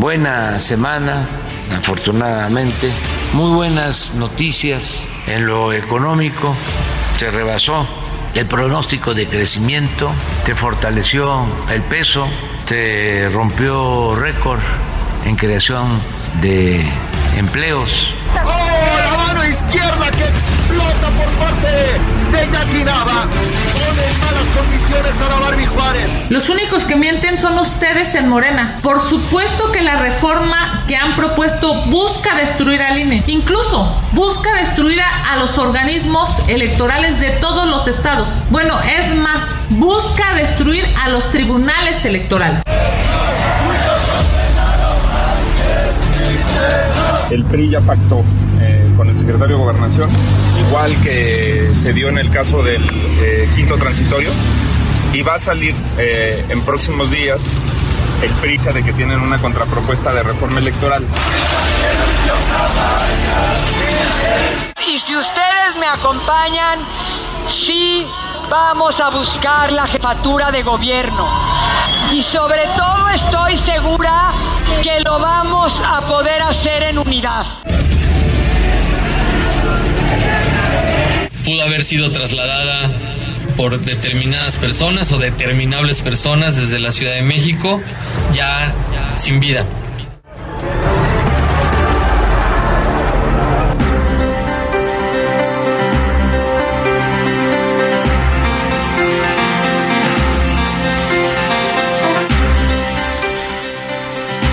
Buena semana, afortunadamente. Muy buenas noticias en lo económico. Se rebasó el pronóstico de crecimiento, se fortaleció el peso, se rompió récord en creación de empleos. ¡Oh, la mano izquierda que explota por parte de en malas condiciones a la Barbie Juárez. Los únicos que mienten son ustedes en Morena. Por supuesto que la reforma que han propuesto busca destruir al INE. Incluso busca destruir a, a los organismos electorales de todos los estados. Bueno, es más, busca destruir a los tribunales electorales. El PRI ya pactó el secretario de Gobernación, igual que se dio en el caso del eh, quinto transitorio, y va a salir eh, en próximos días el prisa de que tienen una contrapropuesta de reforma electoral. Y si ustedes me acompañan, sí vamos a buscar la jefatura de gobierno. Y sobre todo estoy segura que lo vamos a poder hacer en unidad. Pudo haber sido trasladada por determinadas personas o determinables personas desde la Ciudad de México ya sin vida.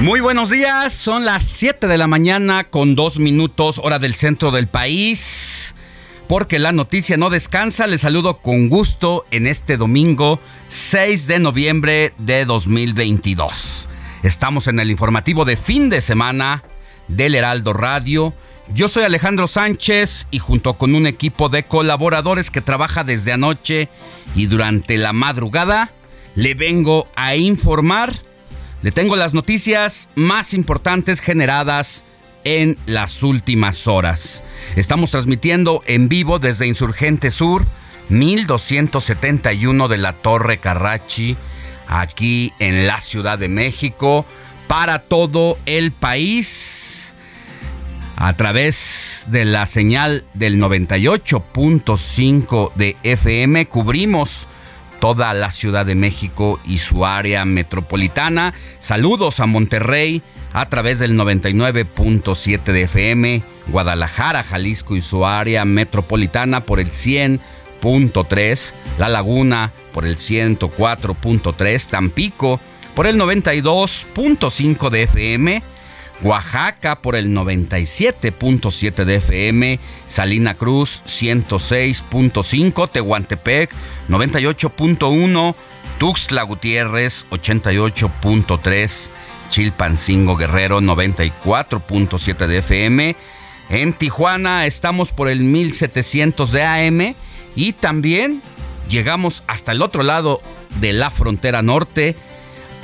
Muy buenos días, son las 7 de la mañana con dos minutos hora del centro del país. Porque la noticia no descansa, les saludo con gusto en este domingo 6 de noviembre de 2022. Estamos en el informativo de fin de semana del Heraldo Radio. Yo soy Alejandro Sánchez y junto con un equipo de colaboradores que trabaja desde anoche y durante la madrugada, le vengo a informar le tengo las noticias más importantes generadas en las últimas horas. Estamos transmitiendo en vivo desde Insurgente Sur, 1271 de la Torre Carrachi, aquí en la Ciudad de México, para todo el país, a través de la señal del 98.5 de FM, cubrimos toda la Ciudad de México y su área metropolitana. Saludos a Monterrey a través del 99.7 de FM, Guadalajara, Jalisco y su área metropolitana por el 100.3, La Laguna por el 104.3, Tampico por el 92.5 de FM, Oaxaca por el 97.7 de FM, Salina Cruz 106.5, Tehuantepec 98.1, Tuxtla Gutiérrez 88.3, Chilpancingo Guerrero 94.7 de FM. En Tijuana estamos por el 1700 de AM y también llegamos hasta el otro lado de la frontera norte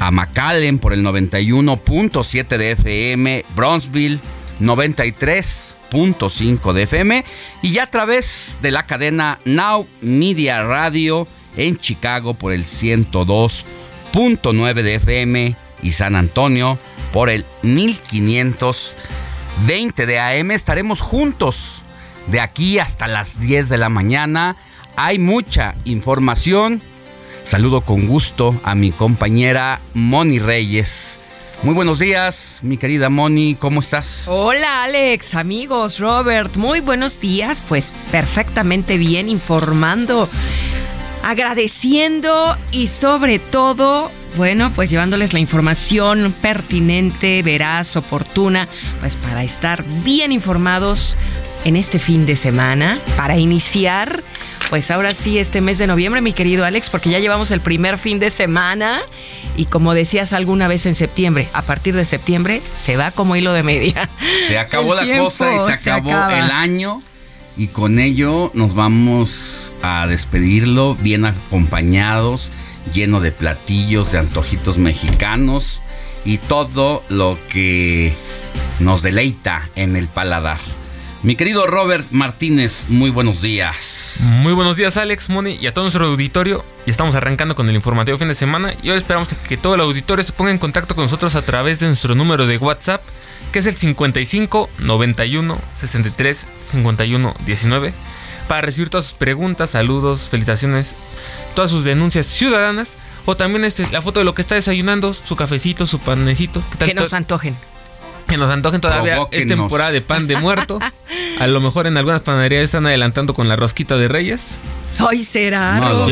a McAllen por el 91.7 de FM, Bronzeville 93.5 de FM y ya a través de la cadena Now Media Radio en Chicago por el 102.9 de FM y San Antonio por el 1520 de AM. Estaremos juntos de aquí hasta las 10 de la mañana. Hay mucha información. Saludo con gusto a mi compañera Moni Reyes. Muy buenos días, mi querida Moni, ¿cómo estás? Hola Alex, amigos, Robert, muy buenos días, pues perfectamente bien informando, agradeciendo y sobre todo bueno, pues llevándoles la información pertinente, veraz, oportuna, pues para estar bien informados en este fin de semana, para iniciar, pues ahora sí, este mes de noviembre, mi querido Alex, porque ya llevamos el primer fin de semana y como decías alguna vez en septiembre, a partir de septiembre se va como hilo de media. Se acabó la cosa y se, acabó el año y con ello nos vamos a despedirlo bien acompañados lleno de platillos, de antojitos mexicanos y todo lo que nos deleita en el paladar. Mi querido Robert Martínez, muy buenos días. Muy buenos días Alex, Moni y a todo nuestro auditorio. Y estamos arrancando con el informativo fin de semana y ahora esperamos que todo el auditorio se ponga en contacto con nosotros a través de nuestro número de WhatsApp, que es el 55 91 63 51 19, para recibir todas sus preguntas, saludos, felicitaciones todas sus denuncias ciudadanas. O también este, la foto de lo que está desayunando, su cafecito, su panecito. Que, nos antojen. Que nos antojen todavía. Es temporada de pan de muerto. A lo mejor en algunas panaderías están adelantando con la rosquita de Reyes. Ay, será. No, lo,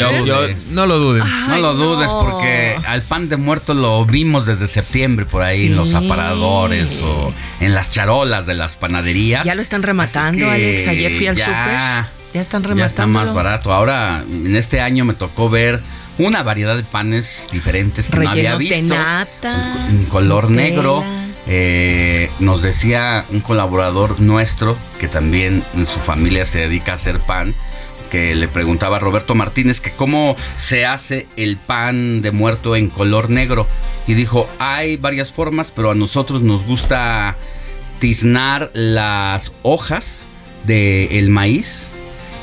no lo duden. no lo dudes porque al pan de muerto lo vimos desde septiembre por ahí en los aparadores o en las charolas de las panaderías. Ya lo están rematando, Alex. Ayer fui al súper. Ya están rematando. Ya está más barato. Ahora, en este año me tocó ver una variedad de panes diferentes que no había visto. De nata, en color negro. Eh, nos decía un colaborador nuestro que también en su familia se dedica a hacer pan que le preguntaba a Roberto Martínez que cómo se hace el pan de muerto en color negro. Y dijo hay varias formas pero a nosotros nos gusta tiznar las hojas del maíz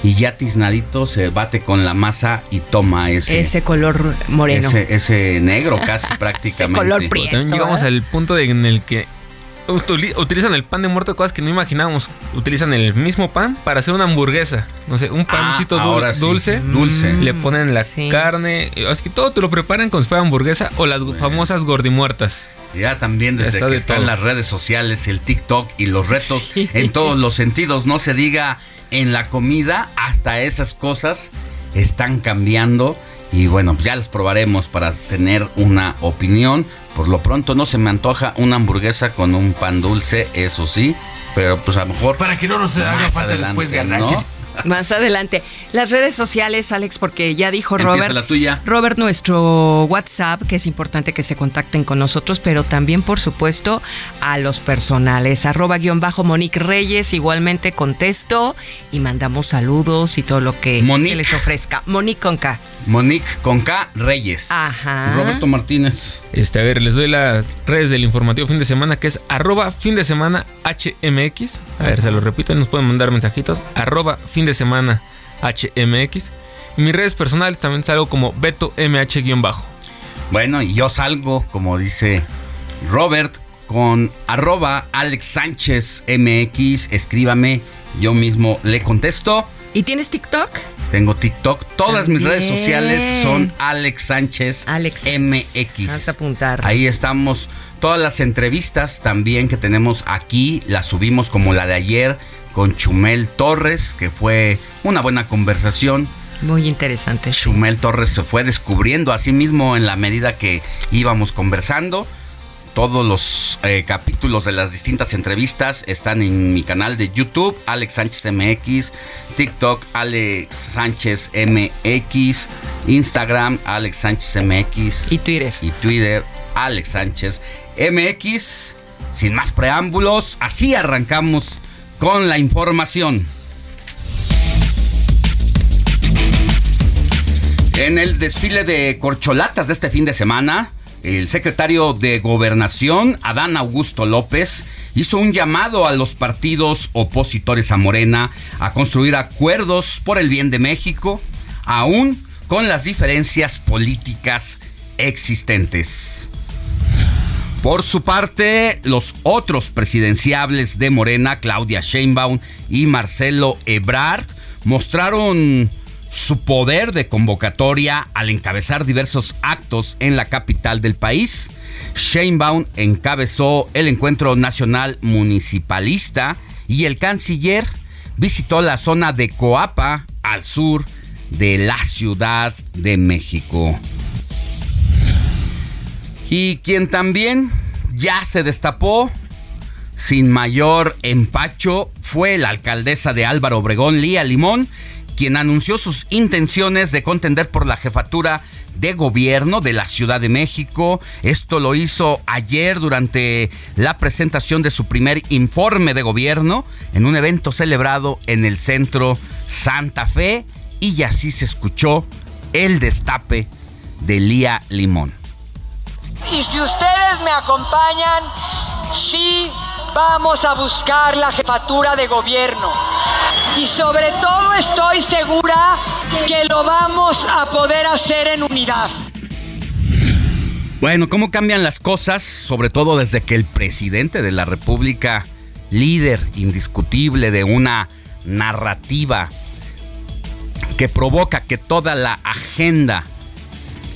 y ya tiznadito se bate con la masa y toma ese ese color moreno ese, negro casi prácticamente ese color prieto, también llegamos ¿eh? al punto en el que utilizan el pan de muerto de cosas que no imaginábamos. Utilizan el mismo pan para hacer una hamburguesa. No sé un pancito ah, dulce. Dulce. Le ponen la carne es que todo te lo preparan como si fuera hamburguesa o las famosas gordimuertas. Ya también desde que están las redes sociales, el TikTok y los retos en todos los sentidos, no se diga en la comida, hasta esas cosas están cambiando y bueno, pues ya las probaremos para tener una opinión. Por lo pronto no se me antoja una hamburguesa con un pan dulce, eso sí, pero pues a lo mejor para que no nos haga falta después ganaches. Más adelante. Las redes sociales, Alex, porque ya dijo Robert. la tuya. Robert, nuestro WhatsApp, que es importante que se contacten con nosotros, pero también, por supuesto, a los personales. Arroba guion bajo Monique Reyes, igualmente contesto y mandamos saludos y todo lo que se les ofrezca. Monique con K. Monique con K Reyes. Ajá. Roberto Martínez. Este, a ver, les doy las redes del informativo fin de semana, que es arroba fin de semana HMX. A ver, se lo repito, nos pueden mandar mensajitos. Arroba fin de semana HMX. Y mis redes personales también salgo como Beto MH-bajo. Bueno, y yo salgo, como dice Robert, con arroba Alex Sánchez MX. Escríbame, yo mismo le contesto. ¿Y tienes TikTok? Tengo TikTok. Todas mis redes sociales son Alex Sánchez Alex MX. Vas a apuntar. Ahí estamos. Todas las entrevistas también que tenemos aquí las subimos como la de ayer con Chumel Torres, que fue una buena conversación. Muy interesante. Chumel Torres se fue descubriendo a sí mismo en la medida que íbamos conversando. Todos los eh, capítulos de las distintas entrevistas están en mi canal de YouTube, Alex Sánchez MX, TikTok, Alex Sánchez MX, Instagram, Alex Sánchez MX. Y Twitter. Y Twitter, Alex Sánchez MX. Sin más preámbulos, así arrancamos con la información. En el desfile de corcholatas de este fin de semana, el secretario de Gobernación, Adán Augusto López, hizo un llamado a los partidos opositores a Morena a construir acuerdos por el bien de México, aún con las diferencias políticas existentes. Por su parte, los otros presidenciables de Morena, Claudia Sheinbaum y Marcelo Ebrard, mostraron su poder de convocatoria al encabezar diversos actos en la capital del país. Sheinbaum encabezó el encuentro nacional municipalista y el canciller visitó la zona de Coapa al sur de la Ciudad de México. Y quien también ya se destapó sin mayor empacho fue la alcaldesa de Álvaro Obregón, Lía Limón, quien anunció sus intenciones de contender por la jefatura de gobierno de la Ciudad de México. Esto lo hizo ayer durante la presentación de su primer informe de gobierno en un evento celebrado en el centro Santa Fe y así se escuchó el destape de Lía Limón. Y si ustedes me acompañan, sí vamos a buscar la jefatura de gobierno. Y sobre todo estoy segura que lo vamos a poder hacer en unidad. Bueno, ¿cómo cambian las cosas? Sobre todo desde que el presidente de la República, líder indiscutible de una narrativa que provoca que toda la agenda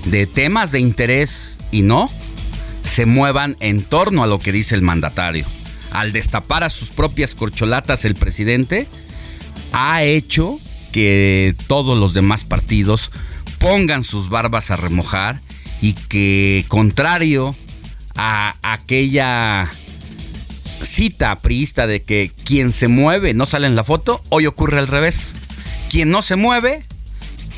de temas de interés y no se muevan en torno a lo que dice el mandatario al destapar a sus propias corcholatas el presidente, ha hecho que todos los demás partidos pongan sus barbas a remojar y que contrario a aquella cita priista de que quien se mueve no sale en la foto, hoy ocurre al revés. Quien no se mueve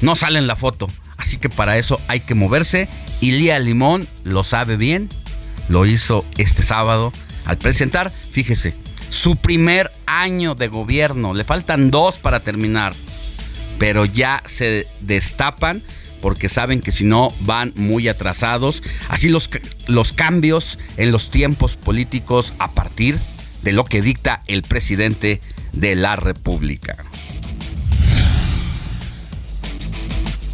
no sale en la foto. Así que para eso hay que moverse y Lía Limón lo sabe bien, lo hizo este sábado al presentar, fíjese, su primer año de gobierno. Le faltan dos para terminar, pero ya se destapan porque saben que si no van muy atrasados. Así los, los cambios en los tiempos políticos a partir de lo que dicta el presidente de la República.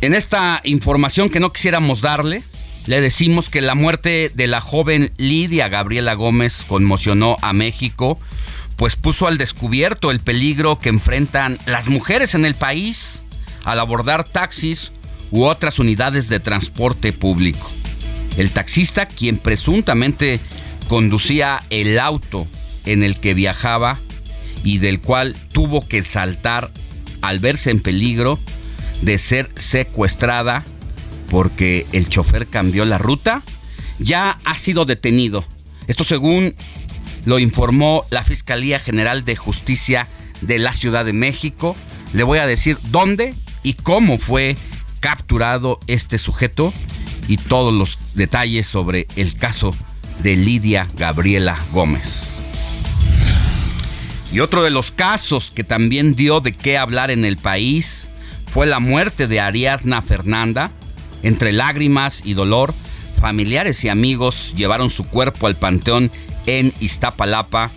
En esta información que no quisiéramos darle, le decimos que la muerte de la joven Lidia Gabriela Gómez conmocionó a México, pues puso al descubierto el peligro que enfrentan las mujeres en el país al abordar taxis u otras unidades de transporte público. El taxista, quien presuntamente conducía el auto en el que viajaba y del cual tuvo que saltar al verse en peligro de ser secuestrada, porque el chofer cambió la ruta, ya ha sido detenido. Esto según lo informó la Fiscalía General de Justicia de la Ciudad de México. Le voy a decir dónde y cómo fue capturado este sujeto y todos los detalles sobre el caso de Lidia Gabriela Gómez. Y otro de los casos que también dio de qué hablar en el país fue la muerte de Ariadna Fernanda, entre lágrimas y dolor, familiares y amigos llevaron su cuerpo al panteón en Iztapalapa.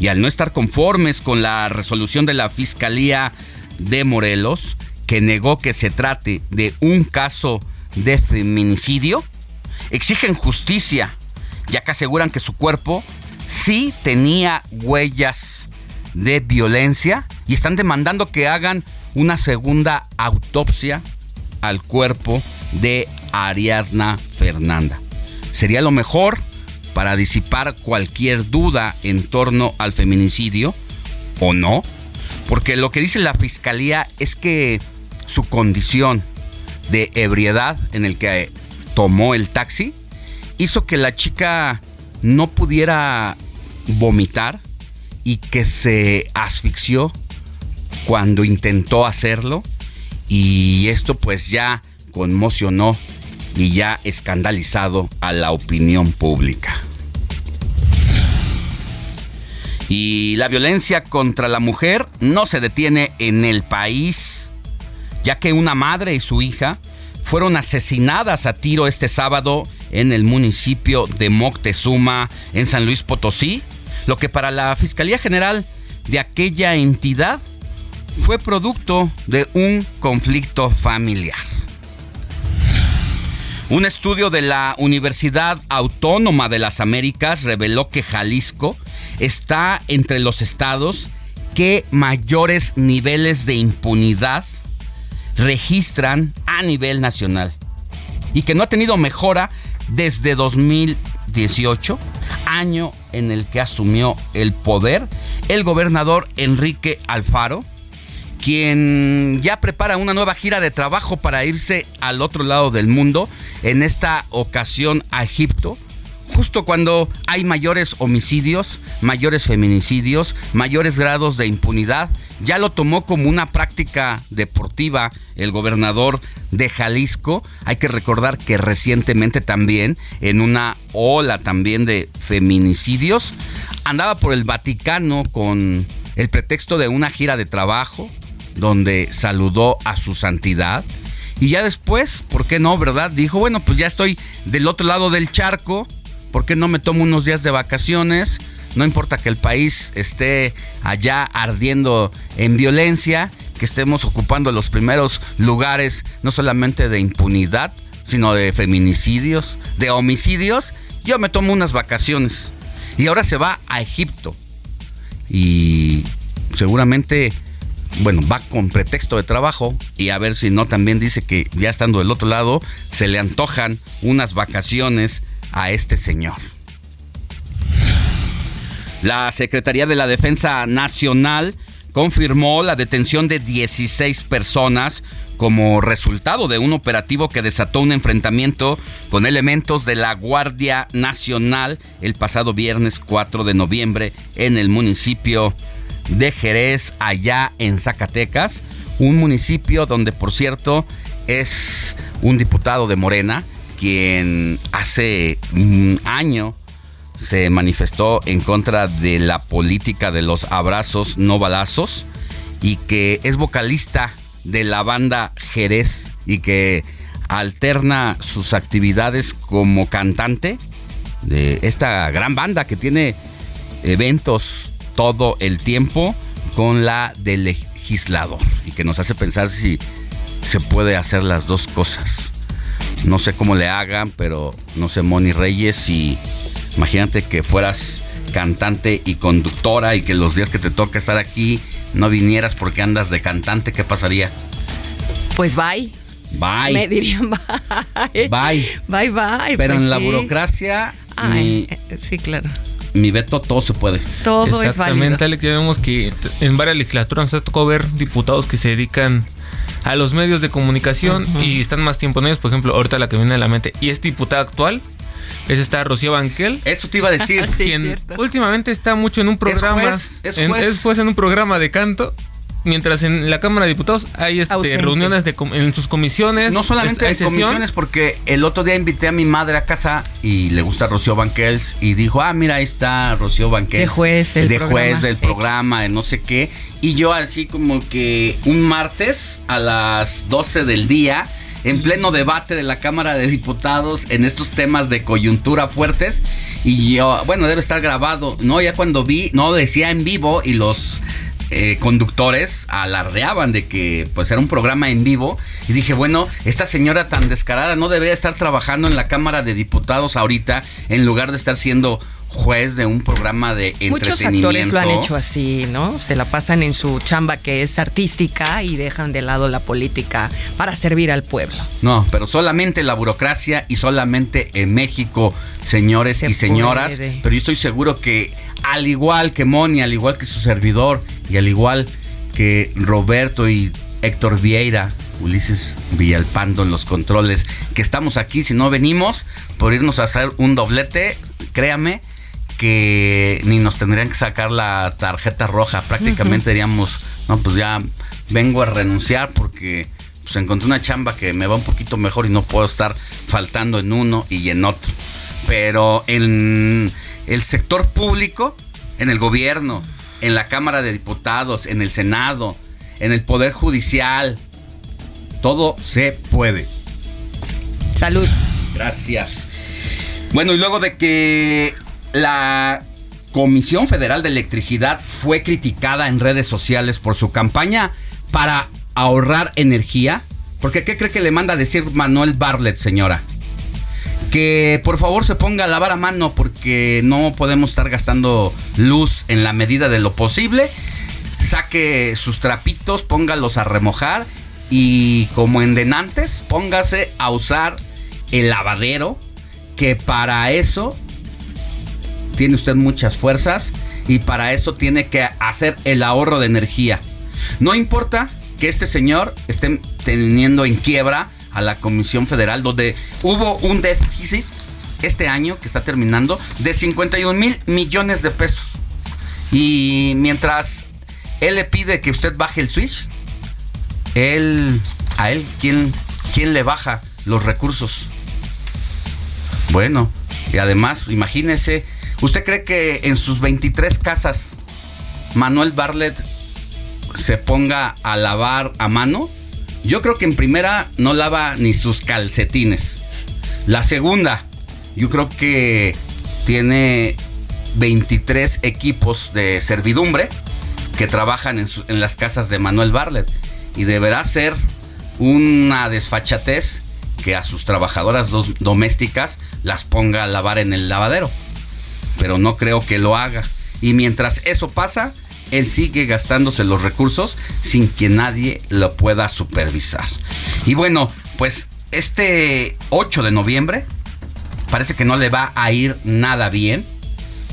Y al no estar conformes con la resolución de la Fiscalía de Morelos, que negó que se trate de un caso de feminicidio, exigen justicia, ya que aseguran que su cuerpo sí tenía huellas de violencia y están demandando que hagan una segunda autopsia al cuerpo de Ariadna Fernanda. Sería lo mejor para disipar cualquier duda en torno al feminicidio o no, porque lo que dice la fiscalía es que su condición de ebriedad en el que tomó el taxi hizo que la chica no pudiera vomitar y que se asfixió cuando intentó hacerlo y esto pues ya conmocionó y ya escandalizado a la opinión pública. Y la violencia contra la mujer no se detiene en el país, ya que una madre y su hija fueron asesinadas a tiro este sábado en el municipio de Moctezuma, en San Luis Potosí, lo que para la Fiscalía General de aquella entidad fue producto de un conflicto familiar. Un estudio de la Universidad Autónoma de las Américas reveló que Jalisco está entre los estados que mayores niveles de impunidad registran a nivel nacional y que no ha tenido mejora desde 2018, año en el que asumió el poder el gobernador Enrique Alfaro, quien ya prepara una nueva gira de trabajo para irse al otro lado del mundo, en esta ocasión a Egipto, justo cuando hay mayores homicidios, mayores feminicidios, mayores grados de impunidad. Ya lo tomó como una práctica deportiva el gobernador de Jalisco. Hay que recordar que recientemente también, en una ola también de feminicidios, andaba por el Vaticano con el pretexto de una gira de trabajo, donde saludó a su santidad. Y ya después, ¿por qué no, verdad? Dijo, bueno, pues ya estoy del otro lado del charco, ¿Por qué no me tomo unos días de vacaciones? No importa que el país esté allá ardiendo en violencia, que estemos ocupando los primeros lugares, no solamente de impunidad, sino de feminicidios, de homicidios. Yo me tomo unas vacaciones. Y ahora se va a Egipto. Y seguramente, bueno, va con pretexto de trabajo. Y a ver si no también dice que ya estando del otro lado, se le antojan unas vacaciones a este señor. La Secretaría de la Defensa Nacional confirmó la detención de 16 personas como resultado de un operativo que desató un enfrentamiento con elementos de la Guardia Nacional el pasado viernes 4 de noviembre en el municipio de Jerez, allá en Zacatecas, un municipio donde por cierto es un diputado de Morena, quien hace un año se manifestó en contra de la política de los abrazos no balazos y que es vocalista de la banda Jerez y que alterna sus actividades como cantante de esta gran banda que tiene eventos todo el tiempo con la de legislador y que nos hace pensar si se puede hacer las dos cosas. No sé cómo le hagan, pero no sé, Moni Reyes, y imagínate que fueras cantante y conductora y que los días que te toca estar aquí no vinieras porque andas de cantante, ¿qué pasaría? Pues bye. Bye. Me dirían bye. Bye. Bye, bye. Pero pues en la burocracia, Ay, eh, sí, claro. Mi veto, todo se puede. Todo es válido. Exactamente, Alex. Ya vemos que en varias legislaturas nos tocó ver diputados que se dedican a los medios de comunicación y están más tiempo en ellos. Por ejemplo, ahorita la que viene a la mente y es diputada actual es esta Rocío Banquel. Eso te iba a decir. Sí, quien cierto. últimamente está mucho en un programa. juez, es en- juez. es juez en un programa de canto. Mientras en la Cámara de Diputados hay este, Ausente. reuniones de com- en sus comisiones. No solamente hay en comisiones, porque el otro día invité a mi madre a casa y le gusta Rocío Banquels y dijo, ah, mira, ahí está Rocío Banquels. De juez del De programa juez del programa, de no sé qué. Y yo así como que un martes a las 12 del día, en pleno debate de la Cámara de Diputados en estos temas de coyuntura fuertes. Y yo, bueno, debe estar grabado, ¿no? Ya cuando vi, no decía en vivo y los eh, conductores alardeaban de que pues era un programa en vivo. Y dije bueno esta señora tan descarada no debería estar trabajando en la cámara de diputados ahorita en lugar de estar siendo juez de un programa de Muchos entretenimiento actores lo han hecho así, ¿no? Se la pasan en su chamba que es artística y dejan de lado la política para servir al pueblo. no pero solamente la burocracia y solamente en México señores Se y señoras puede. pero yo estoy seguro que al igual que Moni al igual que su servidor y al igual que Roberto y Héctor Vieira Ulises Villalpando en los controles, que estamos aquí, si no venimos, por irnos a hacer un doblete, créame que ni nos tendrían que sacar la tarjeta roja, prácticamente diríamos, no, pues ya vengo a renunciar porque pues encontré una chamba que me va un poquito mejor y no puedo estar faltando en uno y en otro. Pero en el sector público, en el gobierno, en la Cámara de Diputados, en el Senado, en el Poder Judicial, todo se puede. Salud. Gracias. Bueno, y luego de que la Comisión Federal de Electricidad fue criticada en redes sociales por su campaña para ahorrar energía, porque ¿qué cree que le manda a decir Manuel Barlet, señora? Que por favor se ponga a lavar a mano porque no podemos estar gastando luz en la medida de lo posible. Saque sus trapitos, póngalos a remojar y como en denantes, póngase a usar el lavadero, que para eso tiene usted muchas fuerzas y para eso tiene que hacer el ahorro de energía. No importa que este señor esté teniendo en quiebra a la Comisión Federal, donde hubo un déficit este año que está terminando de 51 mil millones de pesos. Y mientras él le pide que usted baje el switch, él, a él, ¿quién, quién le baja los recursos? Bueno, y además, imagínese, ¿usted cree que en sus 23 casas Manuel Barlet se ponga a lavar a mano? Yo creo que en primera no lava ni sus calcetines. La segunda, yo creo que tiene 23 equipos de servidumbre que trabajan en, en las casas de Manuel Barlet. Y deberá ser una desfachatez que a sus trabajadoras domésticas las ponga a lavar en el lavadero. Pero no creo que lo haga. Y mientras eso pasa, él sigue gastándose los recursos sin que nadie lo pueda supervisar. Y bueno, pues este 8 de noviembre parece que no le va a ir nada bien.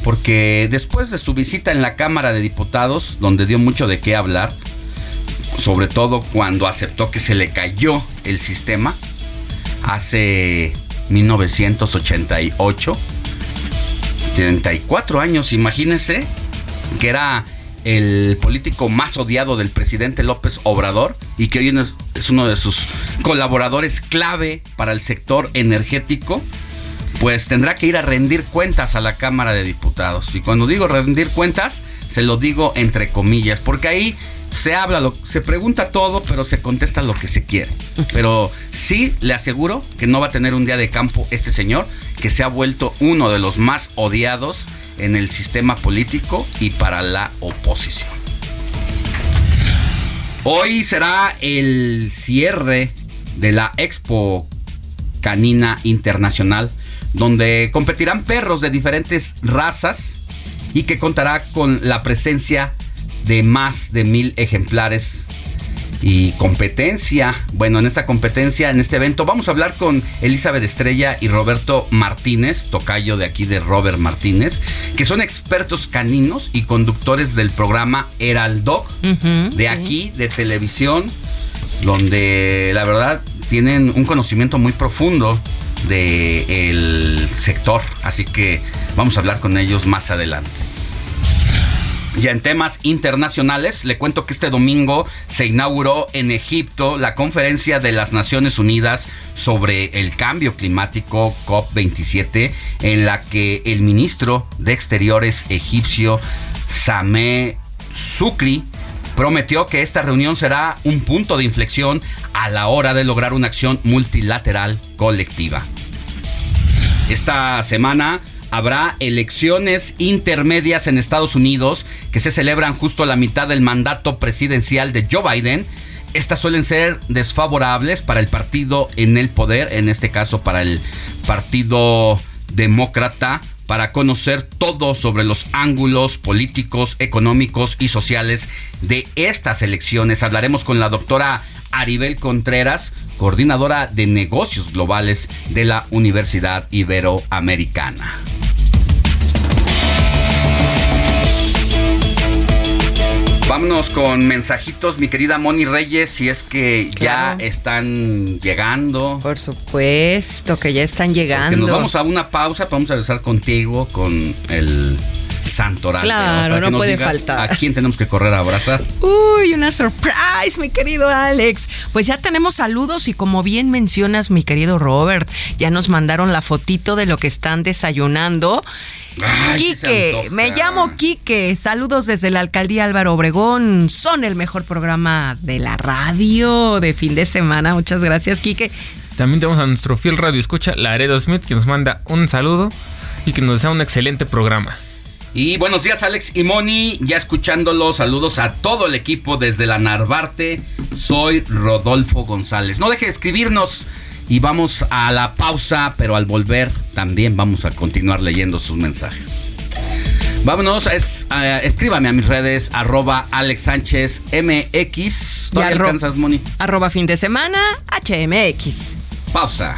Porque después de su visita en la Cámara de Diputados, donde dio mucho de qué hablar, sobre todo cuando aceptó que se le cayó el sistema hace 1988, 34 años, imagínense, que era el político más odiado del presidente López Obrador y que hoy es uno de sus colaboradores clave para el sector energético, pues tendrá que ir a rendir cuentas a la Cámara de Diputados. Y cuando digo rendir cuentas, se lo digo entre comillas, porque ahí se habla, se pregunta todo, pero se contesta lo que se quiere. Pero sí le aseguro que no va a tener un día de campo este señor, que se ha vuelto uno de los más odiados en el sistema político y para la oposición. Hoy será el cierre de la Expo Canina Internacional, donde competirán perros de diferentes razas y que contará con la presencia de más de mil ejemplares y competencia. Bueno, en esta competencia, en este evento, vamos a hablar con Elizabeth Estrella y Roberto Martínez, tocayo de aquí de Robert Martínez, que son expertos caninos y conductores del programa Heraldo, de aquí, de televisión, donde la verdad tienen un conocimiento muy profundo del sector. Así que vamos a hablar con ellos más adelante. Y en temas internacionales, le cuento que este domingo se inauguró en Egipto la conferencia de las Naciones Unidas sobre el cambio climático COP27, en la que el ministro de Exteriores egipcio Sameh Sukri prometió que esta reunión será un punto de inflexión a la hora de lograr una acción multilateral colectiva. Esta semana habrá elecciones intermedias en Estados Unidos que se celebran justo a la mitad del mandato presidencial de Joe Biden. Estas suelen ser desfavorables para el partido en el poder, en este caso para el Partido Demócrata, para conocer todo sobre los ángulos políticos, económicos y sociales de estas elecciones. Hablaremos con la doctora Aribel Contreras, coordinadora de negocios globales de la Universidad Iberoamericana. Vámonos con mensajitos, mi querida Moni Reyes, si es que ya están llegando. Por supuesto que ya están llegando. nos vamos a una pausa, vamos a regresar contigo con el santoral. Claro, no puede faltar. ¿A quién tenemos que correr a abrazar? Uy, una surprise, mi querido Alex. Pues ya tenemos saludos y como bien mencionas, mi querido Robert, ya nos mandaron la fotito de lo que están desayunando. Quique, me llamo Quique. Saludos desde la alcaldía Álvaro Obregón. Son el mejor programa de la radio de fin de semana. Muchas gracias, Quique. También tenemos a nuestro fiel radio escucha, Laredo Smith, que nos manda un saludo y que nos desea un excelente programa. Y buenos días Alex y Moni, ya escuchándolo, saludos a todo el equipo desde la Narvarte, soy Rodolfo González. No deje de escribirnos y vamos a la pausa, pero al volver también vamos a continuar leyendo sus mensajes. Vámonos, es, eh, escríbame a mis redes, arroba Alex Sánchez MX. ¿Todavía alcanzas, Moni? Arroba fin de semana, HMX. Pausa.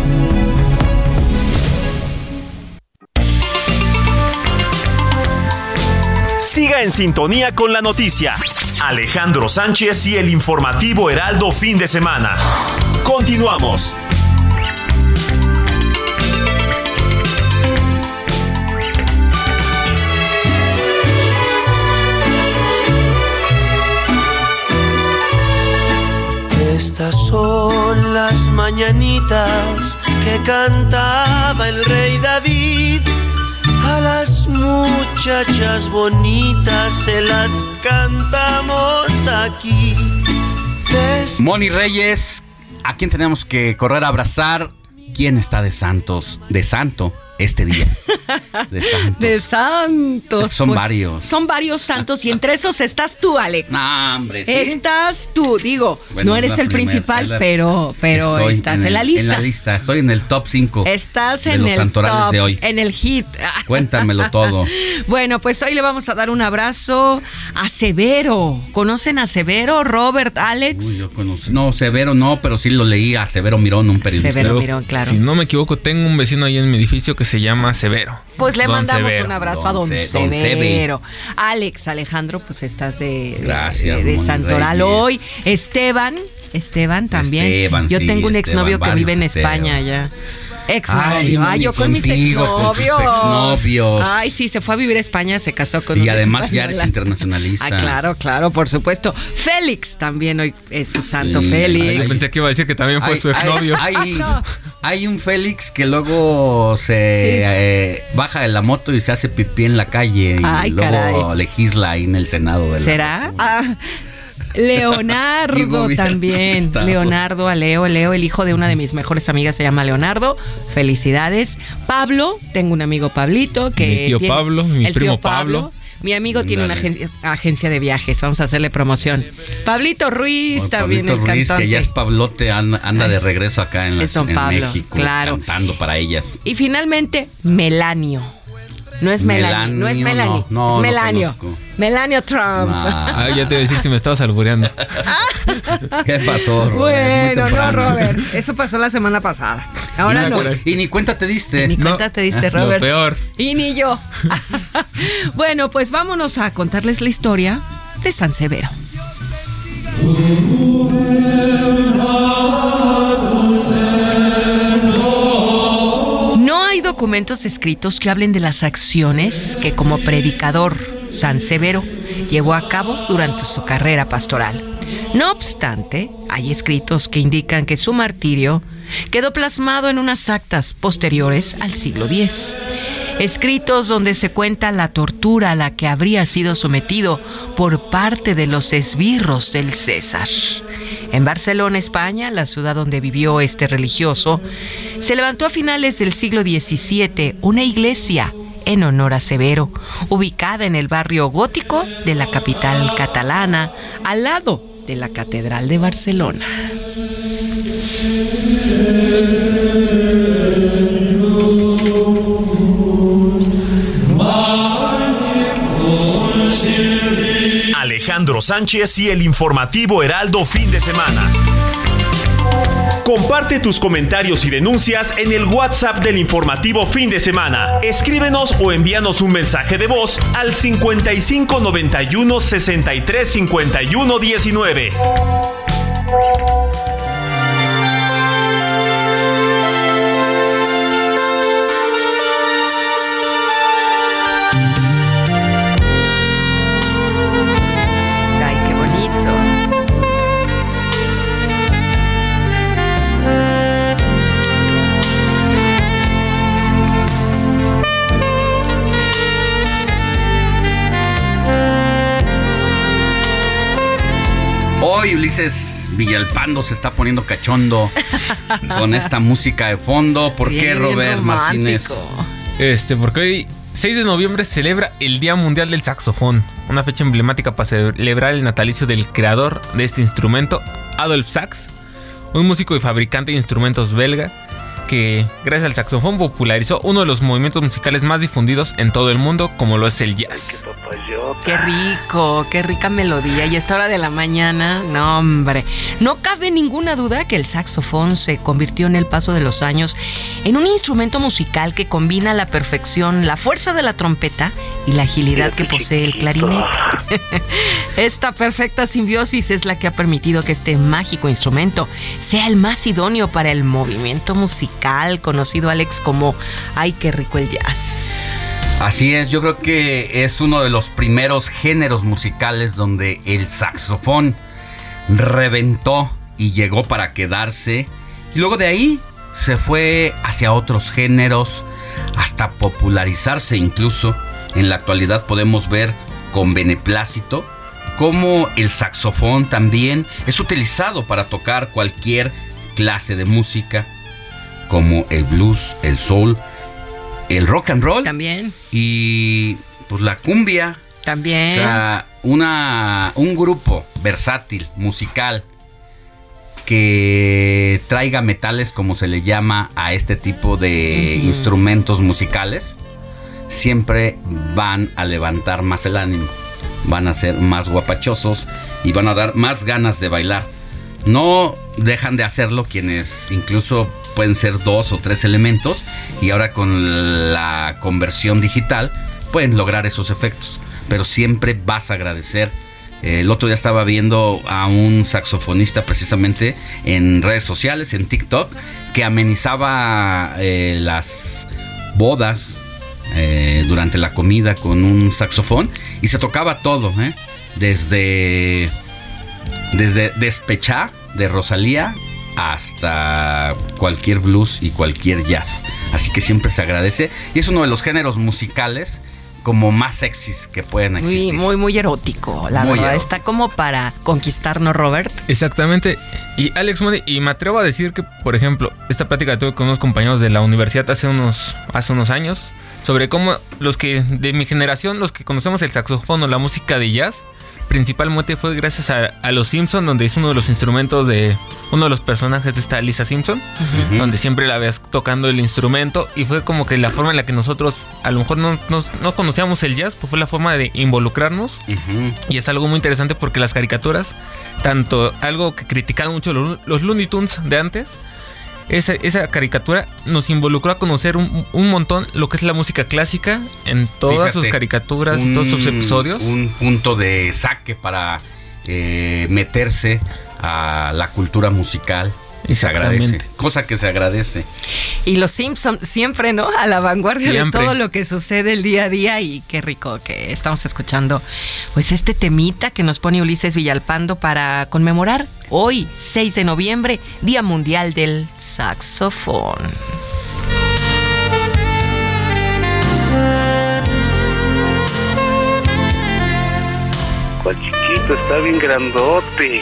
Siga en sintonía con la noticia. Alejandro Sánchez y el informativo Heraldo fin de semana. Continuamos. Estas son las mañanitas que cantaba el rey David a las muchachas bonitas se las cantamos aquí. Moni Reyes, ¿a quién tenemos que correr a abrazar? ¿Quién está de santos? De santo este día. De santos. De santos. Son varios. Son varios santos y entre esos estás tú, Alex. No, hombre, ¿sí? Estás tú, digo, no eres el principal, pero, pero estás en, la lista. En la lista, estoy en el top 5. Estás en el top, de hoy. en el hit. Cuéntamelo todo. bueno, pues hoy le vamos a dar un abrazo a Severo. ¿Conocen a Severo, Robert, Alex? Uy, yo conozco. No, Severo no, pero sí lo leí a Severo Mirón, un periodista. Severo Mirón, claro. Si no me equivoco, tengo un vecino ahí en mi edificio que se llama Severo. Pues le mandamos un abrazo a don, Severo. Alex, Alejandro, pues estás de, Gracias, de, Santoral hoy. Esteban, Esteban también. Yo tengo un exnovio que vive en España ya. Exnovio. Ay, yo con mis exnovios. Ay, sí, se fue a vivir a España, se casó con Y además ya eres internacionalista. Ah, claro, claro, por supuesto. Félix también hoy es su santo Félix. Yo pensé que iba a decir que también fue su exnovio. Hay, hay, un Félix que luego se eh, baja de la moto y se hace pipí en la calle y luego legisla ahí en el Senado. De ¿Será? Ah, Leonardo también. Leonardo, a Leo, Leo, el hijo de una de mis mejores amigas se llama Leonardo. Felicidades. Pablo, tengo un amigo Pablito que. Mi tío Pablo, mi primo Pablo. Mi amigo tiene una agencia, de viajes, vamos a hacerle promoción. Pablito Ruiz también, Pablito Ruiz, que ya es Pablote, anda, de regreso acá en, México, claro. cantando para ellas. Y finalmente, Melanio. No es Melanie, no es Melanie, no, es Melanio. Melanio Trump. Ah, ya te voy a decir si me estabas albureando. ¿Qué pasó, Robert? Bueno, no, Robert. Eso pasó la semana pasada. Ahora no. Y ni cuenta te diste. Ni cuenta te diste, Robert. Lo peor. Y ni yo. bueno, pues vámonos a contarles la historia de San Severo. Documentos escritos que hablen de las acciones que como predicador San Severo llevó a cabo durante su carrera pastoral. No obstante, hay escritos que indican que su martirio quedó plasmado en unas actas posteriores al siglo X. Escritos donde se cuenta la tortura a la que habría sido sometido por parte de los esbirros del César. En Barcelona, España, la ciudad donde vivió este religioso, se levantó a finales del siglo XVII una iglesia en honor a Severo, ubicada en el barrio gótico de la capital catalana, al lado de la Catedral de Barcelona. Alejandro Sánchez y el informativo Heraldo fin de semana. Comparte tus comentarios y denuncias en el WhatsApp del informativo fin de semana. Escríbenos o envíanos un mensaje de voz al 55 91 63 51 19. Villalpando se está poniendo cachondo con esta música de fondo. ¿Por qué, Robert Martínez? Este, porque hoy, 6 de noviembre, celebra el Día Mundial del Saxofón, una fecha emblemática para celebrar el natalicio del creador de este instrumento, Adolf Sax, un músico y fabricante de instrumentos belga que, gracias al saxofón, popularizó uno de los movimientos musicales más difundidos en todo el mundo, como lo es el jazz. Qué rico, qué rica melodía. Y a esta hora de la mañana, no hombre, no cabe ninguna duda que el saxofón se convirtió en el paso de los años en un instrumento musical que combina la perfección la fuerza de la trompeta y la agilidad que posee el clarinete. Esta perfecta simbiosis es la que ha permitido que este mágico instrumento sea el más idóneo para el movimiento musical, conocido Alex como Ay, qué rico el jazz. Así es, yo creo que es uno de los primeros géneros musicales donde el saxofón reventó y llegó para quedarse. Y luego de ahí se fue hacia otros géneros hasta popularizarse incluso. En la actualidad podemos ver con beneplácito cómo el saxofón también es utilizado para tocar cualquier clase de música, como el blues, el soul, el rock and roll. También. Y pues la cumbia. También. O sea, una, un grupo versátil, musical, que traiga metales, como se le llama a este tipo de instrumentos musicales, siempre van a levantar más el ánimo, van a ser más guapachosos y van a dar más ganas de bailar. No dejan de hacerlo quienes incluso pueden ser dos o tres elementos y ahora con la conversión digital pueden lograr esos efectos. Pero siempre vas a agradecer. El otro día estaba viendo a un saxofonista precisamente en redes sociales, en TikTok, que amenizaba eh, las bodas eh, durante la comida con un saxofón y se tocaba todo, ¿eh? desde desde Despechá de Rosalía hasta cualquier blues y cualquier jazz. Así que siempre se agradece. Y es uno de los géneros musicales como más sexys que pueden Muy, existir. muy, muy erótico, la Muy verdad. erótico. Está como para conquistarnos, Robert. Exactamente. Y Alex Money, y me atrevo a decir que, por ejemplo, esta plática que tuve con unos compañeros de la universidad hace unos, hace unos años, sobre cómo los que de mi generación, los que conocemos el saxofón o la música de jazz, principalmente fue gracias a, a Los Simpson, donde es uno de los instrumentos de uno de los personajes de esta Lisa Simpson, donde siempre la ves tocando el instrumento y fue como que la forma en la que nosotros a lo mejor no, no- no conocíamos el jazz, pues fue la forma de involucrarnos. Y es algo muy interesante porque las caricaturas, tanto algo que criticaban mucho los, los Looney Tunes de antes, esa, esa caricatura nos involucró a conocer un, un montón lo que es la música clásica en todas sus caricaturas, en todos sus un- episodios. Un punto de saque para eh, meterse a la cultura musical. Y se agradece. Cosa que se agradece. Y los Simpsons siempre, ¿no? A la vanguardia Siempre. de todo lo que sucede el día a día y qué rico que estamos escuchando pues este temita que nos pone Ulises Villalpando para conmemorar hoy, 6 de noviembre, Día Mundial del Saxofón. ¿Cuál chiquito? Está bien grandote.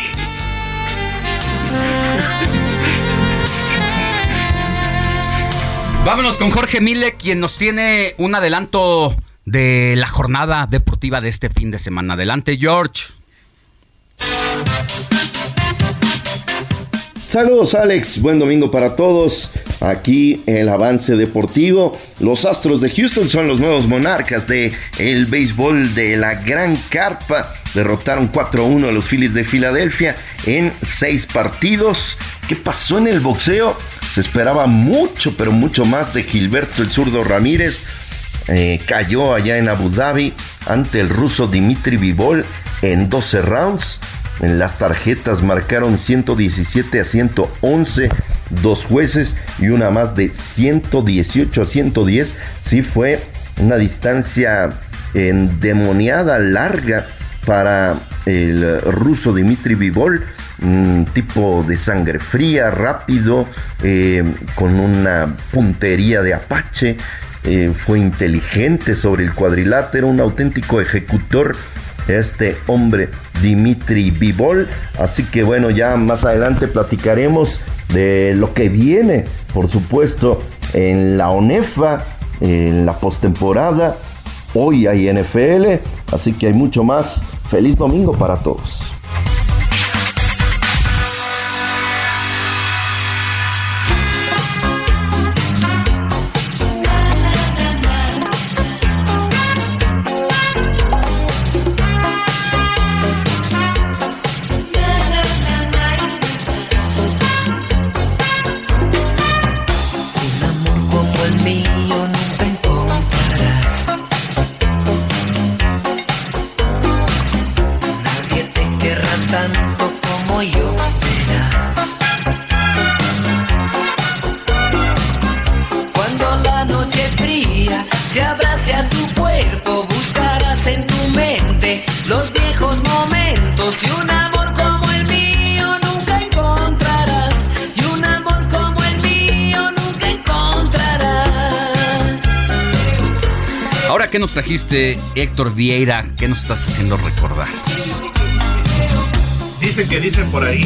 Vámonos con Jorge Mille, quien nos tiene un adelanto de la jornada deportiva de este fin de semana. Adelante, George. Saludos Alex, buen domingo para todos. Aquí el avance deportivo. Los Astros de Houston son los nuevos monarcas de el béisbol de la Gran Carpa. Derrotaron 4-1 a los Phillies de Filadelfia en seis partidos. ¿Qué pasó en el boxeo? Se esperaba mucho, pero mucho más de Gilberto el zurdo Ramírez. Eh, cayó allá en Abu Dhabi ante el ruso Dimitri Vivol en 12 rounds. En las tarjetas marcaron 117 a 111 dos jueces y una más de 118 a 110. Sí fue una distancia endemoniada larga para el ruso Dimitri Vivol, un tipo de sangre fría, rápido, eh, con una puntería de apache. Eh, fue inteligente sobre el cuadrilátero, un auténtico ejecutor este hombre Dimitri Vivol. Así que bueno, ya más adelante platicaremos de lo que viene, por supuesto, en la ONEFA, en la postemporada. Hoy hay NFL, así que hay mucho más. Feliz domingo para todos. ¿Qué nos trajiste, Héctor Vieira? ¿Qué nos estás haciendo recordar? Dicen que dicen por ahí,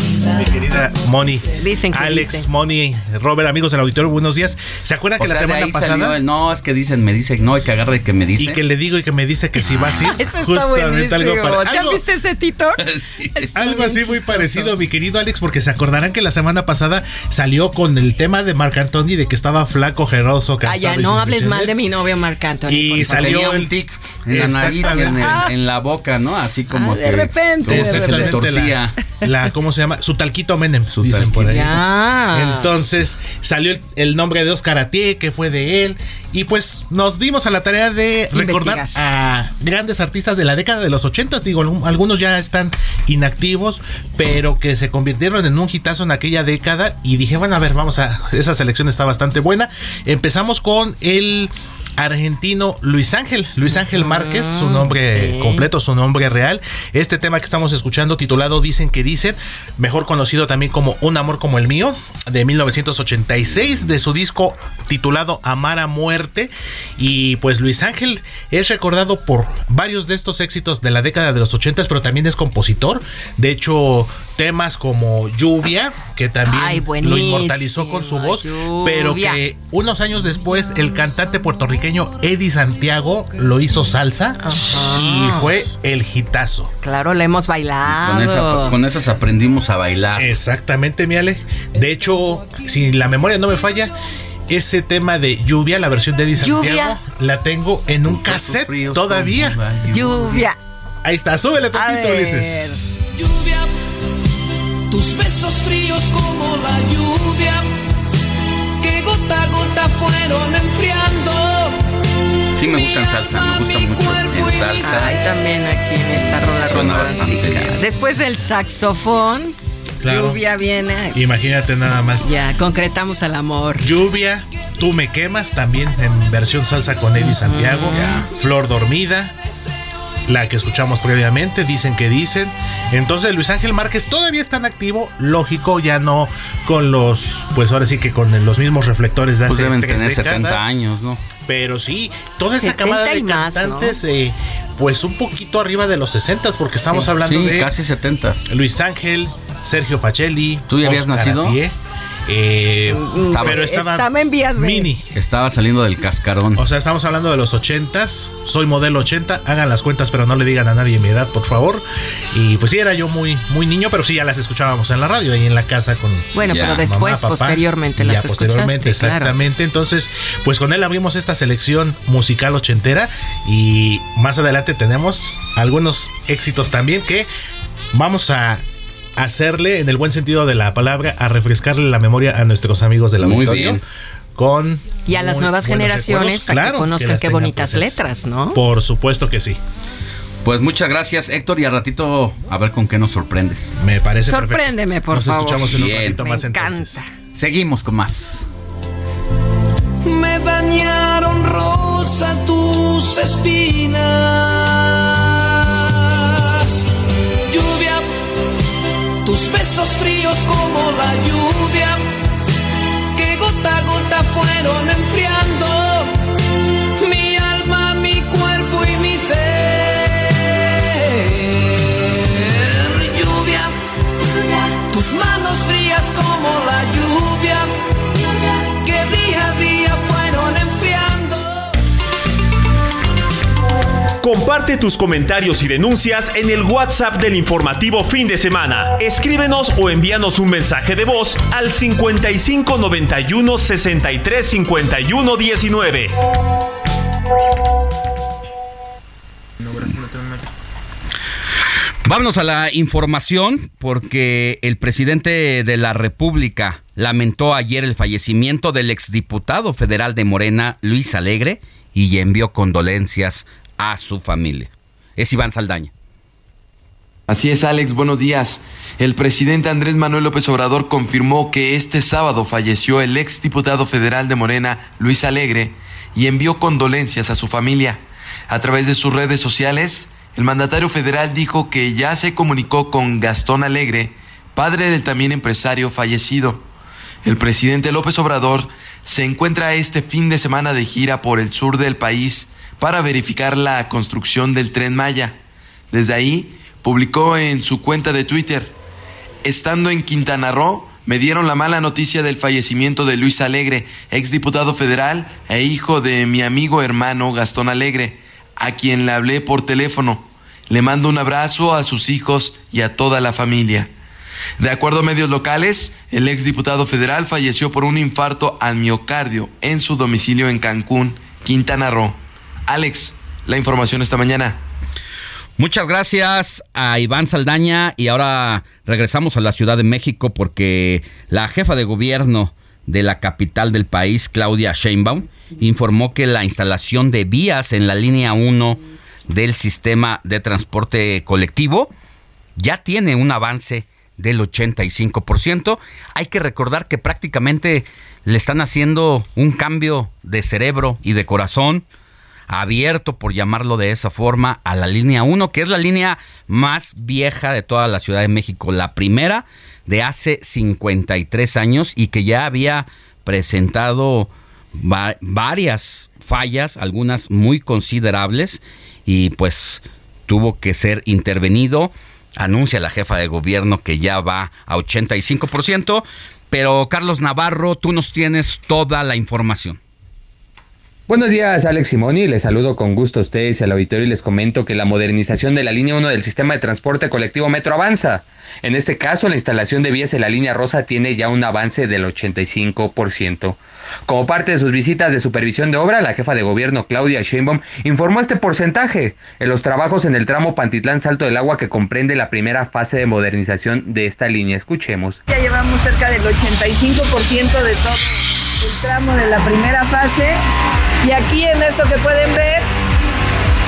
querida Moni. Dicen que Alex, Moni, Robert, amigos del auditorio, buenos días. ¿Se acuerdan que la semana pasada? no, es que dicen, me dicen, no, hay que agarrar que me dice. Y que le digo y que me dice que si va así. Eso Justamente algo para. ¿Ya viste ese Tito? algo así muy parecido, mi querido Alex, porque se acordarán que la semana pasada salió con el tema de Marc Anthony de que estaba flaco, geroso, cansado. Ah, ya, no hables mal de mi novio Marc Anthony. Y salió un tic en la nariz y en, la boca, ¿no? Así como ah, de repente, como se le torcía la, ¿cómo se llama? Su talquito Menem, su dicen por ahí. Entonces salió el, nombre de Oscar Atié, que fue de él. Y pues nos dimos a la tarea de recordar a grandes artistas de la década de los 80. Digo, algunos ya están inactivos, pero que se convirtieron en un hitazo en aquella década. Y dije, bueno, a ver, vamos a. Esa selección está bastante buena. Empezamos con el argentino Luis Ángel, Luis Ángel Márquez, su nombre completo, su nombre real. Este tema que estamos escuchando titulado Dicen que dicen, mejor conocido también como Un amor como el mío, de 1986, de su disco titulado Amar a muerte. Y pues Luis Ángel es recordado por varios de estos éxitos de la década de los 80, pero también es compositor. De hecho, temas como Lluvia, que también lo inmortalizó con su voz, pero que unos años después el cantante puertorriqueño Eddie Santiago lo hizo salsa y fue el hitazo. Claro, le hemos bailado. Con, esas aprendimos a bailar. Exactamente, Miale. De hecho, si la memoria no me falla, ese tema de lluvia, la versión de Eddie Santiago, la tengo en un cassette todavía. Lluvia. Ahí está, súbele tantito, Ulises. Lluvia tus besos fríos como la lluvia que gota a gota fueron enfriando. Sí me gusta en salsa, me gusta mucho en salsa. Ay, también aquí en esta rola Suena bastante Después del saxofón, lluvia viene. Imagínate nada más. Ya, concretamos al amor. Lluvia, tú me quemas, también en versión salsa con Eddie Santiago. Flor dormida la que escuchamos previamente, dicen que dicen. Entonces Luis Ángel Márquez todavía está en activo, lógico, ya no con los, pues ahora sí que con los mismos reflectores de pues hace pues deben tener 70 años, ¿no? Pero sí, toda esa camada de cantantes, eh, pues un poquito arriba de los 60, porque estamos hablando de casi 70. Luis Ángel, Sergio Facelli, ¿Tú ya habías nacido? Eh, estaba, pero estaba, en vías mini. Estaba saliendo del cascarón. O sea, estamos hablando de los 80s. Soy modelo 80. Hagan las cuentas, pero no le digan a nadie mi edad, por favor. Y pues sí, era yo muy, muy niño, pero sí ya las escuchábamos en la radio, ahí en la casa con. Bueno, pero después, posteriormente las posteriormente, exactamente. Entonces, pues con él abrimos esta selección musical ochentera. Y más adelante tenemos algunos éxitos también que vamos a hacerle, en el buen sentido de la palabra, a refrescarle la memoria a nuestros amigos del Muy auditorio. Con y a las nuevas generaciones a que conozcan qué bonitas letras, ¿no? Por supuesto que sí. Pues muchas gracias, Héctor, y al ratito a ver con qué nos sorprendes. Me parece Sorpréndeme, por nos favor. escuchamos en un ratito más entonces. Seguimos con más. Me dañaron rosa tus espinas besos fríos como la lluvia que gota a gota fueron enfriando mi alma, mi cuerpo y mi ser. Comparte tus comentarios y denuncias en el WhatsApp del informativo fin de semana. Escríbenos o envíanos un mensaje de voz al 55 91 63 51 19. Vámonos a la información porque el presidente de la República lamentó ayer el fallecimiento del exdiputado federal de Morena, Luis Alegre, y envió condolencias a su familia. Es Iván Saldaña. Así es, Alex, buenos días. El presidente Andrés Manuel López Obrador confirmó que este sábado falleció el ex diputado federal de Morena, Luis Alegre, y envió condolencias a su familia. A través de sus redes sociales, el mandatario federal dijo que ya se comunicó con Gastón Alegre, padre del también empresario fallecido. El presidente López Obrador se encuentra este fin de semana de gira por el sur del país para verificar la construcción del tren Maya. Desde ahí, publicó en su cuenta de Twitter, estando en Quintana Roo, me dieron la mala noticia del fallecimiento de Luis Alegre, exdiputado federal e hijo de mi amigo hermano Gastón Alegre, a quien le hablé por teléfono. Le mando un abrazo a sus hijos y a toda la familia. De acuerdo a medios locales, el exdiputado federal falleció por un infarto al miocardio en su domicilio en Cancún, Quintana Roo. Alex, la información esta mañana. Muchas gracias a Iván Saldaña y ahora regresamos a la Ciudad de México porque la jefa de gobierno de la capital del país, Claudia Sheinbaum, informó que la instalación de vías en la línea 1 del sistema de transporte colectivo ya tiene un avance del 85%. Hay que recordar que prácticamente le están haciendo un cambio de cerebro y de corazón abierto, por llamarlo de esa forma, a la línea 1, que es la línea más vieja de toda la Ciudad de México, la primera de hace 53 años y que ya había presentado varias fallas, algunas muy considerables, y pues tuvo que ser intervenido. Anuncia la jefa de gobierno que ya va a 85%, pero Carlos Navarro, tú nos tienes toda la información. Buenos días, Alex Simoni. Les saludo con gusto a ustedes y al auditorio y les comento que la modernización de la línea 1 del sistema de transporte colectivo Metro avanza. En este caso, la instalación de vías en la línea rosa tiene ya un avance del 85%. Como parte de sus visitas de supervisión de obra, la jefa de gobierno Claudia Sheinbaum informó este porcentaje en los trabajos en el tramo Pantitlán Salto del Agua que comprende la primera fase de modernización de esta línea. Escuchemos. Ya llevamos cerca del 85% de todo el tramo de la primera fase y aquí en esto que pueden ver,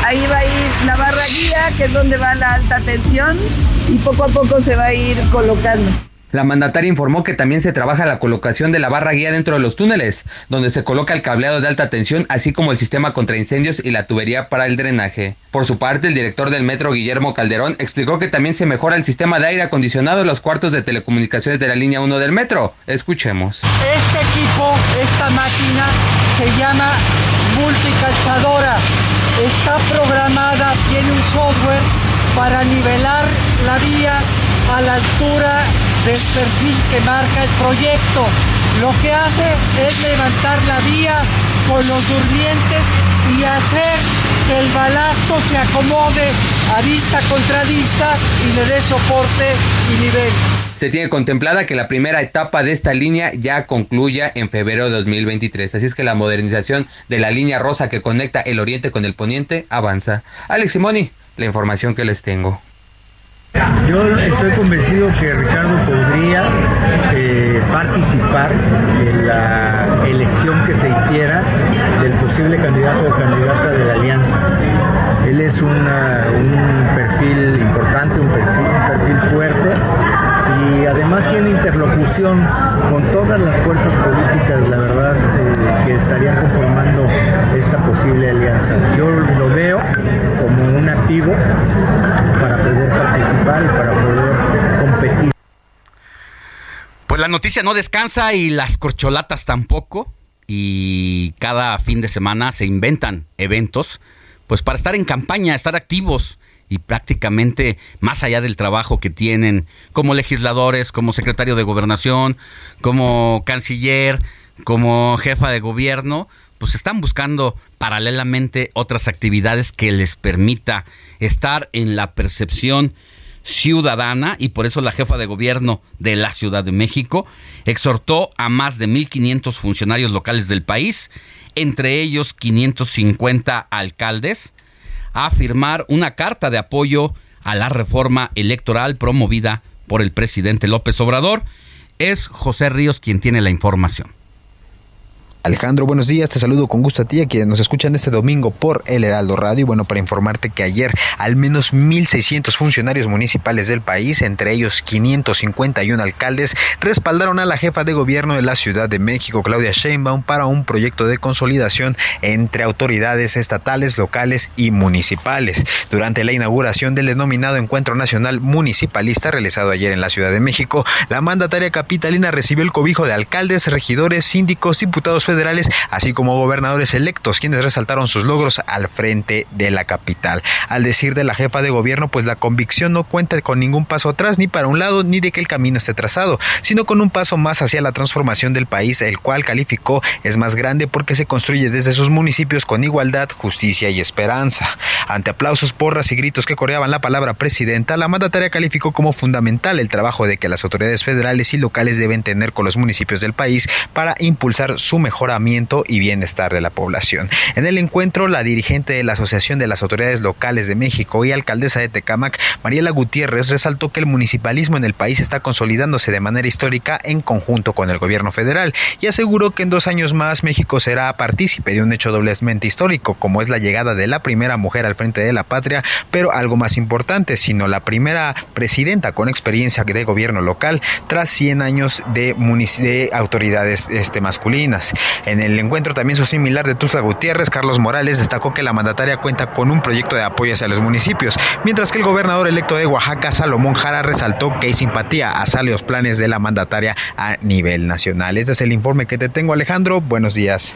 ahí va a ir la barra guía, que es donde va la alta tensión, y poco a poco se va a ir colocando. La mandataria informó que también se trabaja la colocación de la barra guía dentro de los túneles, donde se coloca el cableado de alta tensión, así como el sistema contra incendios y la tubería para el drenaje. Por su parte, el director del metro, Guillermo Calderón, explicó que también se mejora el sistema de aire acondicionado en los cuartos de telecomunicaciones de la línea 1 del metro. Escuchemos. Este equipo, esta máquina, se llama multicalzadora. Está programada, tiene un software para nivelar la vía a la altura del perfil que marca el proyecto. Lo que hace es levantar la vía con los durmientes y hacer que el balasto se acomode arista contra arista y le dé soporte y nivel. Se tiene contemplada que la primera etapa de esta línea ya concluya en febrero de 2023. Así es que la modernización de la línea rosa que conecta el oriente con el poniente avanza. Alex Simoni, la información que les tengo. Yo estoy convencido que Ricardo podría eh, participar en la elección que se hiciera del posible candidato o candidata de la alianza. Él es un perfil importante, un perfil fuerte y además tiene interlocución con todas las fuerzas políticas, la verdad, eh, que estarían conformando esta posible alianza. Yo lo veo como un activo para poder participar y para poder competir. Pues la noticia no descansa y las corcholatas tampoco. Y cada fin de semana se inventan eventos, pues para estar en campaña, estar activos y prácticamente más allá del trabajo que tienen como legisladores, como secretario de gobernación, como canciller, como jefa de gobierno, pues están buscando paralelamente otras actividades que les permita estar en la percepción ciudadana y por eso la jefa de gobierno de la Ciudad de México exhortó a más de 1.500 funcionarios locales del país, entre ellos 550 alcaldes, a firmar una carta de apoyo a la reforma electoral promovida por el presidente López Obrador. Es José Ríos quien tiene la información. Alejandro, buenos días, te saludo con gusto a ti, a quienes nos escuchan este domingo por El Heraldo Radio. Y bueno, para informarte que ayer al menos 1.600 funcionarios municipales del país, entre ellos 551 alcaldes, respaldaron a la jefa de gobierno de la Ciudad de México, Claudia Sheinbaum, para un proyecto de consolidación entre autoridades estatales, locales y municipales. Durante la inauguración del denominado Encuentro Nacional Municipalista realizado ayer en la Ciudad de México, la mandataria capitalina recibió el cobijo de alcaldes, regidores, síndicos, diputados federales, federales, así como gobernadores electos, quienes resaltaron sus logros al frente de la capital. Al decir de la jefa de gobierno, pues la convicción no cuenta con ningún paso atrás, ni para un lado, ni de que el camino esté trazado, sino con un paso más hacia la transformación del país, el cual calificó es más grande porque se construye desde sus municipios con igualdad, justicia y esperanza. Ante aplausos, porras y gritos que coreaban la palabra presidenta, la mandataria calificó como fundamental el trabajo de que las autoridades federales y locales deben tener con los municipios del país para impulsar su mejor y bienestar de la población. En el encuentro, la dirigente de la Asociación de las Autoridades Locales de México y alcaldesa de Tecámac, Mariela Gutiérrez, resaltó que el municipalismo en el país está consolidándose de manera histórica en conjunto con el gobierno federal y aseguró que en dos años más México será partícipe de un hecho doblemente histórico, como es la llegada de la primera mujer al frente de la patria, pero algo más importante, sino la primera presidenta con experiencia de gobierno local tras 100 años de, de autoridades este, masculinas. En el encuentro también su similar de Tuzla Gutiérrez, Carlos Morales, destacó que la mandataria cuenta con un proyecto de apoyo hacia los municipios, mientras que el gobernador electo de Oaxaca, Salomón Jara, resaltó que hay simpatía a los planes de la mandataria a nivel nacional. Este es el informe que te tengo, Alejandro. Buenos días.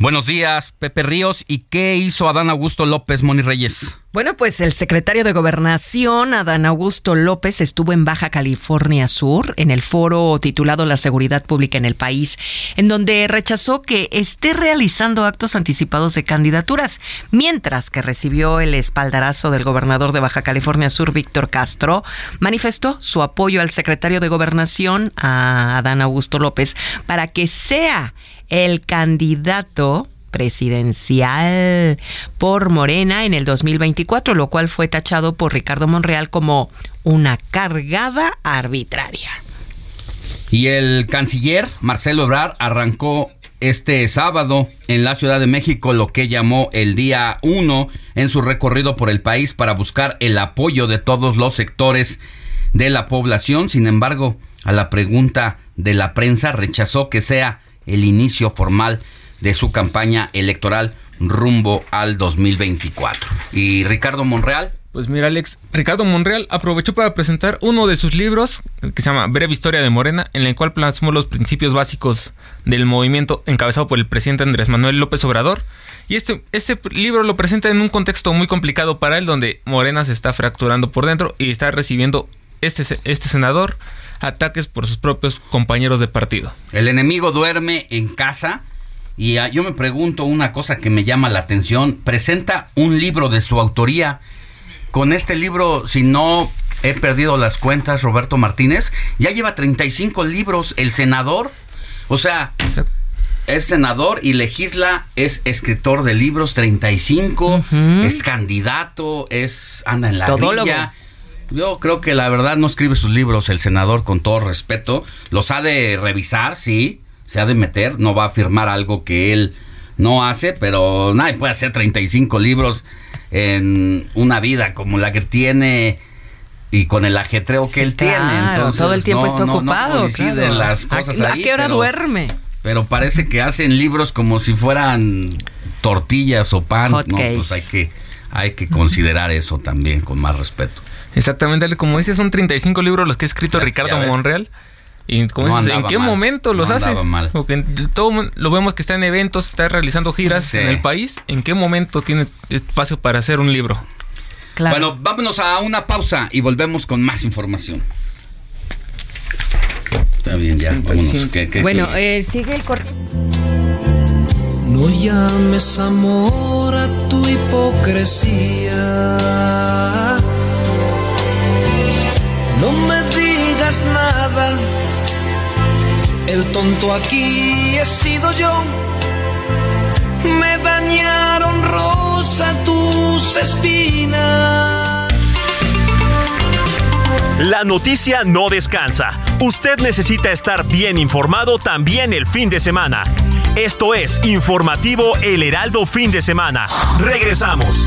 Buenos días, Pepe Ríos. ¿Y qué hizo Adán Augusto López Moni Reyes? Bueno, pues el secretario de Gobernación, Adán Augusto López, estuvo en Baja California Sur, en el foro titulado La Seguridad Pública en el País, en donde rechazó que esté realizando actos anticipados de candidaturas, mientras que recibió el espaldarazo del gobernador de Baja California Sur, Víctor Castro, manifestó su apoyo al secretario de Gobernación, a Adán Augusto López, para que sea el candidato presidencial por Morena en el 2024, lo cual fue tachado por Ricardo Monreal como una cargada arbitraria. Y el canciller Marcelo Ebrard arrancó este sábado en la Ciudad de México lo que llamó el día 1 en su recorrido por el país para buscar el apoyo de todos los sectores de la población. Sin embargo, a la pregunta de la prensa rechazó que sea el inicio formal de su campaña electoral rumbo al 2024. Y Ricardo Monreal. Pues mira, Alex, Ricardo Monreal aprovechó para presentar uno de sus libros, que se llama Breve Historia de Morena, en el cual plasmó los principios básicos del movimiento encabezado por el presidente Andrés Manuel López Obrador. Y este, este libro lo presenta en un contexto muy complicado para él, donde Morena se está fracturando por dentro y está recibiendo este, este senador ataques por sus propios compañeros de partido. El enemigo duerme en casa y ah, yo me pregunto una cosa que me llama la atención. Presenta un libro de su autoría. Con este libro, si no he perdido las cuentas, Roberto Martínez, ya lleva 35 libros. El senador, o sea, es senador y legisla, es escritor de libros 35, es candidato, es anda en la villa. Yo creo que la verdad no escribe sus libros el senador con todo respeto. Los ha de revisar, sí, se ha de meter, no va a firmar algo que él no hace, pero nadie puede hacer 35 libros en una vida como la que tiene y con el ajetreo que él tiene. Entonces, todo el tiempo está ocupado. las cosas ¿A, qué hora duerme? Pero parece que hacen libros como si fueran tortillas o pan. no, pues hay que, hay que considerar eso también con más respeto. Exactamente, como dices, son 35 libros los que ha escrito Ricardo Monreal. Y como dices, ¿en qué momento los hace? Porque todo lo vemos que está en eventos, está realizando giras en el país. ¿En qué momento tiene espacio para hacer un libro? Bueno, vámonos a una pausa y volvemos con más información. Está bien, ya. bueno, eh, sigue el corte. No llames amor a tu hipocresía. No me digas nada. El tonto aquí he sido yo. Me dañaron rosa tus espinas. La noticia no descansa. Usted necesita estar bien informado también el fin de semana. Esto es Informativo El Heraldo Fin de Semana. Regresamos.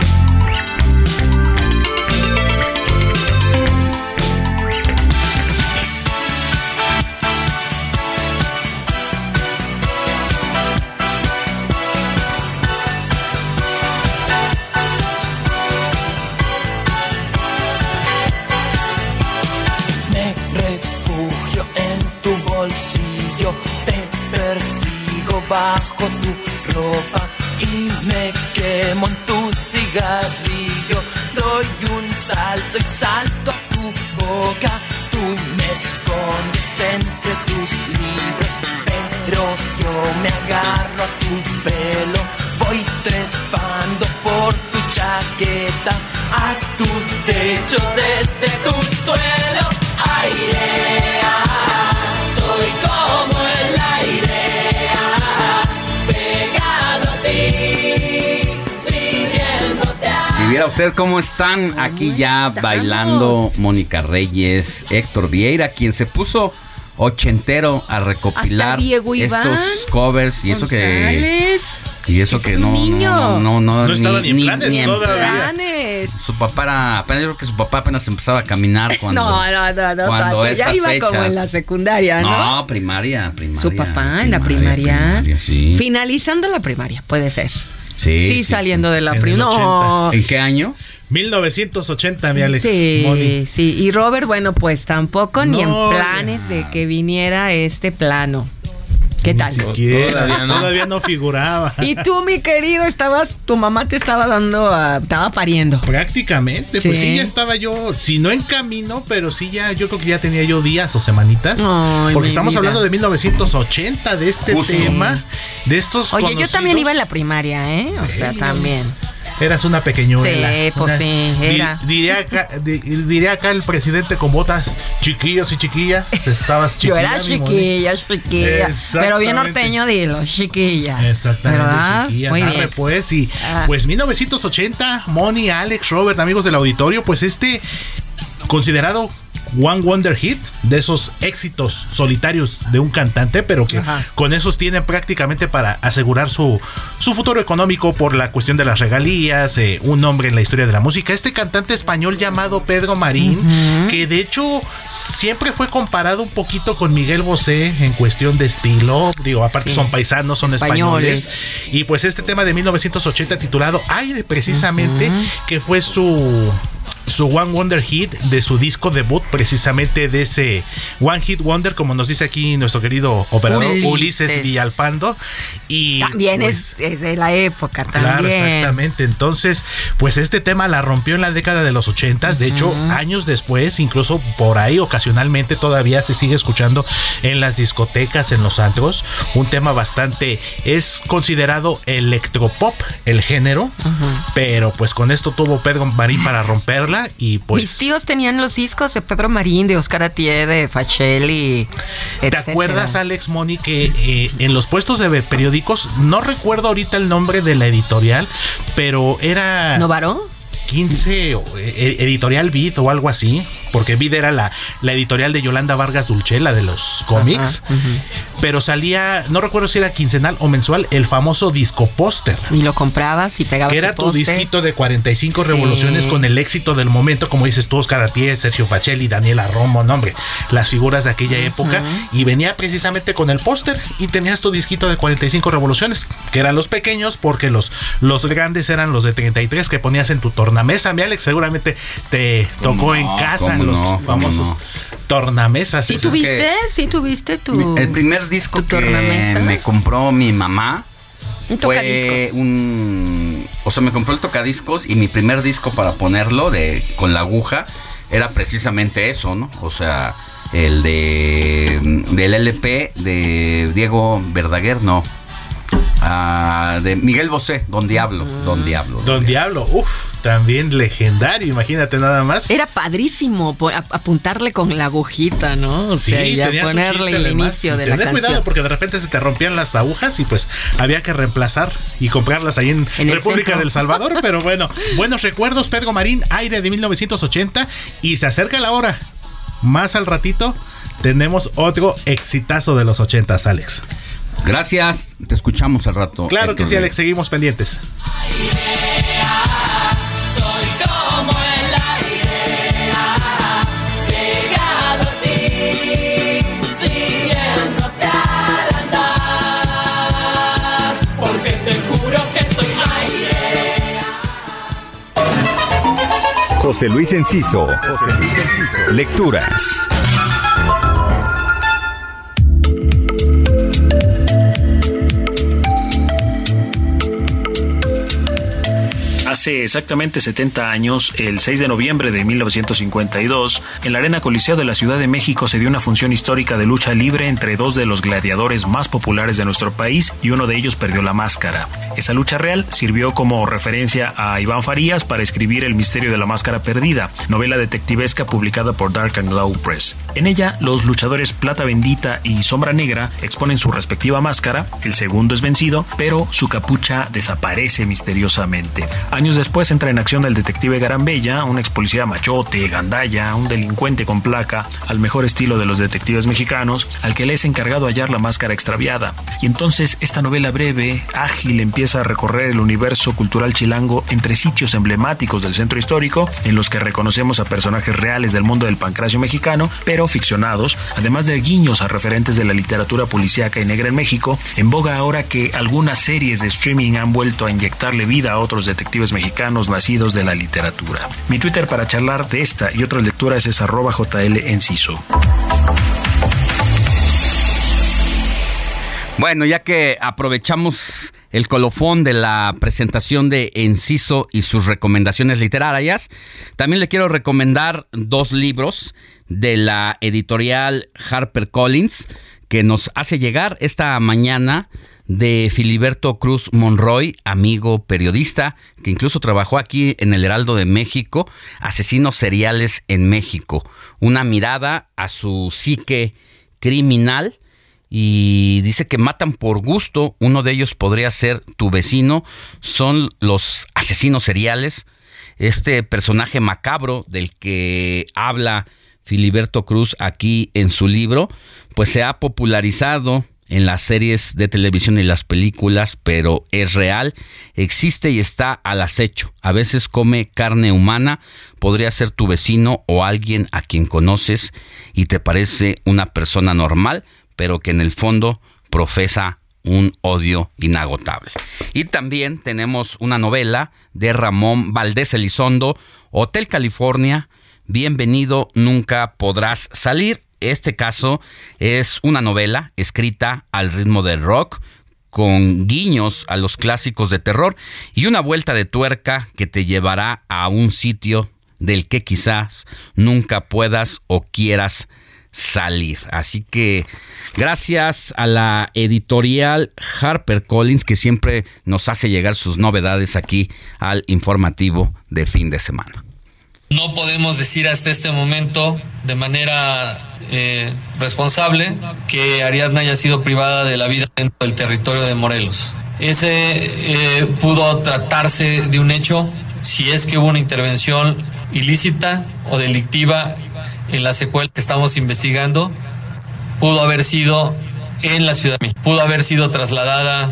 Bajo tu ropa y me quemo en tu cigarrillo. Doy un salto y salto a tu boca. Tú me escondes entre tus libros, pero yo me agarro a tu pelo. Voy trepando por tu chaqueta viera usted cómo están aquí ya bailando Mónica Reyes, Héctor Vieira, quien se puso ochentero a recopilar estos covers y eso que y eso que no, no, no no no estaba ni, ni, planes, ni planes. Su papá era apenas creo que su papá apenas empezaba a caminar cuando No, no, no, no cuando ya iba como en la secundaria, ¿no? No, primaria, primaria. Su papá en la primaria. sí. Finalizando la primaria, puede ser. Sí, saliendo de la primaria. ¿En qué año? 1980, mi Alex. Sí, sí. Y Robert, bueno, pues tampoco ni en planes de que viniera este plano. ¿Qué tal? Todavía no. Todavía no figuraba. Y tú, mi querido, estabas, tu mamá te estaba dando, estaba pariendo. Prácticamente, pues sí, ya estaba yo, si no en camino, pero sí ya, yo creo que ya tenía yo días o semanitas. porque estamos hablando de 1980, de este tema, de estos. Oye, yo también iba en la primaria, ¿eh? O sea, también. Eras una pequeñuela. Sí, pues sí, era. Diría acá, diría acá el presidente con botas chiquillos y chiquillas. Estabas chiquilla. Yo era chiquilla, chiquilla. Pero bien norteño, dilo, chiquilla. Exactamente, ¿verdad? Muy bien. pues, y ah. pues 1980, Moni, Alex, Robert, amigos del auditorio, pues este considerado One Wonder Hit, de esos éxitos solitarios de un cantante, pero que con esos tiene prácticamente para asegurar su, su futuro económico por la cuestión de las regalías, eh, un nombre en la historia de la música. Este cantante español llamado Pedro Marín, que de hecho siempre fue comparado un poquito con Miguel Bosé en cuestión de estilo. Digo, aparte son paisanos, son españoles. Y pues este tema de 1980 titulado Aire, precisamente, que fue su su One Wonder Hit de su disco debut, precisamente de ese One Hit Wonder, como nos dice aquí nuestro querido operador Ulises, Villalpando. Y también es, pues, es, de la época, también. Claro, exactamente. Entonces, pues este tema la rompió en la década de los ochentas. De hecho, años después, incluso por ahí ocasionalmente todavía se sigue escuchando en las discotecas, en los antros. Un tema bastante, es considerado electropop el género, pero pues con esto tuvo Pedro Marín para y pues... Mis tíos tenían los discos de Pedro Marín, de Oscar Atié, de Fachelli, ¿Te acuerdas, Alex Moni, que eh, en los puestos de periódicos, no recuerdo ahorita el nombre de la editorial, pero era... ¿Novaro? 15 eh, editorial Vid o algo así, porque Vid era la, la editorial de Yolanda Vargas Dulcela de los cómics, pero salía, no recuerdo si era quincenal o mensual, el famoso disco póster. Y lo comprabas y pegabas. Que era tu, disquito de 45 revoluciones con el éxito del momento, como dices tú, Oscar Atié, Sergio Facelli, Daniela Romo, nombre, las figuras de aquella época, y venía precisamente con el póster y tenías tu disquito de 45 revoluciones, que eran los pequeños, porque los, los grandes eran los de 33 que ponías en tu tornado tornamesa. Mi Alex, seguramente te tocó en casa los famosos tornamesas. ¿Sí tuviste? ¿Sí tuviste tu El primer disco que me compró mi mamá un fue un... O sea, me compró el tocadiscos y mi primer disco para ponerlo de con la aguja era precisamente eso, ¿no? O sea, el de del LP de Diego Verdaguer, no. Ah, de Miguel Bosé, Don Diablo, Don Diablo. Don, Diablo, uff, también legendario, imagínate nada más. Era padrísimo apuntarle con la agujita, ¿no? O sea, ya ponerle el inicio de la canción. cuidado porque de repente se te rompían las agujas y pues había que reemplazar y comprarlas ahí en, República del Salvador, pero bueno, buenos recuerdos, Pedro Marín, aire de 1980 y se acerca la hora. Más al ratito tenemos otro exitazo de los 80, Alex. Gracias, te escuchamos al rato. Claro que sí, Alex, seguimos pendientes. José José Luis Enciso. Lecturas. Hace exactamente 70 años, el 6 de noviembre de 1952, en la Arena Coliseo de la Ciudad de México se dio una función histórica de lucha libre entre dos de los gladiadores más populares de nuestro país y uno de ellos perdió la máscara. Esa lucha real sirvió como referencia a Iván Farías para escribir El misterio de la máscara perdida, novela detectivesca publicada por Dark and Glow Press. En ella, los luchadores Plata Bendita y Sombra Negra exponen su respectiva máscara, el segundo es vencido, pero su capucha desaparece misteriosamente. Años después entra en acción el detective Garambella, un ex policía machote, gandalla, un delincuente con placa, al mejor estilo de los detectives mexicanos, al que le es encargado hallar la máscara extraviada. Y entonces esta novela breve, ágil, empieza a recorrer el universo cultural chilango entre sitios emblemáticos del centro histórico, en los que reconocemos a personajes reales del mundo del pancracio mexicano, pero ficcionados, además de guiños a referentes de la literatura policíaca y negra en México, en boga ahora que algunas series de streaming han vuelto a inyectarle vida a otros detectives mexicanos mexicanos nacidos de la literatura. Mi Twitter para charlar de esta y otras lecturas es arroba JL Enciso. Bueno, ya que aprovechamos el colofón de la presentación de Enciso y sus recomendaciones literarias, también le quiero recomendar dos libros de la editorial HarperCollins que nos hace llegar esta mañana de Filiberto Cruz Monroy, amigo periodista, que incluso trabajó aquí en el Heraldo de México, Asesinos Seriales en México. Una mirada a su psique criminal y dice que matan por gusto. Uno de ellos podría ser tu vecino. Son los asesinos seriales. Este personaje macabro del que habla Filiberto Cruz aquí en su libro, pues se ha popularizado en las series de televisión y las películas, pero es real, existe y está al acecho. A veces come carne humana, podría ser tu vecino o alguien a quien conoces y te parece una persona normal, pero que en el fondo profesa un odio inagotable. Y también tenemos una novela de Ramón Valdés Elizondo, Hotel California, Bienvenido, nunca podrás salir. Este caso es una novela escrita al ritmo del rock, con guiños a los clásicos de terror y una vuelta de tuerca que te llevará a un sitio del que quizás nunca puedas o quieras salir. Así que gracias a la editorial HarperCollins que siempre nos hace llegar sus novedades aquí al informativo de fin de semana. No podemos decir hasta este momento de manera eh, responsable que Ariadna haya sido privada de la vida dentro del territorio de Morelos. Ese eh, pudo tratarse de un hecho si es que hubo una intervención ilícita o delictiva en la secuela que estamos investigando. Pudo haber sido en la Ciudad de pudo haber sido trasladada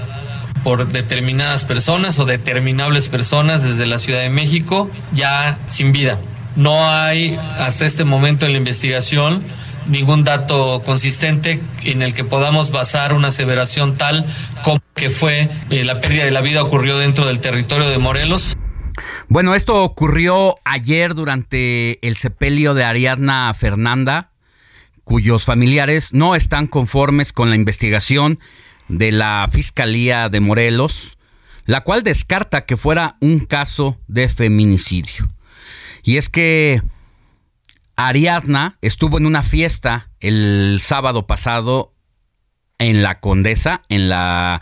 por determinadas personas o determinables personas desde la Ciudad de México ya sin vida. No hay hasta este momento en la investigación ningún dato consistente en el que podamos basar una aseveración tal como que fue eh, la pérdida de la vida ocurrió dentro del territorio de Morelos. Bueno, esto ocurrió ayer durante el sepelio de Ariadna Fernanda, cuyos familiares no están conformes con la investigación de la Fiscalía de Morelos, la cual descarta que fuera un caso de feminicidio. Y es que Ariadna estuvo en una fiesta el sábado pasado en la Condesa, en la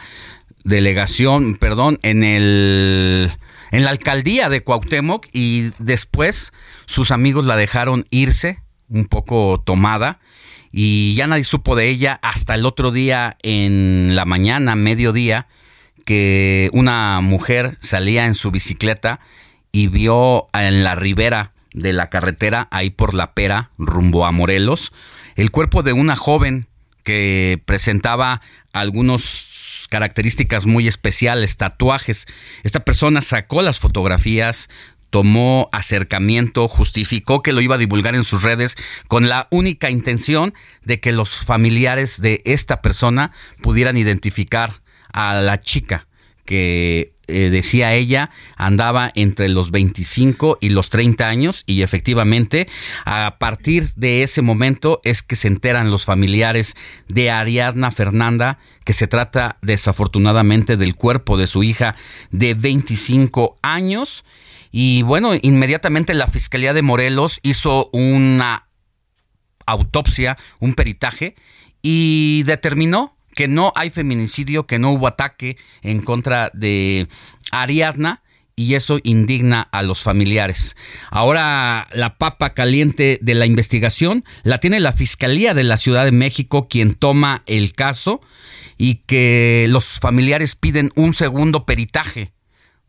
delegación, perdón, en el en la alcaldía de Cuauhtémoc y después sus amigos la dejaron irse un poco tomada y ya nadie supo de ella hasta el otro día en la mañana, mediodía, que una mujer salía en su bicicleta y vio en la ribera de la carretera, ahí por la pera, rumbo a Morelos, el cuerpo de una joven que presentaba algunas características muy especiales, tatuajes. Esta persona sacó las fotografías, tomó acercamiento, justificó que lo iba a divulgar en sus redes con la única intención de que los familiares de esta persona pudieran identificar a la chica que eh, decía ella, andaba entre los 25 y los 30 años y efectivamente a partir de ese momento es que se enteran los familiares de Ariadna Fernanda que se trata desafortunadamente del cuerpo de su hija de 25 años y bueno, inmediatamente la Fiscalía de Morelos hizo una autopsia, un peritaje y determinó que no hay feminicidio, que no hubo ataque en contra de Ariadna y eso indigna a los familiares. Ahora la papa caliente de la investigación la tiene la Fiscalía de la Ciudad de México, quien toma el caso y que los familiares piden un segundo peritaje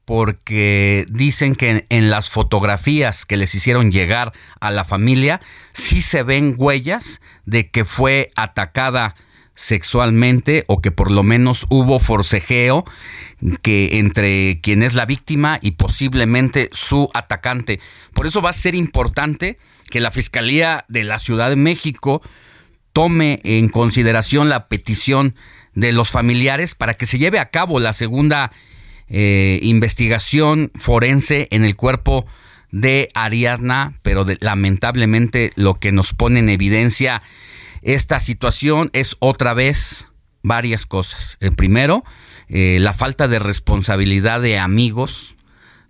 porque dicen que en, las fotografías que les hicieron llegar a la familia sí se ven huellas de que fue atacada sexualmente o que por lo menos hubo forcejeo que entre quien es la víctima y posiblemente su atacante. Por eso va a ser importante que la Fiscalía de la Ciudad de México tome en consideración la petición de los familiares para que se lleve a cabo la segunda eh, investigación forense en el cuerpo de Ariadna, pero lamentablemente lo que nos pone en evidencia esta situación es otra vez varias cosas. El primero, eh, la falta de responsabilidad de amigos,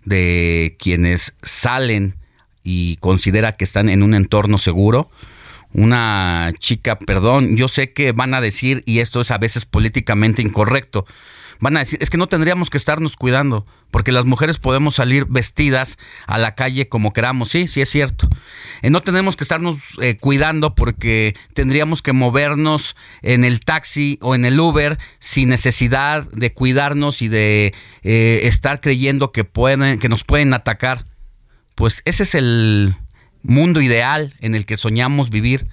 de quienes salen y considera que están en un entorno seguro. Una chica, perdón, yo sé que van a decir, y esto es a veces políticamente incorrecto, van a decir, es que no tendríamos que estarnos cuidando, porque las mujeres podemos salir vestidas a la calle como queramos, sí, sí es cierto. Eh, no tenemos que estarnos eh, cuidando porque tendríamos que movernos en el taxi o en el Uber sin necesidad de cuidarnos y de eh, estar creyendo que, pueden, que nos pueden atacar. Pues ese es el, mundo ideal en el que soñamos vivir,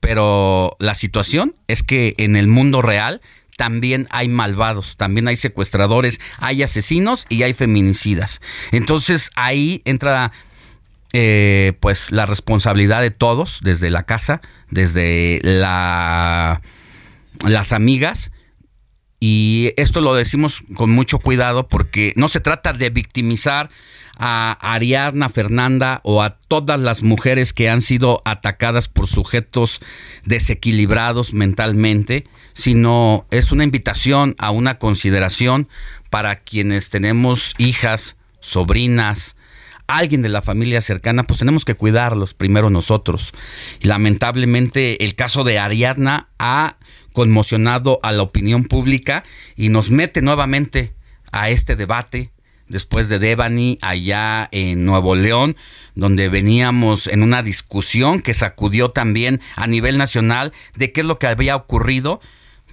pero la situación es que en el mundo real también hay malvados, también hay secuestradores, hay asesinos y hay feminicidas. Entonces ahí entra eh, pues la responsabilidad de todos, desde la casa, desde la, las amigas. Y esto lo decimos con mucho cuidado porque no se trata de victimizar a Ariadna Fernanda o a todas las mujeres que han sido atacadas por sujetos desequilibrados mentalmente, sino es una invitación a una consideración para quienes tenemos hijas, sobrinas, alguien de la familia cercana, pues tenemos que cuidarlos primero nosotros. Lamentablemente el caso de Ariadna ha conmocionado a la opinión pública y nos mete nuevamente a este debate después de Devani allá en Nuevo León, donde veníamos en una discusión que sacudió también a nivel nacional de qué es lo que había ocurrido.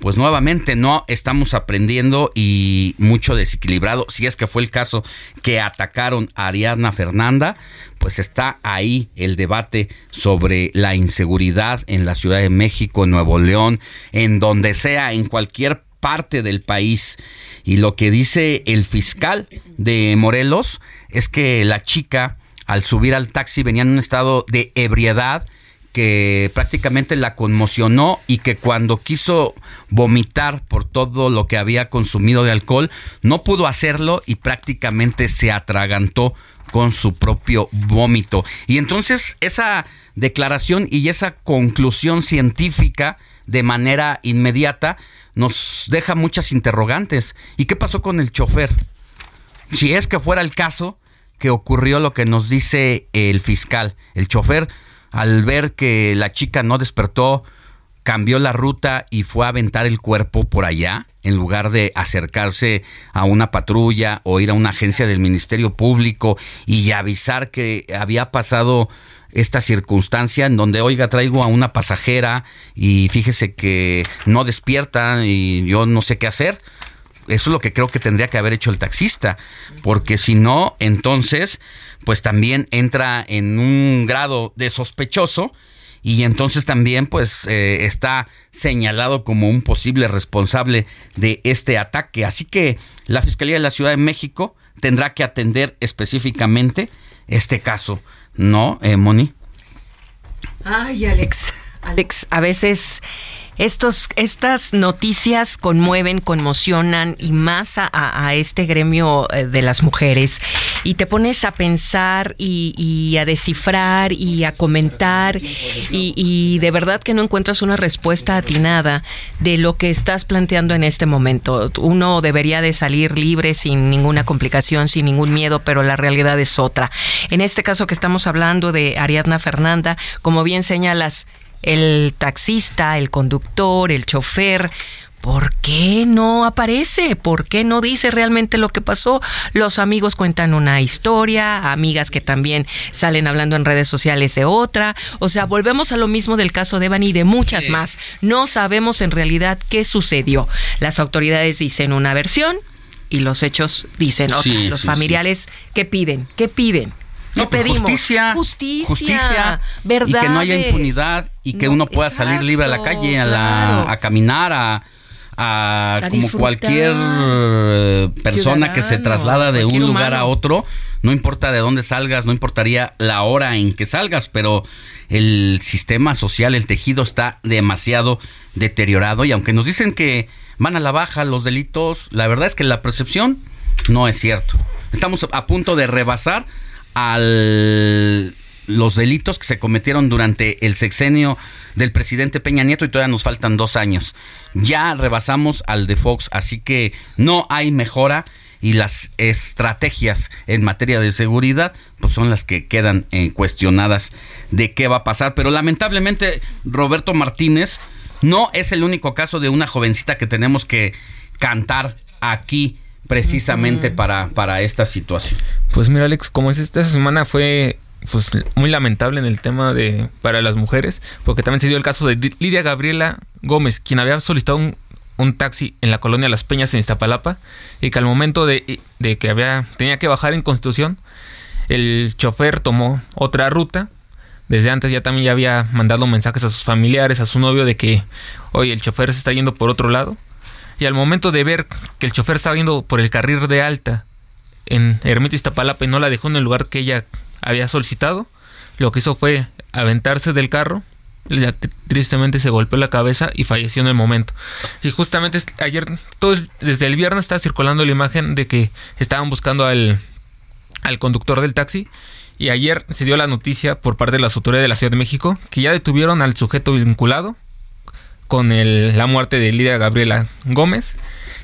Pues nuevamente no estamos aprendiendo y mucho desequilibrado. Si es que fue el caso que atacaron a Ariadna Fernanda, pues está ahí el debate sobre la inseguridad en la Ciudad de México, en Nuevo León, en donde sea, en cualquier parte del país. Y lo que dice el fiscal de Morelos es que la chica al subir al taxi venía en un estado de ebriedad que prácticamente la conmocionó y que cuando quiso vomitar por todo lo que había consumido de alcohol, no pudo hacerlo y prácticamente se atragantó con su propio vómito. Y entonces esa declaración y esa conclusión científica de manera inmediata nos deja muchas interrogantes. ¿Y qué pasó con el chofer? Si es que fuera el caso que ocurrió lo que nos dice el fiscal, el chofer, al ver que la chica no despertó, cambió la ruta y fue a aventar el cuerpo por allá, en lugar de acercarse a una patrulla o ir a una agencia del Ministerio Público y avisar que había pasado esta circunstancia en donde, oiga, traigo a una pasajera y fíjese que no despierta y yo no sé qué hacer. Eso es lo que creo que tendría que haber hecho el taxista, porque si no, entonces, pues también entra en un grado de sospechoso y entonces también pues eh, está señalado como un posible responsable de este ataque. Así que la Fiscalía de la Ciudad de México tendrá que atender específicamente este caso. ¿No, eh, Moni? Ay, Alex. Alex, a veces estos, estas noticias conmueven, conmocionan y más a, este gremio eh, de las mujeres. Y te pones a pensar y, a descifrar y a comentar y, de verdad que no encuentras una respuesta atinada de lo que estás planteando en este momento. Uno debería de salir libre sin ninguna complicación, sin ningún miedo, pero la realidad es otra. En este caso que estamos hablando de Ariadna Fernanda, como bien señalas, el taxista, el conductor, el chofer, ¿Por qué no aparece? ¿Por qué no dice realmente lo que pasó? Los amigos cuentan una historia, amigas que también salen hablando en redes sociales de otra. O sea, volvemos a lo mismo del caso de Evan y de muchas más. No sabemos en realidad qué sucedió. Las autoridades dicen una versión y los hechos dicen otra. los familiares, ¿qué piden? ¿Qué piden? No, pues pedimos? Justicia, justicia, verdad. Y que no haya impunidad y que uno pueda salir libre a la calle, a, a caminar, a, a, como cualquier eh, persona que se traslada de un lugar a otro, no importa de dónde salgas, no importaría la hora en que salgas, pero el sistema social, el tejido está demasiado deteriorado y aunque nos dicen que van a la baja los delitos, la verdad es que la percepción no es cierto. Estamos a punto de rebasar los delitos que se cometieron durante el sexenio del presidente Peña Nieto y todavía nos faltan dos años. Ya rebasamos al de Fox, así que no hay mejora y las estrategias en materia de seguridad pues son las que quedan eh, cuestionadas de qué va a pasar. Pero lamentablemente Roberto Martínez no es el único caso de una jovencita que tenemos que cantar aquí precisamente para, para esta situación? Pues mira, Alex, como es esta semana fue pues muy lamentable en el tema de para las mujeres, porque también se dio el caso de Lidia Gabriela Gómez, quien había solicitado un, un taxi en la colonia Las Peñas en Iztapalapa y que al momento de, de, que había tenía que bajar en Constitución, el chofer tomó otra ruta desde antes ya también ya había mandado mensajes a sus familiares, a su novio de que, oye, el chofer se está yendo por otro lado. Y al momento de ver que el chofer estaba yendo por el carril de alta en Ermita Iztapalapa y no la dejó en el lugar que ella había solicitado, lo que hizo fue aventarse del carro, tristemente se golpeó la cabeza y falleció en el momento. Y justamente ayer, todo, desde el viernes está circulando la imagen de que estaban buscando al, al conductor del taxi y ayer se dio la noticia por parte de las autoridades de la Ciudad de México que ya detuvieron al sujeto vinculado con la muerte de Lidia Gabriela Gómez,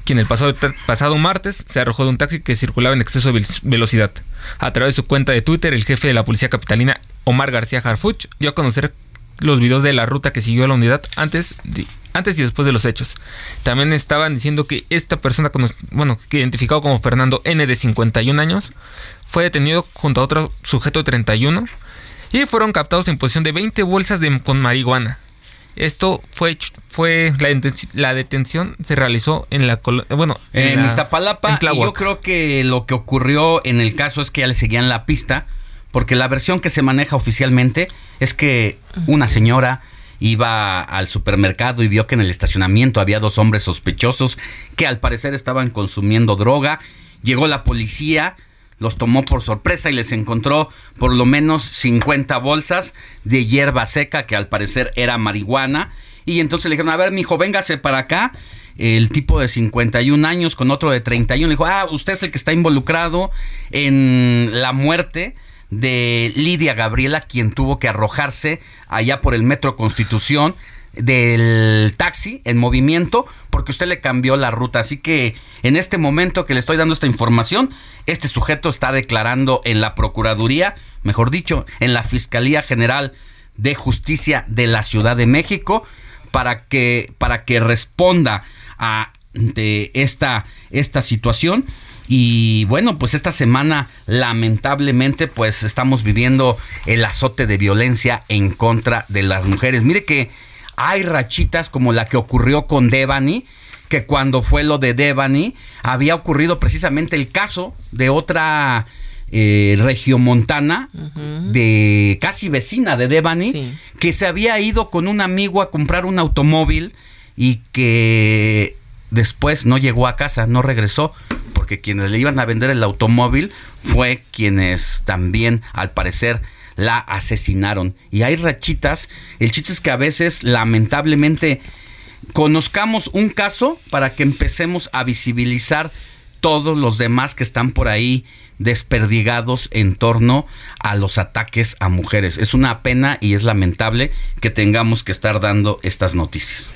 quien el pasado, pasado martes se arrojó de un taxi que circulaba en exceso de velocidad. A través de su cuenta de Twitter, el jefe de la policía capitalina, Omar García Harfuch, dio a conocer los videos de la ruta que siguió la unidad antes, y después de los hechos. También estaban diciendo que esta persona, bueno, que identificado como Fernando N de 51 años, fue detenido junto a otro sujeto de 31 y fueron captados en posesión de 20 bolsas de, con marihuana. Esto fue, fue la, detención se realizó en la bueno en, Iztapalapa. y yo creo que lo que ocurrió en el caso es que ya le seguían la pista, porque la versión que se maneja oficialmente es que una señora iba al supermercado y vio que en el estacionamiento había dos hombres sospechosos que al parecer estaban consumiendo droga. Llegó la policía, los tomó por sorpresa y les encontró por lo menos 50 bolsas de hierba seca que al parecer era marihuana. Y entonces le dijeron, a ver, mijo, véngase para acá. El tipo de 51 años con otro de 31 le dijo, ah, usted es el que está involucrado en la muerte de Lidia Gabriela, quien tuvo que arrojarse allá por el Metro Constitución del taxi en movimiento porque usted le cambió la ruta. Así que en este momento que le estoy dando esta información, este sujeto está declarando en la Procuraduría, mejor dicho, en la Fiscalía General de Justicia de la Ciudad de México para que para que responda a esta esta situación y bueno, pues esta semana lamentablemente pues estamos viviendo el azote de violencia en contra de las mujeres. Mire que hay rachitas como la que ocurrió con Devani, que cuando fue lo de Devani, había ocurrido precisamente el caso de otra eh, regiomontana, de casi vecina de Devani, que se había ido con un amigo a comprar un automóvil y que después no llegó a casa, no regresó, porque quienes le iban a vender el automóvil fue quienes también, al parecer, la asesinaron. Y hay rachitas. El chiste es que a veces, lamentablemente, conozcamos un caso para que empecemos a visibilizar todos los demás que están por ahí desperdigados en torno a los ataques a mujeres. Es una pena y es lamentable que tengamos que estar dando estas noticias.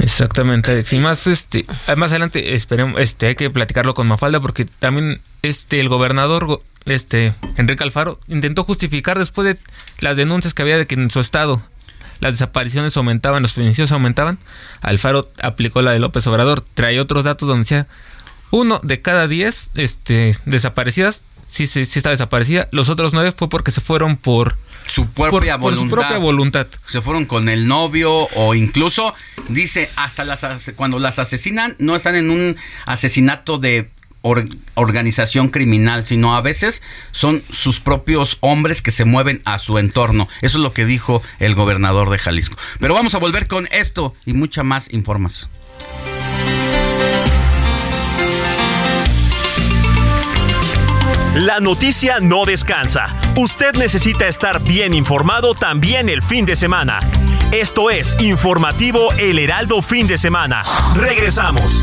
Exactamente, y más este, más adelante esperemos, este, hay que platicarlo con Mafalda porque también este el gobernador este Enrique Alfaro intentó justificar después de las denuncias que había de que en su estado las desapariciones aumentaban, los feminicidios aumentaban, Alfaro aplicó la de López Obrador, trae otros datos donde decía uno de cada diez este, desaparecidas sí, sí, sí está desaparecida, los otros nueve fue porque se fueron por su propia voluntad. su propia voluntad. Se fueron con el novio o incluso dice hasta las cuando las asesinan no están en un asesinato de organización criminal, sino a veces son sus propios hombres que se mueven a su entorno. Eso es lo que dijo el gobernador de Jalisco. Pero vamos a volver con esto y mucha más información. La noticia no descansa. Usted necesita estar bien informado también el fin de semana. Esto es Informativo El Heraldo Fin de Semana. Regresamos.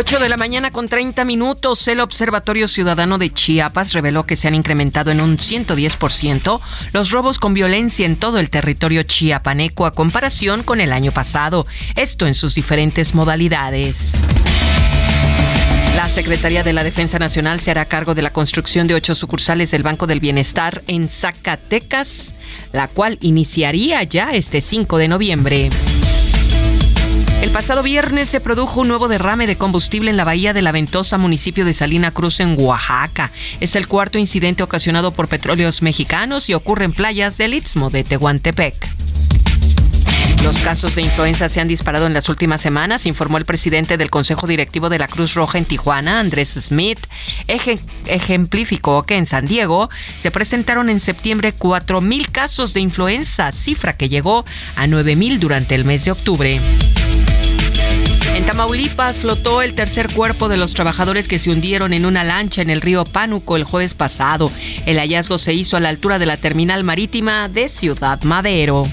8 de la mañana con 30 minutos, el Observatorio Ciudadano de Chiapas reveló que se han incrementado en un 110% los robos con violencia en todo el territorio chiapaneco a comparación con el año pasado, esto en sus diferentes modalidades. La Secretaría de la Defensa Nacional se hará cargo de la construcción de ocho sucursales del Banco del Bienestar en Zacatecas, la cual iniciaría ya este 5 de noviembre. El pasado viernes se produjo un nuevo derrame de combustible en la bahía de la Ventosa, municipio de Salina Cruz, en Oaxaca. Es el cuarto incidente ocasionado por petróleos mexicanos y ocurre en playas del Istmo de Tehuantepec. Los casos de influenza se han disparado en las últimas semanas, informó el presidente del Consejo Directivo de la Cruz Roja en Tijuana, Andrés Smith. ejemplificó que en San Diego se presentaron en septiembre 4.000 casos de influenza, cifra que llegó a 9.000 durante el mes de octubre. Tamaulipas flotó el tercer cuerpo de los trabajadores que se hundieron en una lancha en el río Pánuco el jueves pasado. El hallazgo se hizo a la altura de la terminal marítima de Ciudad Madero.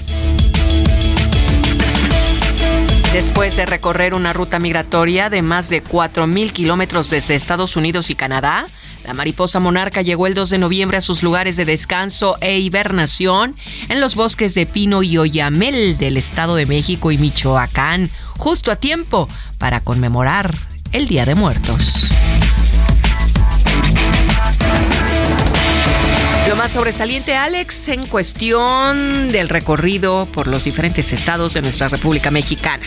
Después de recorrer una ruta migratoria de más de 4.000 kilómetros desde Estados Unidos y Canadá, la mariposa monarca llegó el 2 de noviembre a sus lugares de descanso e hibernación en los bosques de Pino y Oyamel del Estado de México y Michoacán, justo a tiempo para conmemorar el Día de Muertos. Lo más sobresaliente, Alex, en cuestión del recorrido por los diferentes estados de nuestra República Mexicana.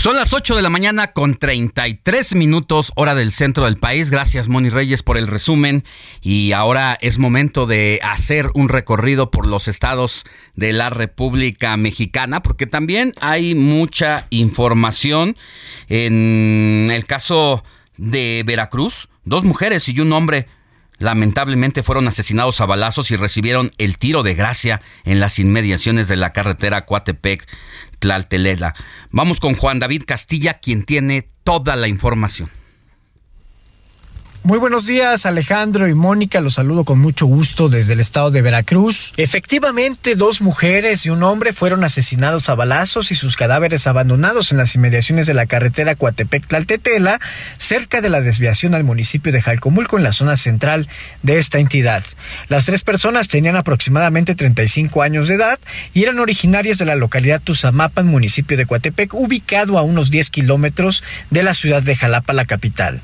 Son las 8 de la mañana con 33 minutos hora del centro del país. Gracias Moni Reyes por el resumen y ahora es momento de hacer un recorrido por los estados de la República Mexicana porque también hay mucha información en el caso de Veracruz. Dos mujeres y un hombre lamentablemente fueron asesinados a balazos y recibieron el tiro de gracia en las inmediaciones de la carretera Coatepec Tlaltelela. Vamos con Juan David Castilla, quien tiene toda la información. Muy buenos días Alejandro y Mónica, los saludo con mucho gusto desde el estado de Veracruz. Efectivamente, dos mujeres y un hombre fueron asesinados a balazos y sus cadáveres abandonados en las inmediaciones de la carretera Coatepec-Tlaltetela, cerca de la desviación al municipio de Jalcomulco en la zona central de esta entidad. Las tres personas tenían aproximadamente 35 años de edad y eran originarias de la localidad Tuzamapan, municipio de Coatepec, ubicado a unos 10 kilómetros de la ciudad de Jalapa, la capital.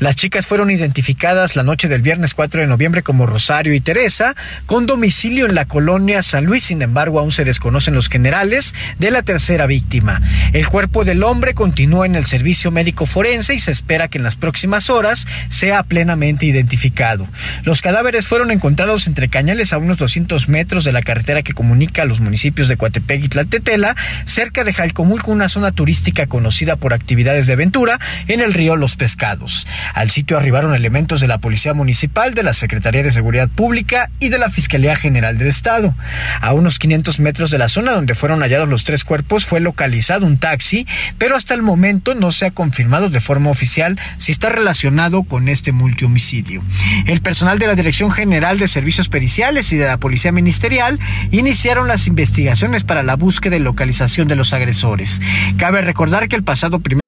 Las chicas fueron identificadas la noche del viernes 4 de noviembre como Rosario y Teresa, con domicilio en la colonia San Luis. Sin embargo, aún se desconocen los generales de la tercera víctima. El cuerpo del hombre continúa en el servicio médico forense y se espera que en las próximas horas sea plenamente identificado. Los cadáveres fueron encontrados entre cañales a unos 200 metros de la carretera que comunica a los municipios de Coatepec y Tlaltetela, cerca de Jalcomulco, una zona turística conocida por actividades de aventura en el río Los Pescados. Al sitio arribaron elementos de la Policía Municipal, de la Secretaría de Seguridad Pública y de la Fiscalía General del Estado. A unos 500 metros de la zona donde fueron hallados los tres cuerpos fue localizado un taxi, pero hasta el momento no se ha confirmado de forma oficial si está relacionado con este multihomicidio. El personal de la Dirección General de Servicios Periciales y de la Policía Ministerial iniciaron las investigaciones para la búsqueda y localización de los agresores. Cabe recordar que el pasado primer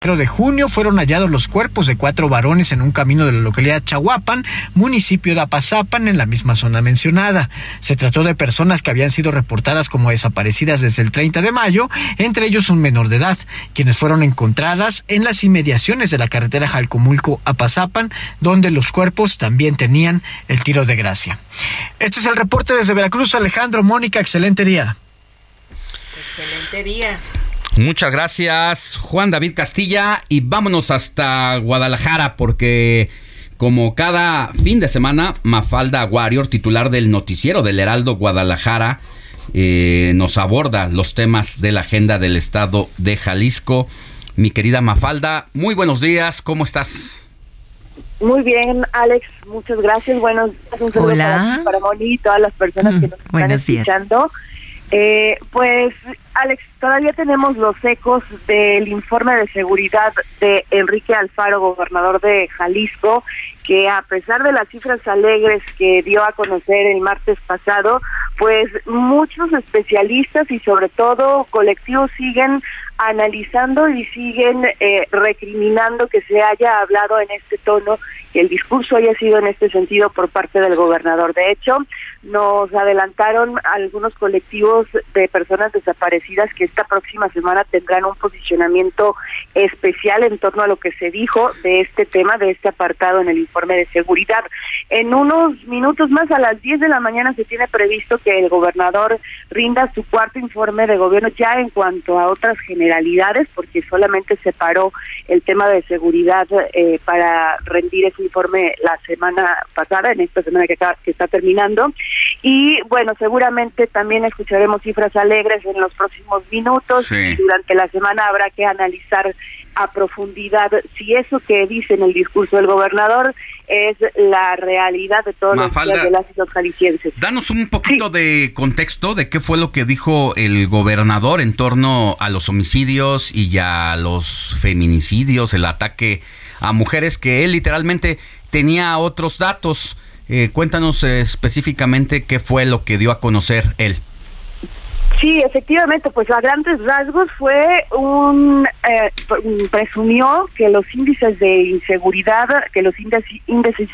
de junio fueron hallados los cuerpos de cuatro varones en un camino de la localidad Chahuapan, municipio de Apazapan, en la misma zona mencionada. Se trató de personas que habían sido reportadas como desaparecidas desde el 30 de mayo, entre ellos un menor de edad, quienes fueron encontradas en las inmediaciones de la carretera Jalcomulco-Apazapan, donde los cuerpos también tenían el tiro de gracia. Este es el reporte desde Veracruz, Alejandro Mónica, excelente día. Excelente día. Muchas gracias, Juan David Castilla. Y vámonos hasta Guadalajara porque... Como cada fin de semana, Mafalda Warrior, titular del noticiero del Heraldo Guadalajara, eh, nos aborda los temas de la agenda del estado de Jalisco. Mi querida Mafalda, muy buenos días, ¿cómo estás? Muy bien, Alex, muchas gracias. Buenos días, un Hola. para, Moni y todas las personas que nos están escuchando. Eh, pues, Alex, todavía tenemos los ecos del informe de seguridad de Enrique Alfaro, gobernador de Jalisco, que a pesar de las cifras alegres que dio a conocer el martes pasado, pues muchos especialistas y sobre todo colectivos siguen analizando y siguen eh, recriminando que se haya hablado en este tono, que el discurso haya sido en este sentido por parte del gobernador. De hecho, nos adelantaron algunos colectivos de personas desaparecidas que esta próxima semana tendrán un posicionamiento especial en torno a lo que se dijo de este tema, de este apartado en el informe de seguridad. En unos minutos más, a las 10 de la mañana, se tiene previsto que el gobernador rinda su cuarto informe de gobierno ya en cuanto a otras generaciones porque solamente se paró el tema de seguridad eh, para rendir ese informe la semana pasada, en esta semana que, que está terminando. Y bueno, seguramente también escucharemos cifras alegres en los próximos minutos. Durante la semana habrá que analizar a profundidad si eso que dice en el discurso del gobernador es la realidad de todos los de las y los jaliscienses. Danos un poquito de contexto de qué fue lo que dijo el gobernador en torno a los homicidios y a los feminicidios, el ataque a mujeres, que él literalmente tenía otros datos. Eh, cuéntanos eh, específicamente qué fue lo que dio a conocer él. Sí, efectivamente, pues a grandes rasgos fue un eh, presumió que los índices de inseguridad, que los índices índices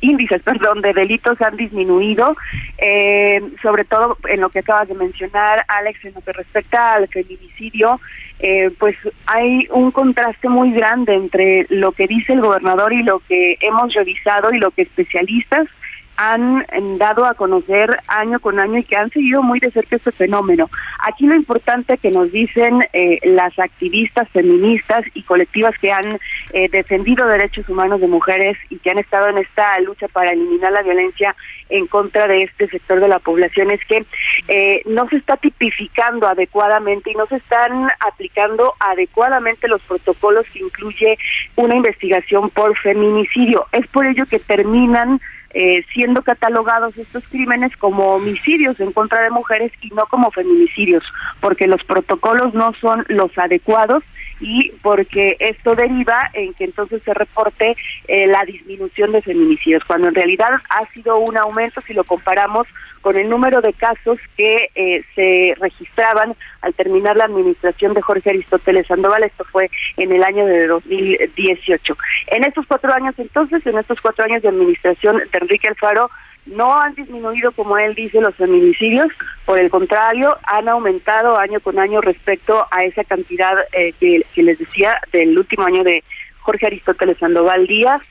índices, perdón, de delitos han disminuido, eh, sobre todo en lo que acabas de mencionar, Alex, en lo que respecta al feminicidio, eh, pues hay un contraste muy grande entre lo que dice el gobernador y lo que hemos revisado y lo que especialistas han dado a conocer año con año y que han seguido muy de cerca este fenómeno. Aquí lo importante que nos dicen eh, las activistas feministas y colectivas que han eh, defendido derechos humanos de mujeres y que han estado en esta lucha para eliminar la violencia en contra de este sector de la población es que eh, no se está tipificando adecuadamente y no se están aplicando adecuadamente los protocolos que incluye una investigación por feminicidio. Es por ello que terminan eh, siendo catalogados estos crímenes como homicidios en contra de mujeres y no como feminicidios, porque los protocolos no son los adecuados y porque esto deriva en que entonces se reporte eh, la disminución de feminicidios, cuando en realidad ha sido un aumento si lo comparamos con el número de casos que eh, se registraban al terminar la administración de Jorge Aristóteles Sandoval. Esto fue en el año de 2018. En estos cuatro años, entonces, en estos cuatro años de administración de Enrique Alfaro, no han disminuido, como él dice, los feminicidios, por el contrario, han aumentado año con año respecto a esa cantidad eh, que, que les decía del último año de Jorge Aristóteles Sandoval Díaz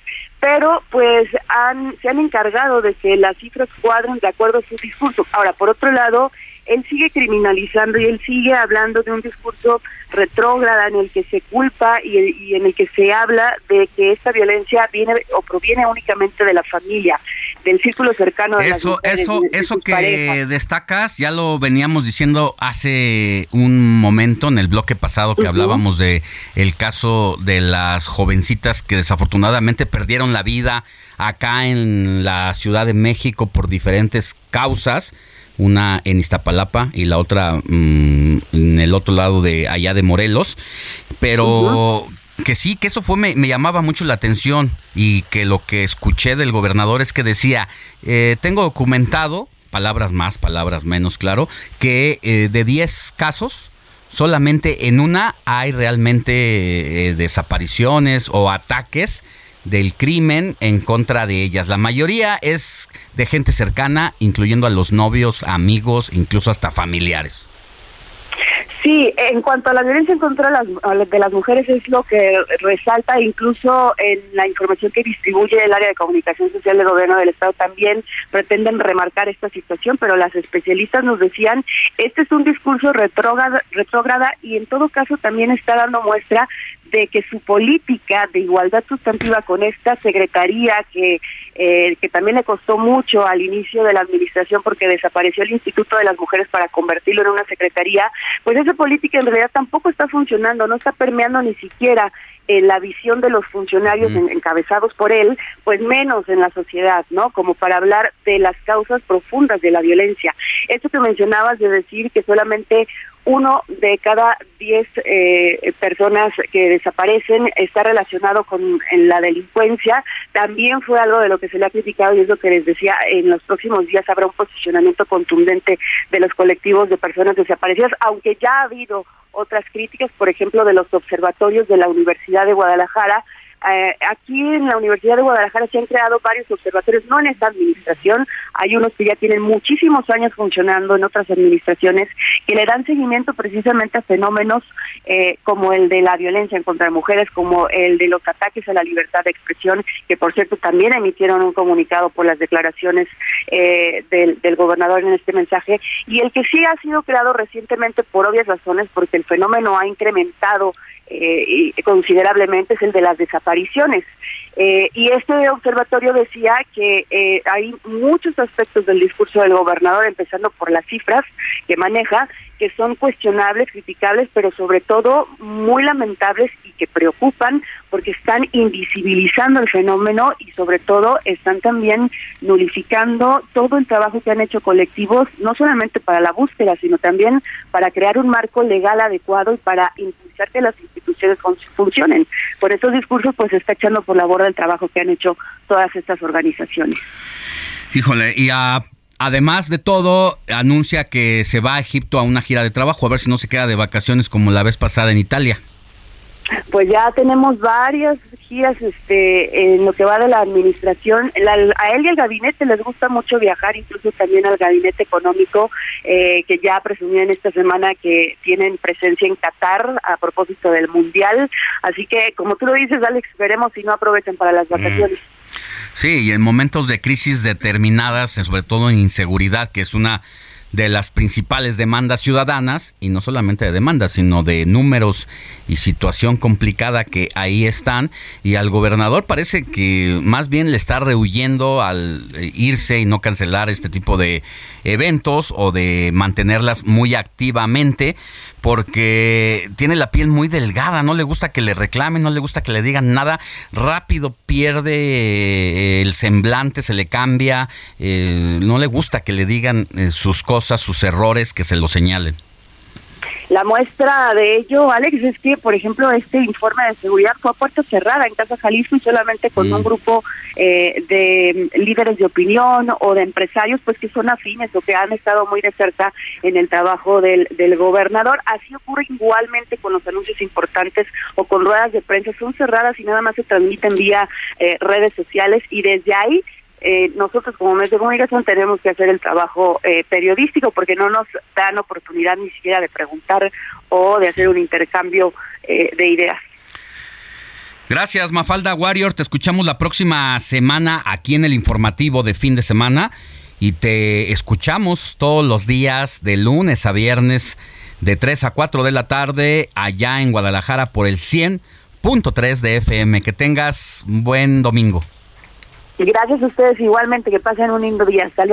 pero pues han, se han encargado de que las cifras cuadren de acuerdo a su discurso. Ahora, por otro lado, él sigue criminalizando y él sigue hablando de un discurso retrógrada en el que se culpa y, y, en el que se habla de que esta violencia viene o proviene únicamente de la familia del círculo cercano de eso eso eso que destacas ya lo veníamos diciendo hace un momento en el bloque pasado que hablábamos de el caso de las jovencitas que desafortunadamente perdieron la vida acá en la Ciudad de México por diferentes causas una en Iztapalapa y la otra mm, en el otro lado de allá de Morelos pero que sí, que eso fue, me, llamaba mucho la atención y que lo que escuché del gobernador es que decía, eh, tengo documentado, palabras más, palabras menos, claro, que eh, de 10 casos, solamente en una hay realmente eh, desapariciones o ataques del crimen en contra de ellas. La mayoría es de gente cercana, incluyendo a los novios, amigos, incluso hasta familiares. Sí, en cuanto a la violencia en contra de las, mujeres es lo que resalta incluso en la información que distribuye el área de comunicación social del gobierno del estado también pretenden remarcar esta situación, pero las especialistas nos decían, este es un discurso retrógrada, retrógrada y en todo caso también está dando muestra de que su política de igualdad sustantiva con esta secretaría que eh, que también le costó mucho al inicio de la administración porque desapareció el Instituto de las Mujeres para convertirlo en una secretaría, pues esa política en realidad tampoco está funcionando, no está permeando ni siquiera en la visión de los funcionarios encabezados por él, pues menos en la sociedad, ¿no? Como para hablar de las causas profundas de la violencia. Esto que mencionabas de decir que solamente uno de cada diez eh, personas que desaparecen está relacionado con la delincuencia. También fue algo de lo que se le ha criticado y es lo que les decía, en los próximos días habrá un posicionamiento contundente de los colectivos de personas desaparecidas, aunque ya ha habido otras críticas, por ejemplo, de los observatorios de la Universidad de Guadalajara, eh, aquí en la Universidad de Guadalajara se han creado varios observatorios, no en esta administración, hay unos que ya tienen muchísimos años funcionando en otras administraciones que le dan seguimiento precisamente a fenómenos eh, como el de la violencia en contra de mujeres, como el de los ataques a la libertad de expresión, que por cierto también emitieron un comunicado por las declaraciones eh, del, del gobernador en este mensaje, y el que sí ha sido creado recientemente por obvias razones, porque el fenómeno ha incrementado eh, considerablemente es el de las desapariciones. Eh, y este observatorio decía que eh, hay muchos aspectos del discurso del gobernador, empezando por las cifras que maneja, que son cuestionables, criticables, pero sobre todo muy lamentables y que preocupan porque están invisibilizando el fenómeno y sobre todo están también nulificando todo el trabajo que han hecho colectivos, no solamente para la búsqueda, sino también para crear un marco legal adecuado y para impulsar que las instituciones funcionen. Por estos discursos pues se está echando por la borda el trabajo que han hecho todas estas organizaciones. Híjole, y a además de todo, anuncia que se va a Egipto a una gira de trabajo, a ver si no se queda de vacaciones como la vez pasada en Italia. Pues ya tenemos varias giras este, en lo que va de la administración. a él y al gabinete les gusta mucho viajar, incluso también al gabinete económico, eh, que ya presumían esta semana que tienen presencia en Qatar a propósito del Mundial. Así que, como tú lo dices, Alex, veremos si no aprovechan para las mm. vacaciones. Sí, y en momentos de crisis determinadas, sobre todo en inseguridad, que es una de las principales demandas ciudadanas, y no solamente de demandas, sino de números y situación complicada que ahí están, y al gobernador parece que más bien le está rehuyendo al irse y no cancelar este tipo de eventos o de mantenerlas muy activamente, porque tiene la piel muy delgada, no le gusta que le reclamen, no le gusta que le digan nada, rápido pierde eh, el semblante, se le cambia, eh, no le gusta que le digan eh, sus cosas, sus errores, que se lo señalen. La muestra de ello, Alex, es que, por ejemplo, este informe de seguridad fue a puerta cerrada en Casa Jalisco y solamente con un mm. grupo eh, de líderes de opinión o de empresarios, pues que son afines o que han estado muy de cerca en el trabajo del, del gobernador. Así ocurre igualmente con los anuncios importantes o con ruedas de prensa. Son cerradas y nada más se transmiten vía eh, redes sociales y desde ahí eh, nosotros como medios de comunicación tenemos que hacer el trabajo eh, periodístico porque no nos dan oportunidad ni siquiera de preguntar o de hacer un intercambio eh, de ideas. Gracias, Mafalda Warrior. Te escuchamos la próxima semana aquí en el informativo de fin de semana y te escuchamos todos los días de lunes a viernes de 3 a 4 de la tarde allá en Guadalajara por el 100.3 de FM. Que tengas un buen domingo. Gracias a ustedes igualmente, que pasen un lindo día. Hasta.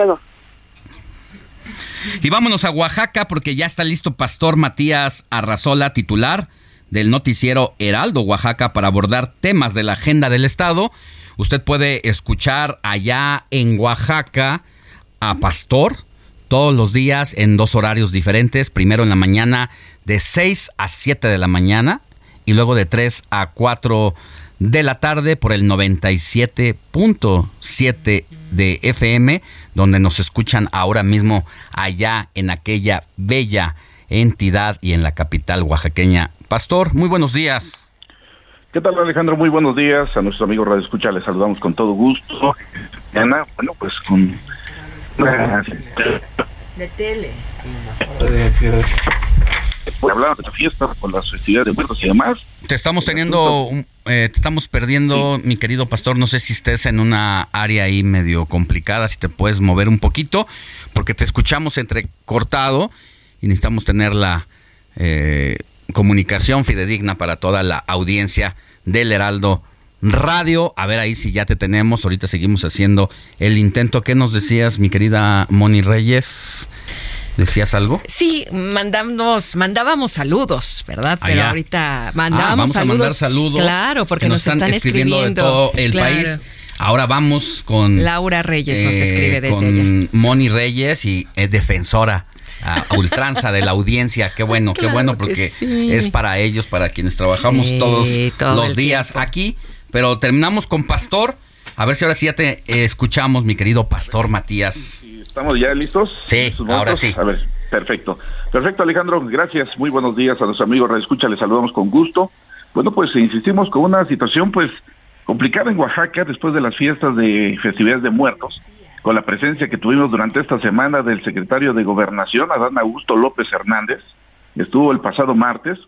Y vámonos a Oaxaca porque ya está listo Pastor Matías Arrazola, titular del noticiero Heraldo Oaxaca para abordar temas de la agenda del Estado. Usted puede escuchar allá en Oaxaca a Pastor todos los días en dos horarios diferentes. Primero en la mañana de 6 a 7 de la mañana y luego de 3 a 4 de la tarde por el 97.7 de FM, donde nos escuchan ahora mismo allá en aquella bella entidad y en la capital oaxaqueña. Pastor, muy buenos días. ¿Qué tal Alejandro? Muy buenos días. A nuestro amigo Radio Escucha les saludamos con todo gusto. Ana, bueno, pues con... De tele. Hablar de la fiesta, con las festividades de muertos y demás. Te estamos teniendo, eh, te estamos perdiendo, mi querido pastor. No sé si estés en una área ahí medio complicada, si te puedes mover un poquito, porque te escuchamos entrecortado y necesitamos tener la eh, comunicación fidedigna para toda la audiencia del Heraldo Radio. A ver ahí si ya te tenemos. Ahorita seguimos haciendo el intento. ¿Qué nos decías, mi querida Moni Reyes? ¿Decías algo? Sí, mandamos, mandábamos saludos, ¿verdad? Pero ahorita mandábamos ah, vamos saludos. a mandar saludos. Claro, porque nos, están, escribiendo, de todo el país. Ahora vamos con Laura Reyes nos eh, escribe desde con Moni Reyes y es defensora a ultranza de la audiencia. Qué bueno, qué bueno, porque es para ellos, para quienes trabajamos todos los días aquí. Pero terminamos con Pastor. A ver si ahora sí ya te eh, escuchamos, mi querido Pastor Matías. ¿Estamos ya listos? Sí, ahora sí. A ver, perfecto. Perfecto, Alejandro. Gracias. Muy buenos días a nuestros amigos Escucha. Les saludamos con gusto. Bueno, pues insistimos con una situación, pues, complicada en Oaxaca después de las fiestas de festividades de muertos con la presencia que tuvimos durante esta semana del secretario de Gobernación, Adán Augusto López Hernández, estuvo el pasado martes,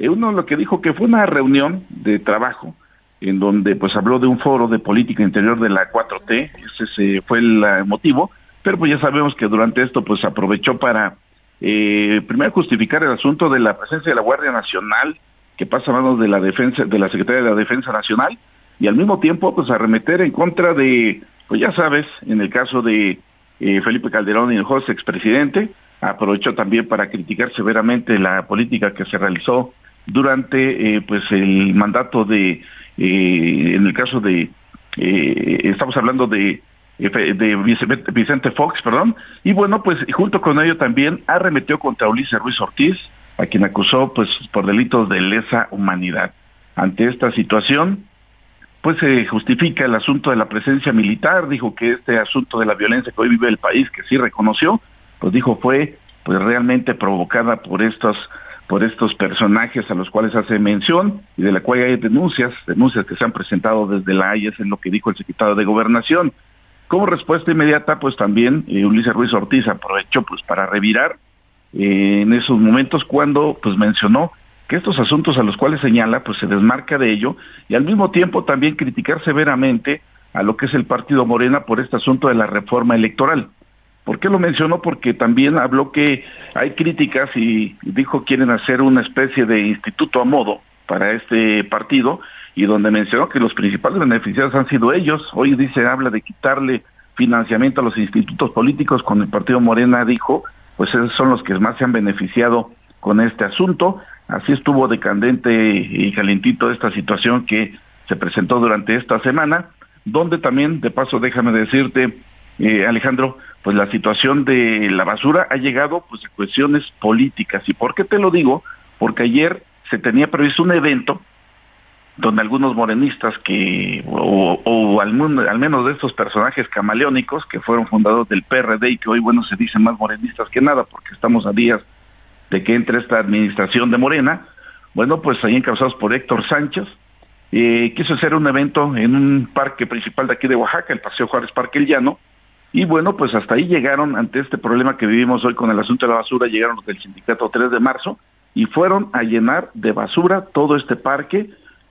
eh, uno lo que dijo que fue una reunión de trabajo en donde pues habló de un foro de política interior de la 4T, ese fue el eh, motivo, pero pues ya sabemos que durante esto pues aprovechó para eh, primero justificar el asunto de la presencia de la Guardia Nacional que pasa a manos de la defensa de la Secretaría de la Defensa Nacional y al mismo tiempo pues arremeter en contra de pues ya sabes, en el caso de eh, Felipe Calderón y el José expresidente, aprovechó también para criticar severamente la política que se realizó durante eh, pues el mandato de, en el caso de, estamos hablando de de Vicente Fox, perdón, y bueno, pues junto con ello también arremetió contra Ulises Ruiz Ortiz, a quien acusó pues por delitos de lesa humanidad. Ante esta situación, pues se justifica el asunto de la presencia militar, dijo que este asunto de la violencia que hoy vive el país, que sí reconoció, pues dijo fue pues realmente provocada por estos por estos personajes a los cuales hace mención y de la cual hay denuncias, denuncias que se han presentado desde la AIES en lo que dijo el secretario de Gobernación. Como respuesta inmediata, pues también eh, Ulises Ruiz Ortiz aprovechó pues para revirar eh, en esos momentos cuando pues mencionó que estos asuntos a los cuales señala, pues se desmarca de ello y al mismo tiempo también criticar severamente a lo que es el partido Morena por este asunto de la reforma electoral. ¿Por qué lo mencionó? Porque también habló que hay críticas y dijo quieren hacer una especie de instituto a modo para este partido y donde mencionó que los principales beneficiados han sido ellos. Hoy dice, habla de quitarle financiamiento a los institutos políticos con el partido Morena, dijo, pues esos son los que más se han beneficiado con este asunto. Así estuvo decandente y calentito esta situación que se presentó durante esta semana, donde también, de paso, déjame decirte, eh, Alejandro, pues la situación de la basura ha llegado pues a cuestiones políticas. ¿Y por qué te lo digo? Porque ayer se tenía previsto un evento donde algunos morenistas que, o, al, menos de estos personajes camaleónicos que fueron fundadores del PRD y que hoy, bueno, se dicen más morenistas que nada porque estamos a días de que entre esta administración de Morena, bueno, pues ahí encabezados por Héctor Sánchez, eh, quiso hacer un evento en un parque principal de aquí de Oaxaca, el Paseo Juárez Parque El Llano, y bueno, pues hasta ahí llegaron ante este problema que vivimos hoy con el asunto de la basura, llegaron los del sindicato 3 de marzo y fueron a llenar de basura todo este parque,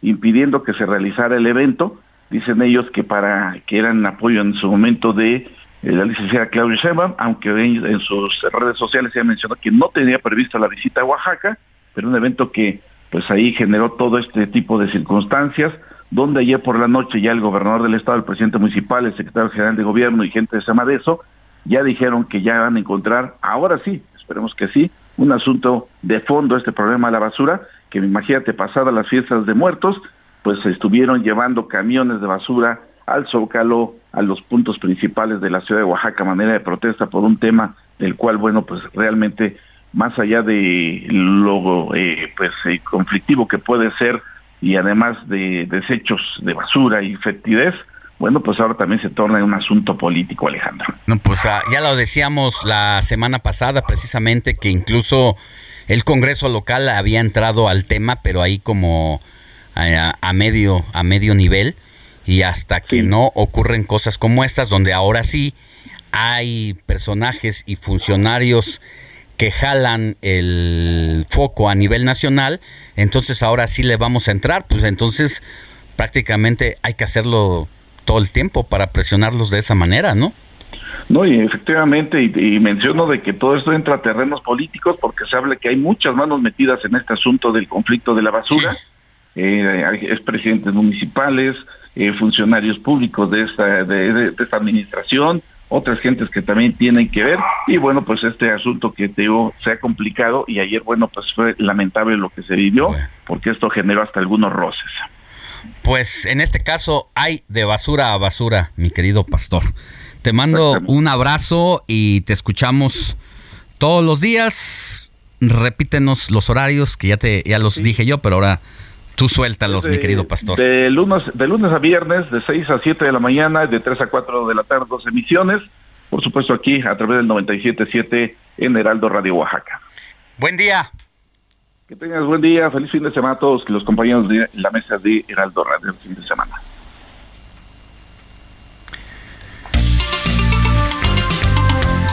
impidiendo que se realizara el evento. Dicen ellos que para que eran apoyo en su momento de eh, la licenciada Claudia Sheinbaum, aunque en, sus redes sociales se ha mencionado que no tenía prevista la visita a Oaxaca, pero un evento que pues ahí generó todo este tipo de circunstancias, donde ayer por la noche ya el gobernador del estado, el presidente municipal, el secretario general de gobierno y gente de Samadeso ya dijeron que ya van a encontrar, ahora sí, esperemos que sí, un asunto de fondo este problema de la basura, que imagínate, pasadas las fiestas de muertos, pues estuvieron llevando camiones de basura al Zócalo, a los puntos principales de la ciudad de Oaxaca, manera de protesta por un tema del cual, bueno, pues realmente más allá de lo eh, pues eh, conflictivo que puede ser y además de desechos de basura y fetidez, bueno, pues ahora también se torna en un asunto político, Alejandro. No, pues ah, ya lo decíamos la semana pasada precisamente que incluso el Congreso local había entrado al tema, pero ahí como a, medio, a medio nivel y hasta que no ocurren cosas como estas, donde ahora sí hay personajes y funcionarios que jalan el foco a nivel nacional, entonces ahora sí le vamos a entrar, pues entonces prácticamente hay que hacerlo todo el tiempo para presionarlos de esa manera, ¿no? No, y efectivamente, y, menciono de que todo esto entra a terrenos políticos porque se habla que hay muchas manos metidas en este asunto del conflicto de la basura, eh, es presidentes municipales, eh, funcionarios públicos de esta, de, esta administración, otras gentes que también tienen que ver, y bueno, pues este asunto que te digo se ha complicado y ayer, bueno, pues fue lamentable lo que se vivió, porque esto generó hasta algunos roces. Pues en este caso hay de basura a basura, mi querido pastor. Te mando un abrazo y te escuchamos todos los días. Repítenos los horarios que ya te ya los dije yo, pero ahora tú suéltalos, mi querido pastor. De lunes, de lunes a viernes, de 6 a 7 de la mañana, de 3 a 4 de la tarde, dos emisiones. Por supuesto, aquí a través del 97.7 en Heraldo Radio Oaxaca. Buen día. Que tengas buen día, feliz fin de semana a todos los compañeros de la mesa de Heraldo Radio fin de semana.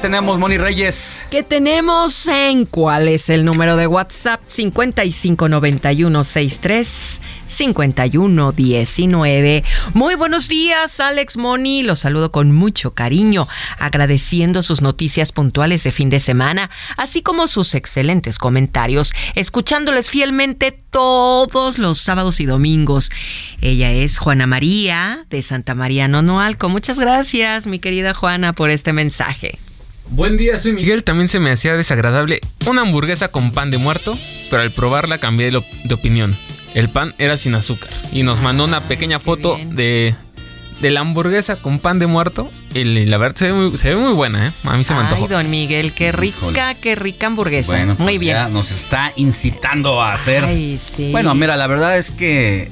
Tenemos, Moni Reyes? ¿Qué tenemos en cuál es el número de WhatsApp? 559163 5119. Muy buenos días, Alex Moni. Los saludo con mucho cariño, agradeciendo sus noticias puntuales de fin de semana, así como sus excelentes comentarios, escuchándoles fielmente todos los sábados y domingos. Ella es Juana María de Santa María Nonoalco. Muchas gracias, mi querida Juana, por este mensaje. Buen día, soy Miguel. También se me hacía desagradable una hamburguesa con pan de muerto, pero al probarla cambié de, opinión. El pan era sin azúcar. Y nos mandó una pequeña foto de, de la hamburguesa con pan de muerto. Y la verdad se ve muy, buena, ¿eh? A mí se me antojó. Ay, don Miguel, qué rica, qué rica hamburguesa. Bueno, muy pues bien. nos está incitando a hacer. Ay, sí. Bueno, mira, la verdad es que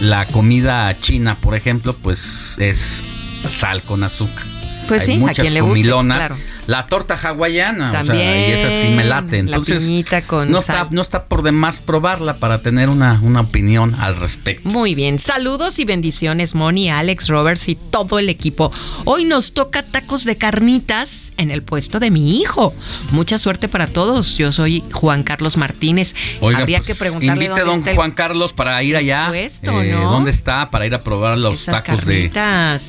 la comida china, por ejemplo, pues es sal con azúcar. Pues sí, a quien le gusta, claro. La torta hawaiana, También, o sea, y esa sí me late. Entonces, con no, Está, no está por demás probarla para tener una, una opinión al respecto. Muy bien, saludos y bendiciones, Moni, Alex, Roberts y todo el equipo. Hoy nos toca tacos de carnitas en el puesto de mi hijo. Mucha suerte para todos. Yo soy Juan Carlos Martínez. Habría pues, que preguntarle invite dónde don Juan Carlos para ir allá. Puesto, eh, ¿Dónde está? Para ir a probar los tacos de,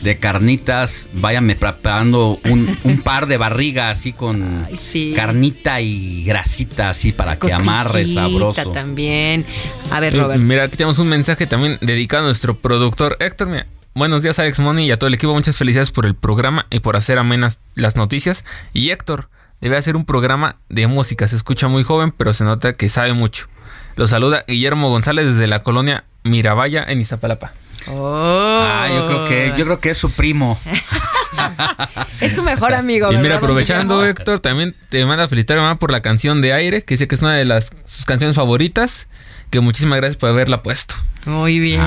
de, carnitas. Váyame preparando un, un par de así con carnita y grasita así para que amarre sabroso. también. A ver, Robert. mira, aquí tenemos un mensaje también dedicado a nuestro productor Héctor. buenos días Alex Money y a todo el equipo. Muchas felicidades por el programa y por hacer amenas las noticias. Y Héctor, debe hacer un programa de música. Se escucha muy joven, pero se nota que sabe mucho. Lo saluda Guillermo González desde la colonia Mirabaya en Iztapalapa. Oh. Ah, yo creo que yo creo que es su primo. es su mejor amigo. Y mira, aprovechando, Héctor, también te manda a felicitar a mamá por la canción de aire, que dice que es una de las sus canciones favoritas. Que muchísimas gracias por haberla puesto. Muy bien.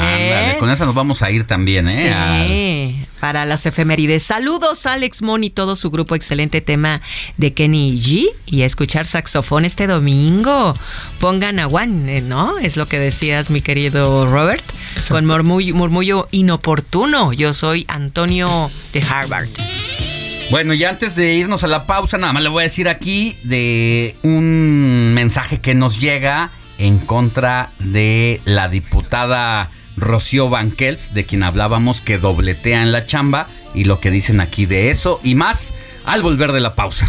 con esa nos vamos a ir también, ¿eh? Sí, para las efemérides. Saludos, Alex Mon y todo su grupo. Excelente tema de Kenny G. Y a escuchar saxofón este domingo. Pongan a One, ¿no? Es lo que decías, mi querido Robert. Con murmullo, murmullo inoportuno. Yo soy Antonio de Harvard. Bueno, y antes de irnos a la pausa, nada más le voy a decir aquí de un mensaje que nos llega en contra de la diputada Rocío Banquels, de quien hablábamos que dobletea en la chamba, y lo que dicen aquí de eso y más al volver de la pausa.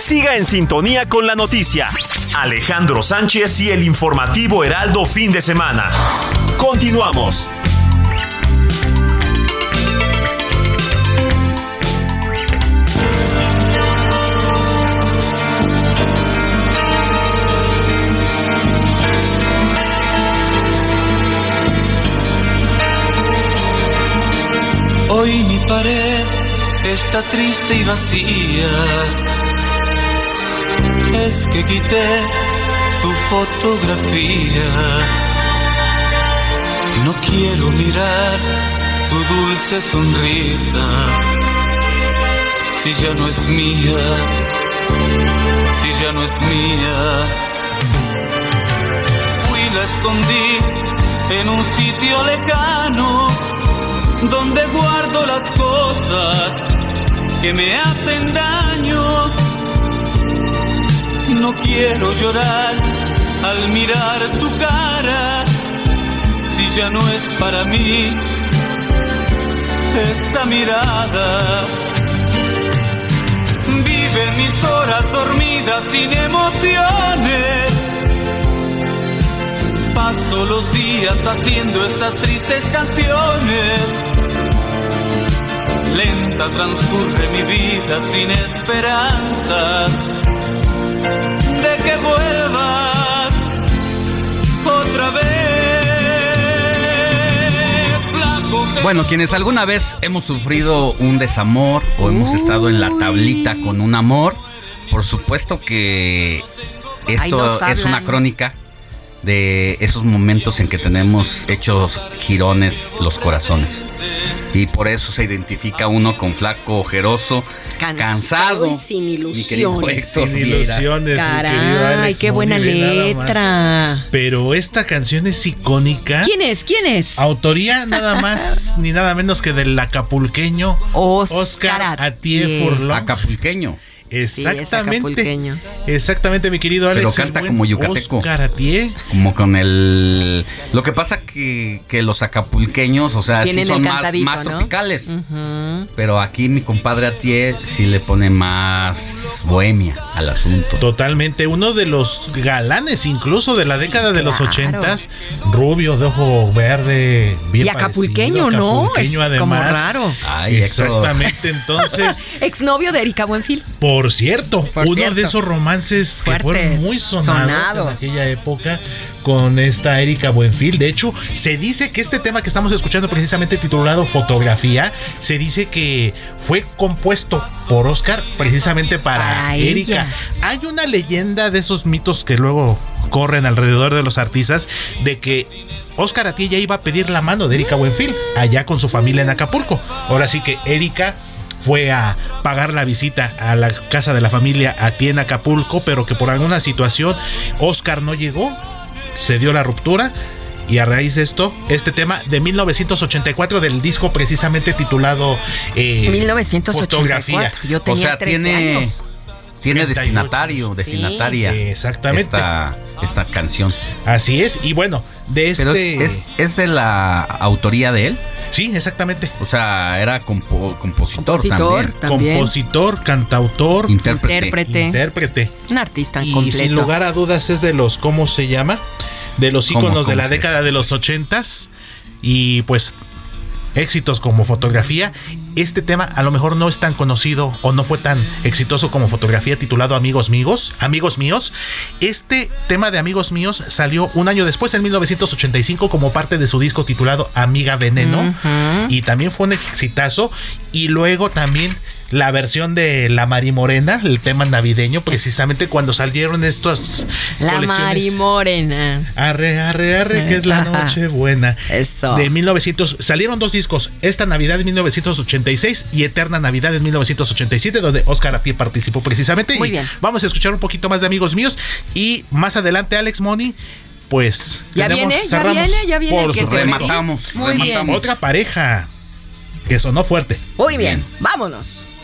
Siga en sintonía con la noticia. Alejandro Sánchez y el informativo Heraldo fin de semana. Continuamos. Hoy mi pared está triste y vacía es que quité tu fotografía. No quiero mirar tu dulce sonrisa. Si ya no es mía, si ya no es mía. Fui la escondí en un sitio lejano donde guardo las cosas que me hacen daño no quiero llorar al mirar tu cara, si ya no es para mí esa mirada. Vive mis horas dormidas sin emociones. Paso los días haciendo estas tristes canciones. Lenta transcurre mi vida sin esperanza que vuelvas otra vez. Bueno, quienes alguna vez hemos sufrido un desamor o hemos estado en la tablita con un amor, por supuesto que esto es una crónica de esos momentos en que tenemos hechos girones los corazones. Y por eso se identifica uno con flaco, ojeroso, cansado, y sin ilusiones. Sin ilusiones. Caray, qué buena letra. Pero esta canción es icónica. ¿Quién es? ¿Quién es? Autoría nada más ni nada menos que del acapulqueño Oscar, Atié Furlón. Acapulqueño. Exactamente. Exactamente, mi querido Alex. Pero canta como yucateco. Como con el. Lo que pasa que, que los acapulqueños, o sea, sí son más, más tropicales. Pero aquí mi compadre Atié sí le pone más bohemia al asunto. Totalmente. Uno de los galanes, incluso de la década de los ochentas. Rubio, de ojo verde, bien Y acapulqueño, ¿no? Es además. como raro. exactamente. Entonces. Exnovio de Erika Buenfil. Por por cierto, uno de esos romances que fueron muy sonados, en aquella época con esta Erika Buenfil. De hecho, se dice que este tema que estamos escuchando, precisamente titulado Fotografía, se dice que fue compuesto por Oscar precisamente para Erika. Hay una leyenda de esos mitos que luego corren alrededor de los artistas de que Oscar a ti ya iba a pedir la mano de Erika Buenfil allá con su familia en Acapulco. Ahora sí que Erika fue a pagar la visita a la casa de la familia a en Acapulco, pero que por alguna situación Oscar no llegó, se dio la ruptura. Y a raíz de esto, este tema de 1984 del disco precisamente titulado eh, 1984. Fotografía. Yo tenía o sea, tiene, Tiene destinatario, destinataria. exactamente. Esta, esta, canción. Así es. Y bueno, de este. es, es de la autoría de él. Sí, exactamente. O sea, era compositor, también. Compositor, cantautor, intérprete. intérprete. Un artista y completo. sin lugar a dudas es de los, ¿cómo se llama? De los íconos de la década de los ochentas. Y pues éxitos como fotografía. Este tema a lo mejor no es tan conocido o no fue tan exitoso como fotografía titulado Amigos Míos, Amigos Míos. Este tema de Amigos Míos salió un año después, en 1985, como parte de su disco titulado Amiga Veneno. Y también fue un exitazo. Y luego también la versión de La Marimorena, el tema navideño, precisamente cuando salieron estos La Marimorena. Arre, arre, arre, que es la noche buena. Eso. De 1900, salieron dos discos, esta Navidad de 1986 y Eterna Navidad de 1987, donde Oscar a participó precisamente. Muy bien. Vamos a escuchar un poquito más de amigos míos y más adelante Alex Money pues ya viene, ya viene, ya viene. Por que rematamos. Muy bien. Otra pareja que sonó fuerte. Muy bien, vámonos.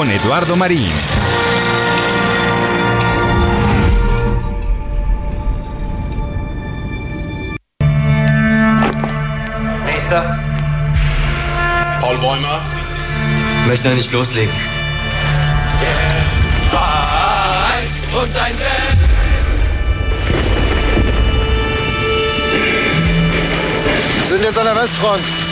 con Eduardo Marín. Meister? Paul Bäumer? Möchte noch nicht loslegen. Und ein Wir sind jetzt an der Westfront.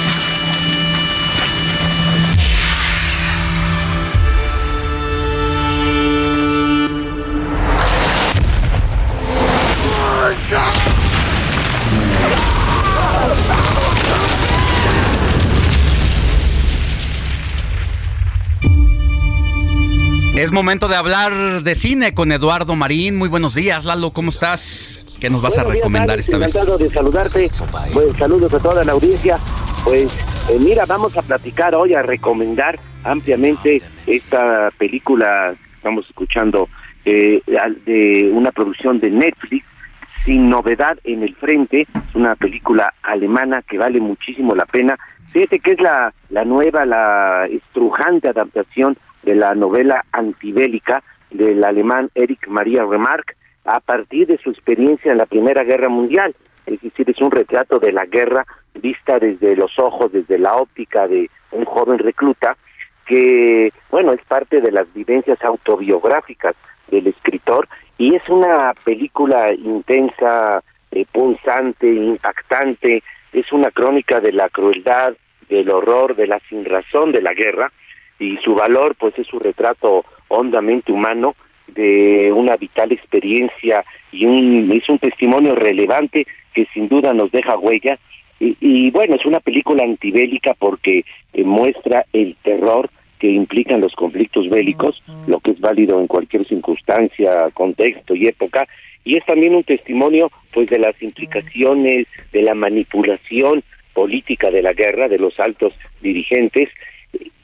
Es momento de hablar de cine con Eduardo Marín. Muy buenos días, Lalo, ¿cómo estás? ¿Qué nos vas a recomendar esta vez? Encantado de saludarte. Pues saludos a toda la audiencia. Pues eh, mira, vamos a platicar hoy, a recomendar ampliamente esta película que estamos escuchando eh, de una producción de Netflix sin novedad en el frente, es una película alemana que vale muchísimo la pena. Fíjate que es la, la nueva, la estrujante adaptación de la novela antibélica del alemán Erich Maria Remarque a partir de su experiencia en la Primera Guerra Mundial. Es decir, es un retrato de la guerra vista desde los ojos, desde la óptica de un joven recluta que, bueno, es parte de las vivencias autobiográficas del escritor y es una película intensa, eh, punzante, impactante, es una crónica de la crueldad, del horror, de la sinrazón de la guerra. Y su valor pues es su retrato hondamente humano de una vital experiencia y un, es un testimonio relevante que sin duda nos deja huella. Y, y bueno es una película antibélica porque eh, muestra el terror que implican los conflictos bélicos, lo que es válido en cualquier circunstancia, contexto y época, y es también un testimonio pues de las implicaciones de la manipulación política de la guerra de los altos dirigentes.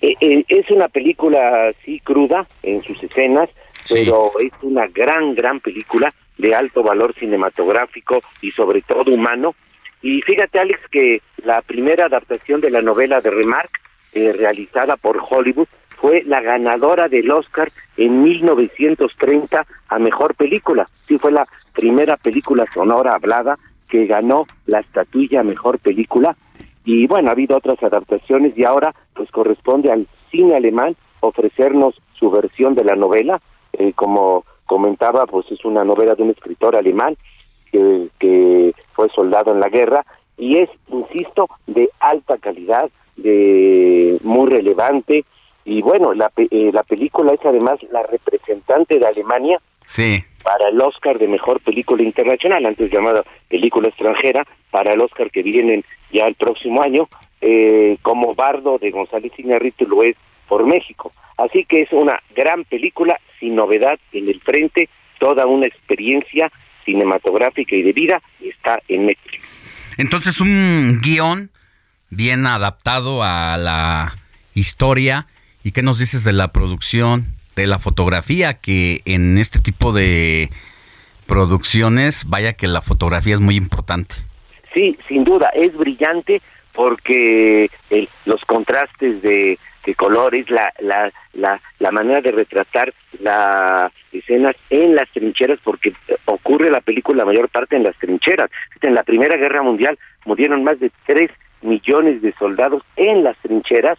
Eh, eh, es una película sí cruda en sus escenas, pero es una gran gran película de alto valor cinematográfico y sobre todo humano. Y fíjate Alex que la primera adaptación de la novela de Remarque eh, realizada por Hollywood fue la ganadora del Oscar en 1930 a mejor película. Sí, fue la primera película sonora hablada que ganó la estatuilla mejor película. Y bueno, ha habido otras adaptaciones y ahora pues corresponde al cine alemán ofrecernos su versión de la novela. Eh, como comentaba, pues es una novela de un escritor alemán que, que fue soldado en la guerra y es, insisto, de alta calidad, de muy relevante. Y bueno la, eh, la película es además la representante de Alemania sí. para el Oscar de mejor película internacional antes llamada película extranjera para el Oscar que vienen ya el próximo año eh, como Bardo de González Iñárritu lo es por México. Así que es una gran película sin novedad en el frente toda una experiencia cinematográfica y de vida está en Netflix. Entonces un guion bien adaptado a la historia. ¿Y qué nos dices de la producción, de la fotografía? Que en este tipo de producciones, vaya que la fotografía es muy importante. Sí, sin duda, es brillante porque los contrastes de, colores, la, la, la, la manera de retratar las escenas en las trincheras, porque ocurre la película la mayor parte en las trincheras. En la Primera Guerra Mundial murieron más de tres millones de soldados en las trincheras.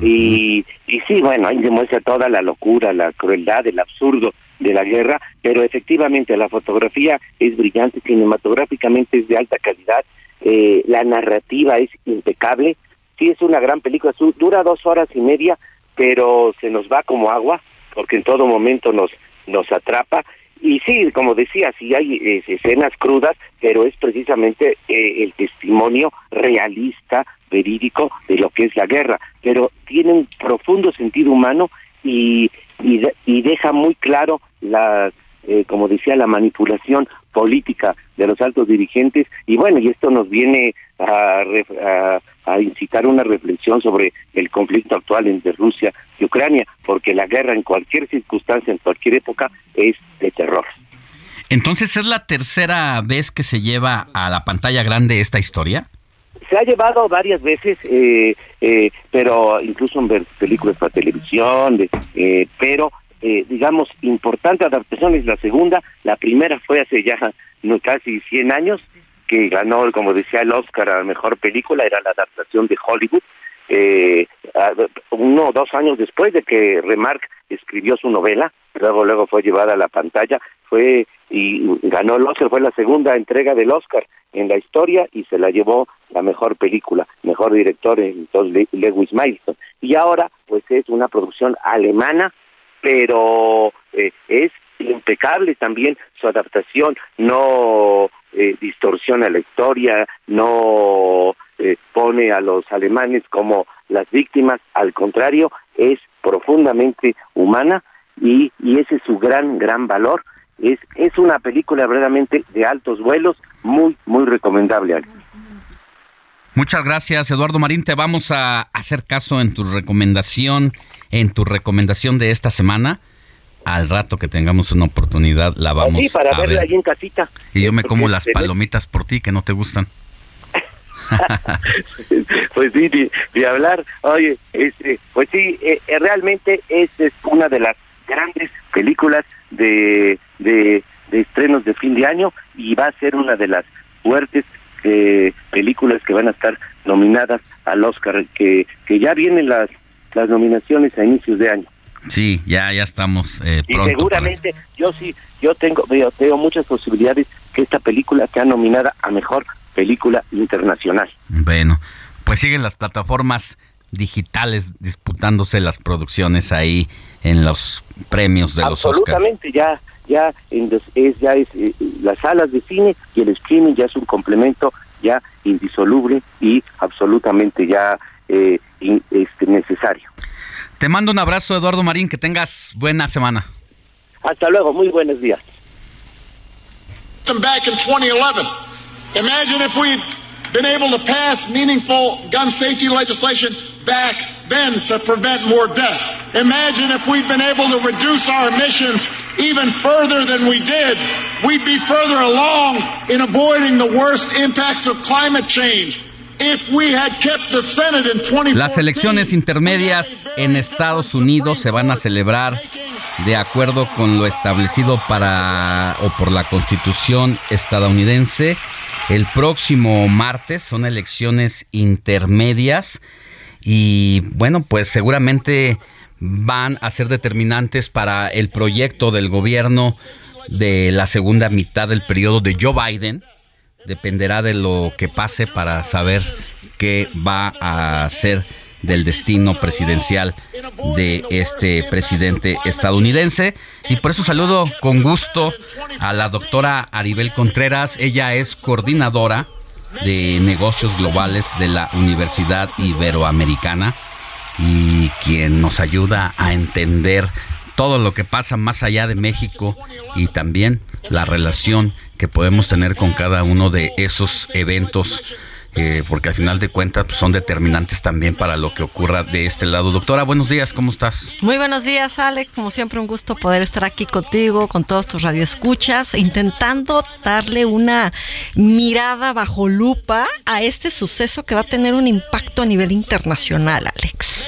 Y, y sí, bueno, ahí demuestra toda la locura, la crueldad, el absurdo de la guerra, pero efectivamente la fotografía es brillante, cinematográficamente es de alta calidad, eh, la narrativa es impecable, sí es una gran película, dura dos horas y media, pero se nos va como agua, porque en todo momento nos, nos atrapa, y sí, como decía, sí hay eh, escenas crudas, pero es precisamente eh, el testimonio realista, verídico de lo que es la guerra, pero tiene un profundo sentido humano y, y, deja muy claro la, eh, como decía, la manipulación política de los altos dirigentes y bueno, y esto nos viene a, a, incitar una reflexión sobre el conflicto actual entre Rusia y Ucrania, porque la guerra en cualquier circunstancia, en cualquier época, es de terror. Entonces, ¿es la tercera vez que se lleva a la pantalla grande esta historia? se ha llevado varias veces, eh, eh, pero incluso en películas para televisión, eh, pero digamos, importante adaptación es la segunda. La primera fue hace ya casi 100 años, que ganó, como decía, el Oscar a la mejor película, era la adaptación de Hollywood. uno o dos años después de que Remarque escribió su novela, luego luego fue llevada a la pantalla, fue y ganó el Oscar, fue la segunda entrega del Oscar en la historia y se la llevó la mejor película, mejor director, entonces Lewis Milestone. Y ahora, pues es una producción alemana, pero eh, es impecable también su adaptación, no eh, distorsiona la historia, no eh, pone a los alemanes como las víctimas, al contrario, es profundamente humana y, y ese es su gran, gran valor es, es una película verdaderamente de altos vuelos, muy, muy recomendable. Muchas gracias, Eduardo Marín. Te vamos a hacer caso en tu recomendación, en tu recomendación de esta semana. Al rato que tengamos una oportunidad, la vamos sí, para a verla allí en casita. Y yo me como las palomitas por ti, que no te gustan. pues sí, de, hablar. Oye, este, pues sí, eh, eh, realmente es una de las grandes películas de, de, estrenos de fin de año y va a ser una de las fuertes eh, películas que van a estar nominadas al Oscar, que, que ya vienen las, las nominaciones a inicios de año. Sí, ya ya estamos eh, pronto. Y seguramente yo sí, yo tengo veo, veo muchas posibilidades que esta película sea nominada a mejor película internacional. Bueno, pues siguen las plataformas digitales disputándose las producciones ahí en los premios de los Oscars. Absolutamente, ya ya es ya es eh, las salas de cine y el streaming ya es un complemento ya indisoluble y absolutamente ya eh, este, necesario. Te mando un abrazo, Eduardo Marín, que tengas buena semana. Hasta luego, muy buenos días. Back in 2011. Imagine if we'd been able to pass meaningful gun safety legislation back then to prevent more deaths. Imagine if we'd been able to reduce our emissions even further than we did. We'd be further along in avoiding the worst impacts of climate change. If we had kept the Senate in 2014, Las elecciones intermedias en Estados Unidos se van a celebrar de acuerdo con lo establecido para o por la Constitución estadounidense. El próximo martes son elecciones intermedias y bueno, pues seguramente van a ser determinantes para el proyecto del gobierno de la segunda mitad del periodo de Joe Biden. Dependerá de lo que pase para saber qué va a ser del destino presidencial de este presidente estadounidense. Y por eso saludo con gusto a la doctora Aribel Contreras. Ella es coordinadora de Negocios Globales de la Universidad Iberoamericana y quien nos ayuda a entender todo lo que pasa más allá de México y también la relación que podemos tener con cada uno de esos eventos eh, porque al final de cuentas pues, son determinantes también para lo que ocurra de este lado. Doctora, buenos días, ¿cómo estás? Muy buenos días, Alex. Como siempre, un gusto poder estar aquí contigo, con todos tus radioescuchas, intentando darle una mirada bajo lupa a este suceso que va a tener un impacto a nivel internacional, Alex.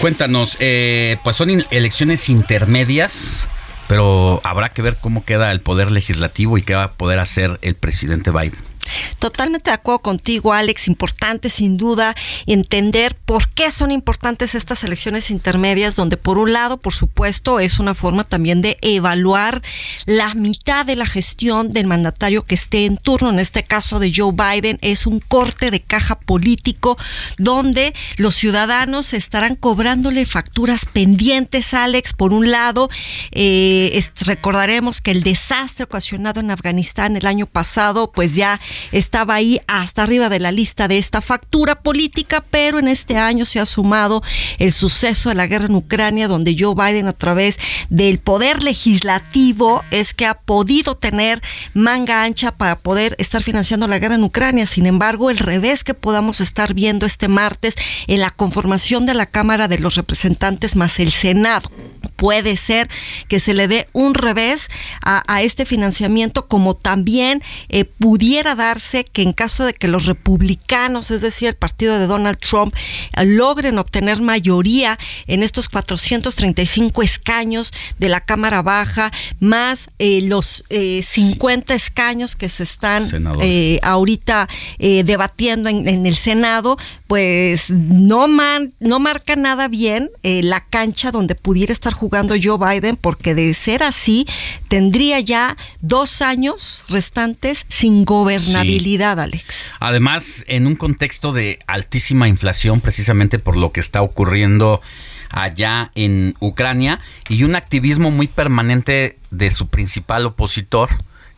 Cuéntanos, eh, pues son elecciones intermedias pero habrá que ver cómo queda el poder legislativo y qué va a poder hacer el presidente Biden. Totalmente de acuerdo contigo, Alex. Importante, sin duda, entender por qué son importantes estas elecciones intermedias, donde por un lado, por supuesto, es una forma también de evaluar la mitad de la gestión del mandatario que esté en turno. En este caso de Joe Biden, es un corte de caja político donde los ciudadanos estarán cobrándole facturas pendientes, Alex. Por un lado, eh, recordaremos que el desastre ocasionado en Afganistán el año pasado, pues ya estaba ahí hasta arriba de la lista de esta factura política, pero en este año se ha sumado el suceso de la guerra en Ucrania, donde Joe Biden a través del poder legislativo es que ha podido tener manga ancha para poder estar financiando la guerra en Ucrania. Sin embargo, el revés que podamos estar viendo este martes en la conformación de la Cámara de los Representantes más el Senado puede ser que se le dé un revés a, este financiamiento, como también eh, pudiera darse que en caso de que los republicanos, es decir, el partido de Donald Trump, eh, logren obtener mayoría en estos 435 escaños de la Cámara Baja, más eh, los 50 escaños que se están ahorita debatiendo en, el Senado, pues no, man, no marca nada bien la cancha donde pudiera estar jugando Joe Biden, porque de ser así, tendría ya dos años restantes sin gobernabilidad, Alex. Además, en un contexto de altísima inflación, precisamente por lo que está ocurriendo allá en Ucrania, y un activismo muy permanente de su principal opositor,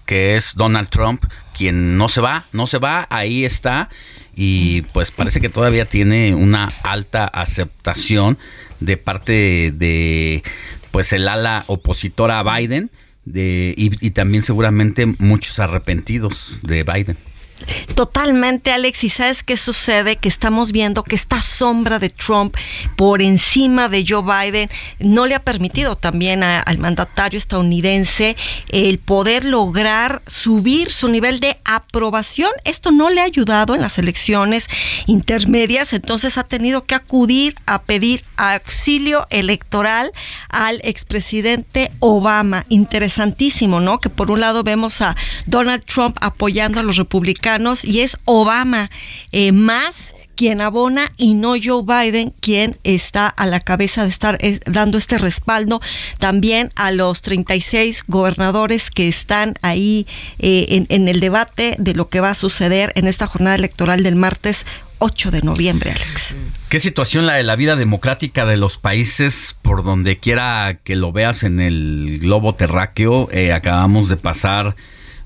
que es Donald Trump, quien no se va, no se va, ahí está y pues parece que todavía tiene una alta aceptación de parte de pues el ala opositora a Biden de, y también seguramente muchos arrepentidos de Biden. Totalmente, Alex. ¿Y sabes qué sucede? Que estamos viendo que esta sombra de Trump por encima de Joe Biden no le ha permitido también al mandatario estadounidense el poder lograr subir su nivel de aprobación. Esto no le ha ayudado en las elecciones intermedias, entonces ha tenido que acudir a pedir auxilio electoral al expresidente Obama. Interesantísimo, ¿no? Que por un lado vemos a Donald Trump apoyando a los republicanos y es Obama eh, más quien abona y no Joe Biden quien está a la cabeza de estar eh, dando este respaldo también a los 36 gobernadores que están ahí eh, en, el debate de lo que va a suceder en esta jornada electoral del martes 8 de noviembre, Alex. ¿Qué situación la de la vida democrática de los países por donde quiera que lo veas en el globo terráqueo? acabamos de pasar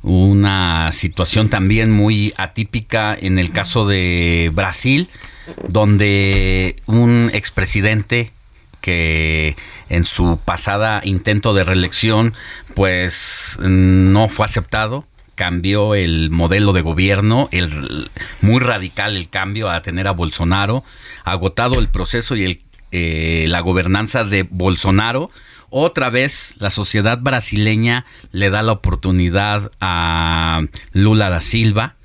una situación también muy atípica en el caso de Brasil, donde un expresidente que en su pasada intento de reelección pues no fue aceptado, cambió el modelo de gobierno, el, muy radical el cambio a tener a Bolsonaro, agotado el proceso y el, eh, la gobernanza de Bolsonaro, otra vez la sociedad brasileña le da la oportunidad a Lula da Silva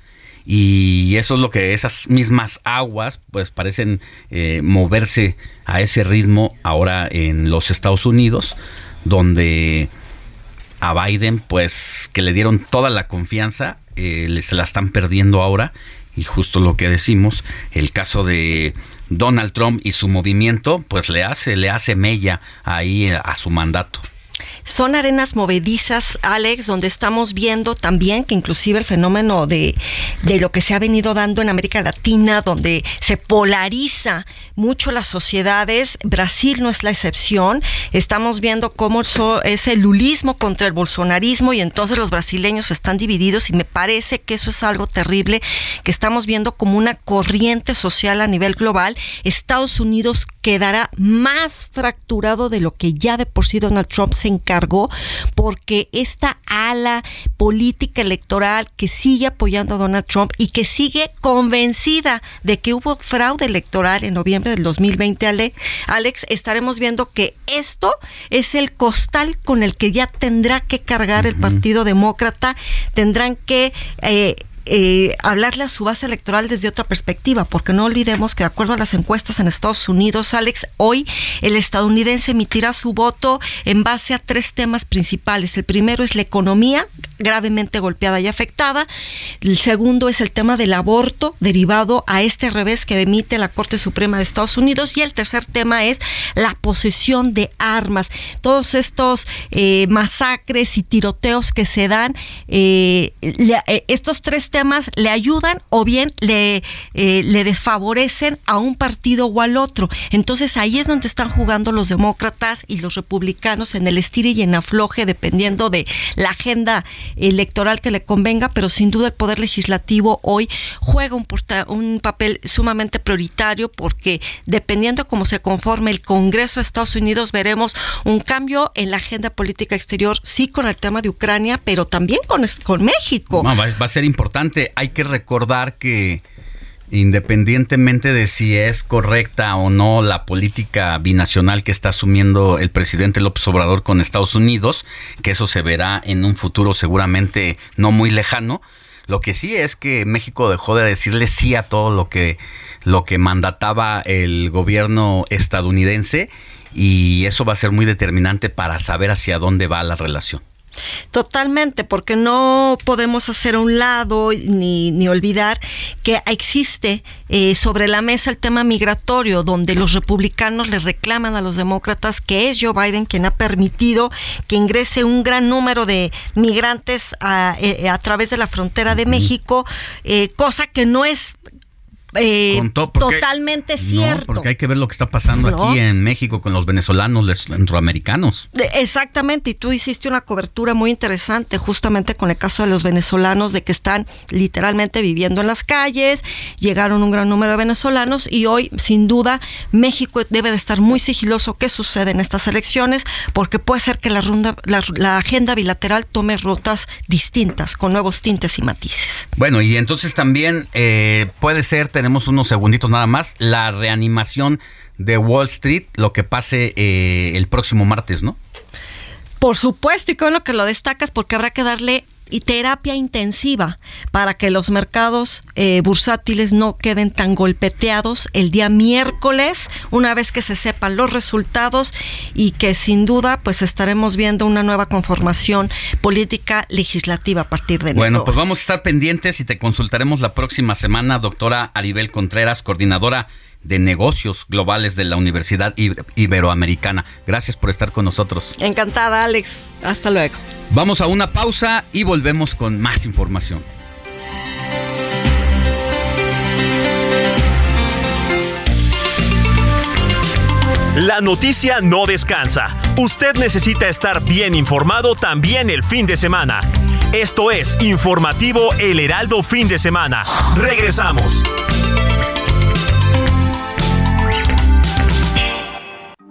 y eso es lo que esas mismas aguas pues parecen eh, moverse a ese ritmo ahora en los Estados Unidos donde a Biden pues que le dieron toda la confianza eh, se la están perdiendo ahora y justo lo que decimos el caso de Donald Trump y su movimiento, pues le hace, le hace mella ahí a su mandato. Son arenas movedizas, Alex, donde estamos viendo también que inclusive el fenómeno de, de lo que se ha venido dando en América Latina, donde se polariza mucho las sociedades, Brasil no es la excepción, estamos viendo cómo es el lulismo contra el bolsonarismo y entonces los brasileños están divididos y me parece que eso es algo terrible que estamos viendo como una corriente social a nivel global. Estados Unidos quedará más fracturado de lo que ya de por sí Donald Trump se encargó, porque esta ala política electoral que sigue apoyando a Donald Trump y que sigue convencida de que hubo fraude electoral en noviembre del 2020, Alex, estaremos viendo que esto es el costal con el que ya tendrá que cargar el Partido Demócrata, tendrán que... Eh, eh, hablarle a su base electoral desde otra perspectiva, porque no olvidemos que de acuerdo a las encuestas en Estados Unidos, Alex, hoy el estadounidense emitirá su voto en base a tres temas principales. El primero es la economía, gravemente golpeada y afectada. El segundo es el tema del aborto derivado a este revés que emite la Corte Suprema de Estados Unidos. Y el tercer tema es la posesión de armas. Todos estos eh, masacres y tiroteos que se dan, eh, estos tres temas le ayudan o bien le, le desfavorecen a un partido o al otro. Entonces ahí es donde están jugando los demócratas y los republicanos en el estire y en afloje, dependiendo de la agenda electoral que le convenga, pero sin duda el Poder Legislativo hoy juega un, un papel sumamente prioritario porque dependiendo cómo se conforme el Congreso de Estados Unidos, veremos un cambio en la agenda política exterior, sí con el tema de Ucrania, pero también con, con México. va, va a ser importante. Hay que recordar que independientemente de si es correcta o no la política binacional que está asumiendo el presidente López Obrador con Estados Unidos, que eso se verá en un futuro seguramente no muy lejano, lo que sí es que México dejó de decirle sí a todo lo que lo que mandataba el gobierno estadounidense y eso va a ser muy determinante para saber hacia dónde va la relación. Totalmente, porque no podemos hacer a un lado ni, ni olvidar que existe eh, sobre la mesa el tema migratorio, donde los republicanos le reclaman a los demócratas que es Joe Biden quien ha permitido que ingrese un gran número de migrantes a, eh, a través de la frontera de México, eh, cosa que no es eh, totalmente cierto. porque hay que ver lo que está pasando aquí en México con los venezolanos, los centroamericanos. Exactamente, y tú hiciste una cobertura muy interesante justamente con el caso de los venezolanos, de que están literalmente viviendo en las calles, llegaron un gran número de venezolanos y hoy, sin duda, México debe de estar muy sigiloso qué sucede en estas elecciones, porque puede ser que la, ronda, la agenda bilateral tome rutas distintas, con nuevos tintes y matices. Bueno, y entonces también eh, puede ser tenemos unos segunditos nada más, la reanimación de Wall Street, lo que pase eh, el próximo martes, ¿no? Por supuesto, y con lo que lo destacas, porque habrá que darle y terapia intensiva para que los mercados eh, bursátiles no queden tan golpeteados el día miércoles, una vez que se sepan los resultados y que sin duda pues estaremos viendo una nueva conformación política legislativa a partir de enero. Bueno, pues vamos a estar pendientes y te consultaremos la próxima semana, doctora Aribel Contreras, coordinadora de Negocios Globales de la Universidad Iberoamericana. Gracias por estar con nosotros. Encantada, Alex. Hasta luego. Vamos a una pausa y volvemos con más información. La noticia no descansa. Usted necesita estar bien informado también el fin de semana. Esto es Informativo El Heraldo Fin de Semana. Regresamos.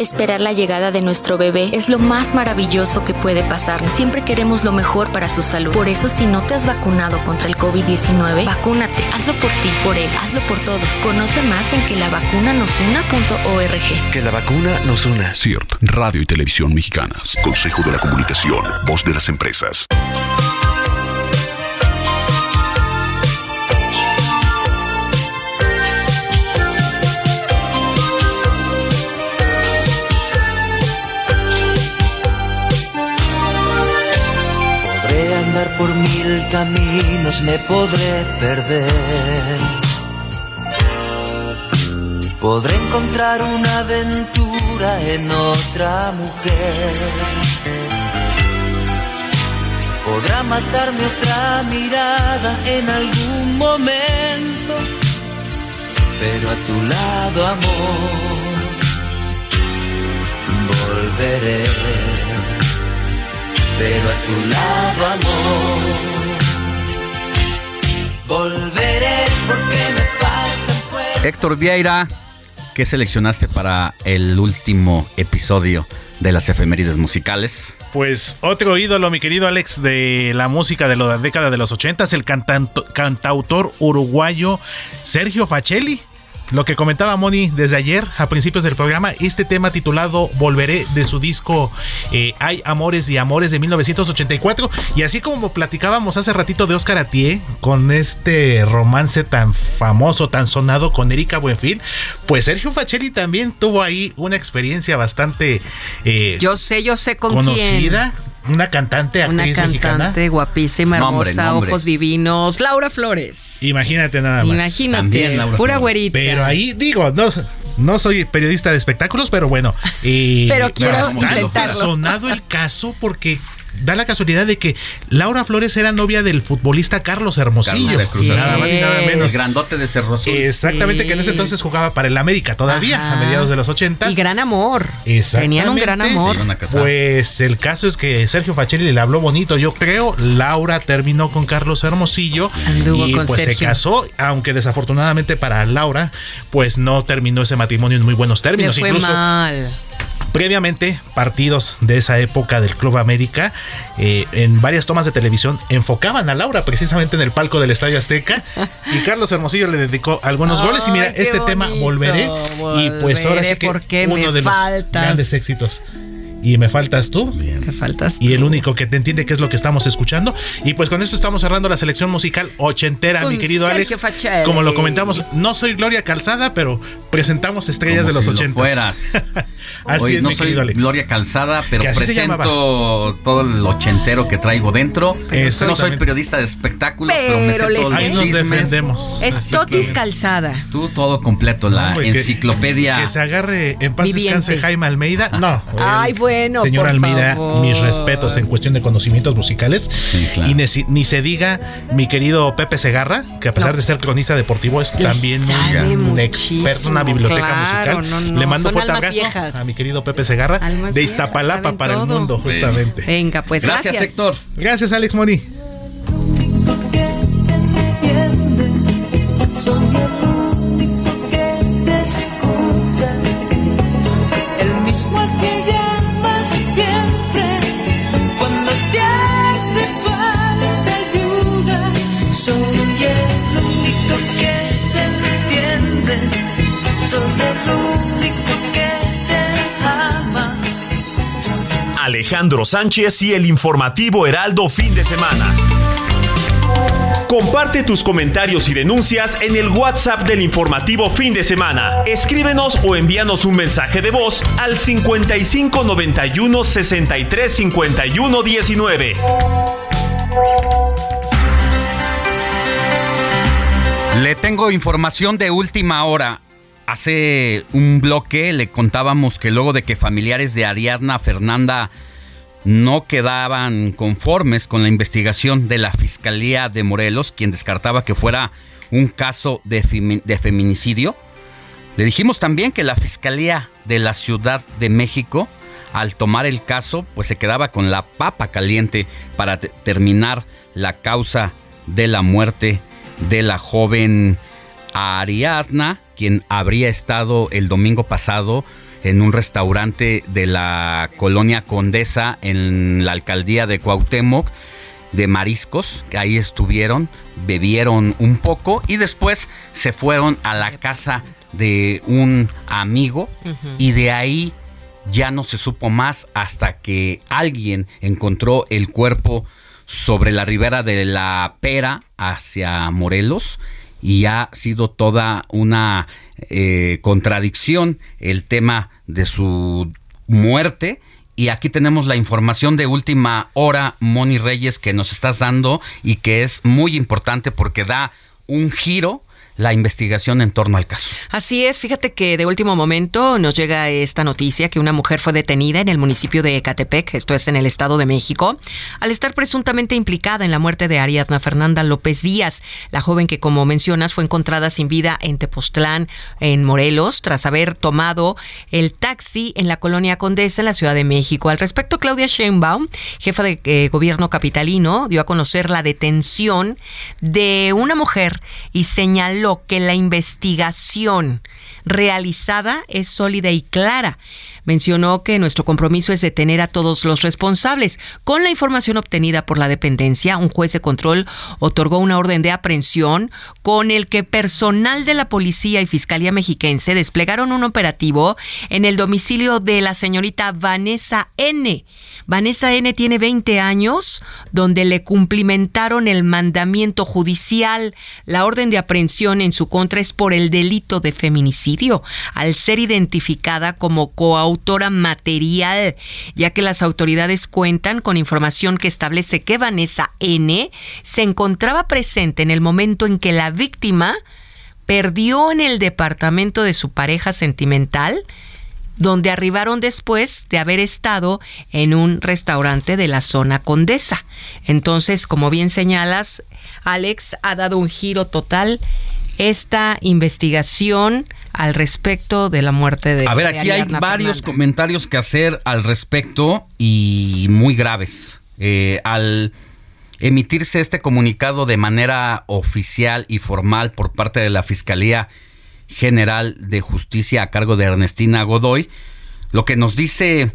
Esperar la llegada de nuestro bebé es lo más maravilloso que puede pasar. Siempre queremos lo mejor para su salud. Por eso, si no te has vacunado contra el COVID-19, vacúnate. Hazlo por ti, por él, hazlo por todos. Conoce más en que la vacuna nos una.org. Que la vacuna nos una. CIRT, Radio y Televisión Mexicanas. Consejo de la Comunicación, voz de las empresas. Por mil caminos me podré perder. Podré encontrar una aventura en otra mujer. Podrá matarme otra mirada en algún momento, pero a tu lado, amor, volveré pero a tu lado amor. Volveré porque me falta Héctor Vieira, ¿qué seleccionaste para el último episodio de las efemérides musicales. Pues otro ídolo, mi querido Alex, de la música de la década de los ochentas, el cantautor uruguayo Sergio Facelli lo que comentaba Moni desde ayer a principios del programa, este tema titulado Volveré de su disco eh, Hay Amores y Amores de 1984. Y así como platicábamos hace ratito de Oscar Atié con este romance tan famoso, tan sonado con Erika Buenfil, pues Sergio Facelli también tuvo ahí una experiencia bastante... Eh, yo sé, yo sé con conocida, una cantante, actriz Una cantante guapísima, hermosa, ojos divinos. Laura Flores. Imagínate nada más. Imagínate, pura güerita. Pero ahí digo, no, no soy periodista de espectáculos, pero bueno. pero quiero intentarlo. sonado el caso porque da la casualidad de que Laura Flores era novia del futbolista Carlos Hermosillo. nada más y nada menos. El grandote de Cerro Exactamente, que en ese entonces jugaba para el América todavía, a mediados de los 80. Y gran amor. Tenían un gran amor. pues el caso es que Sergio Facelli le habló bonito, yo creo. Laura terminó con Carlos Hermosillo. y pues se casó, aunque desafortunadamente para Laura, pues no terminó ese matrimonio en muy buenos términos. fue Incluso mal. Previamente, partidos de esa época del Club América, eh, en varias tomas de televisión, enfocaban a Laura precisamente en el palco del Estadio Azteca y Carlos Hermosillo le dedicó algunos goles. Y mira, este tema volveré, y pues ahora sí que uno de los grandes éxitos y me faltas tú. Me faltas Y el único que te entiende qué es lo que estamos escuchando. Y pues con esto estamos cerrando la selección musical ochentera, mi querido Alex. Como lo comentamos, no soy Gloria Calzada, pero presentamos estrellas de los ochentas. así es, no soy Gloria Calzada, pero presento todo el ochentero que traigo dentro. No soy periodista de espectáculos, pero, me sé todos Ahí nos defendemos. Es Totis Calzada. Tú todo completo, la enciclopedia. Que, se agarre en paz descanse Jaime Almeida. No. Ay, bueno Señor Almeida, mis respetos en cuestión de conocimientos musicales. Y ni, se diga mi querido Pepe Segarra, que a pesar de ser cronista deportivo es también un experto en una biblioteca musical. Le mando fuerte abrazo a mi querido Pepe Segarra de Iztapalapa para el mundo, justamente. Venga, pues gracias. Gracias, Héctor. Gracias, Alex Moni. Alejandro Sánchez y el informativo Heraldo fin de semana. Comparte tus comentarios y denuncias en el WhatsApp del informativo fin de semana. Escríbenos o envíanos un mensaje de voz al 55 91 63 51 19. Le tengo información de última hora. Hace un bloque le contábamos que luego de que familiares de Ariadna Fernanda no quedaban conformes con la investigación de la Fiscalía de Morelos, quien descartaba que fuera un caso de, feminicidio, le dijimos también que la Fiscalía de la Ciudad de México, al tomar el caso, pues se quedaba con la papa caliente para terminar la causa de la muerte de la joven Ariadna, quien habría estado el domingo pasado en un restaurante de la colonia Condesa en la alcaldía de Cuauhtémoc de mariscos, que ahí estuvieron, bebieron un poco y después se fueron a la casa de un amigo y de ahí ya no se supo más hasta que alguien encontró el cuerpo sobre la ribera de la Pera hacia Morelos y ha sido toda una eh, contradicción el tema de su muerte. Y aquí tenemos la información de última hora, Moni Reyes, que nos estás dando y que es muy importante porque da un giro la investigación en torno al caso. Así es, fíjate que de último momento nos llega esta noticia que una mujer fue detenida en el municipio de Ecatepec, esto es en el Estado de México, al estar presuntamente implicada en la muerte de Ariadna Fernanda López Díaz, la joven que como mencionas fue encontrada sin vida en Tepoztlán, en Morelos, tras haber tomado el taxi en la colonia Condesa en la Ciudad de México. Al respecto, Claudia Sheinbaum, jefa de eh, gobierno capitalino, dio a conocer la detención de una mujer y señaló que la investigación realizada es sólida y clara. Mencionó que nuestro compromiso es detener a todos los responsables. Con la información obtenida por la dependencia, un juez de control otorgó una orden de aprehensión con el que personal de la policía y fiscalía mexiquense desplegaron un operativo en el domicilio de la señorita Vanessa N. Vanessa N tiene 20 años, donde le cumplimentaron el mandamiento judicial. La orden de aprehensión en su contra es por el delito de feminicidio, al ser identificada como coautora material, ya que las autoridades cuentan con información que establece que Vanessa N se encontraba presente en el momento en que la víctima perdió en el departamento de su pareja sentimental donde arribaron después de haber estado en un restaurante de la zona condesa. Entonces, como bien señalas, Alex ha dado un giro total esta investigación al respecto de la muerte de A ver, aquí hay varios comentarios que hacer al respecto y muy graves. Eh, al emitirse este comunicado de manera oficial y formal por parte de la Fiscalía General de Justicia a cargo de Ernestina Godoy, lo que nos dice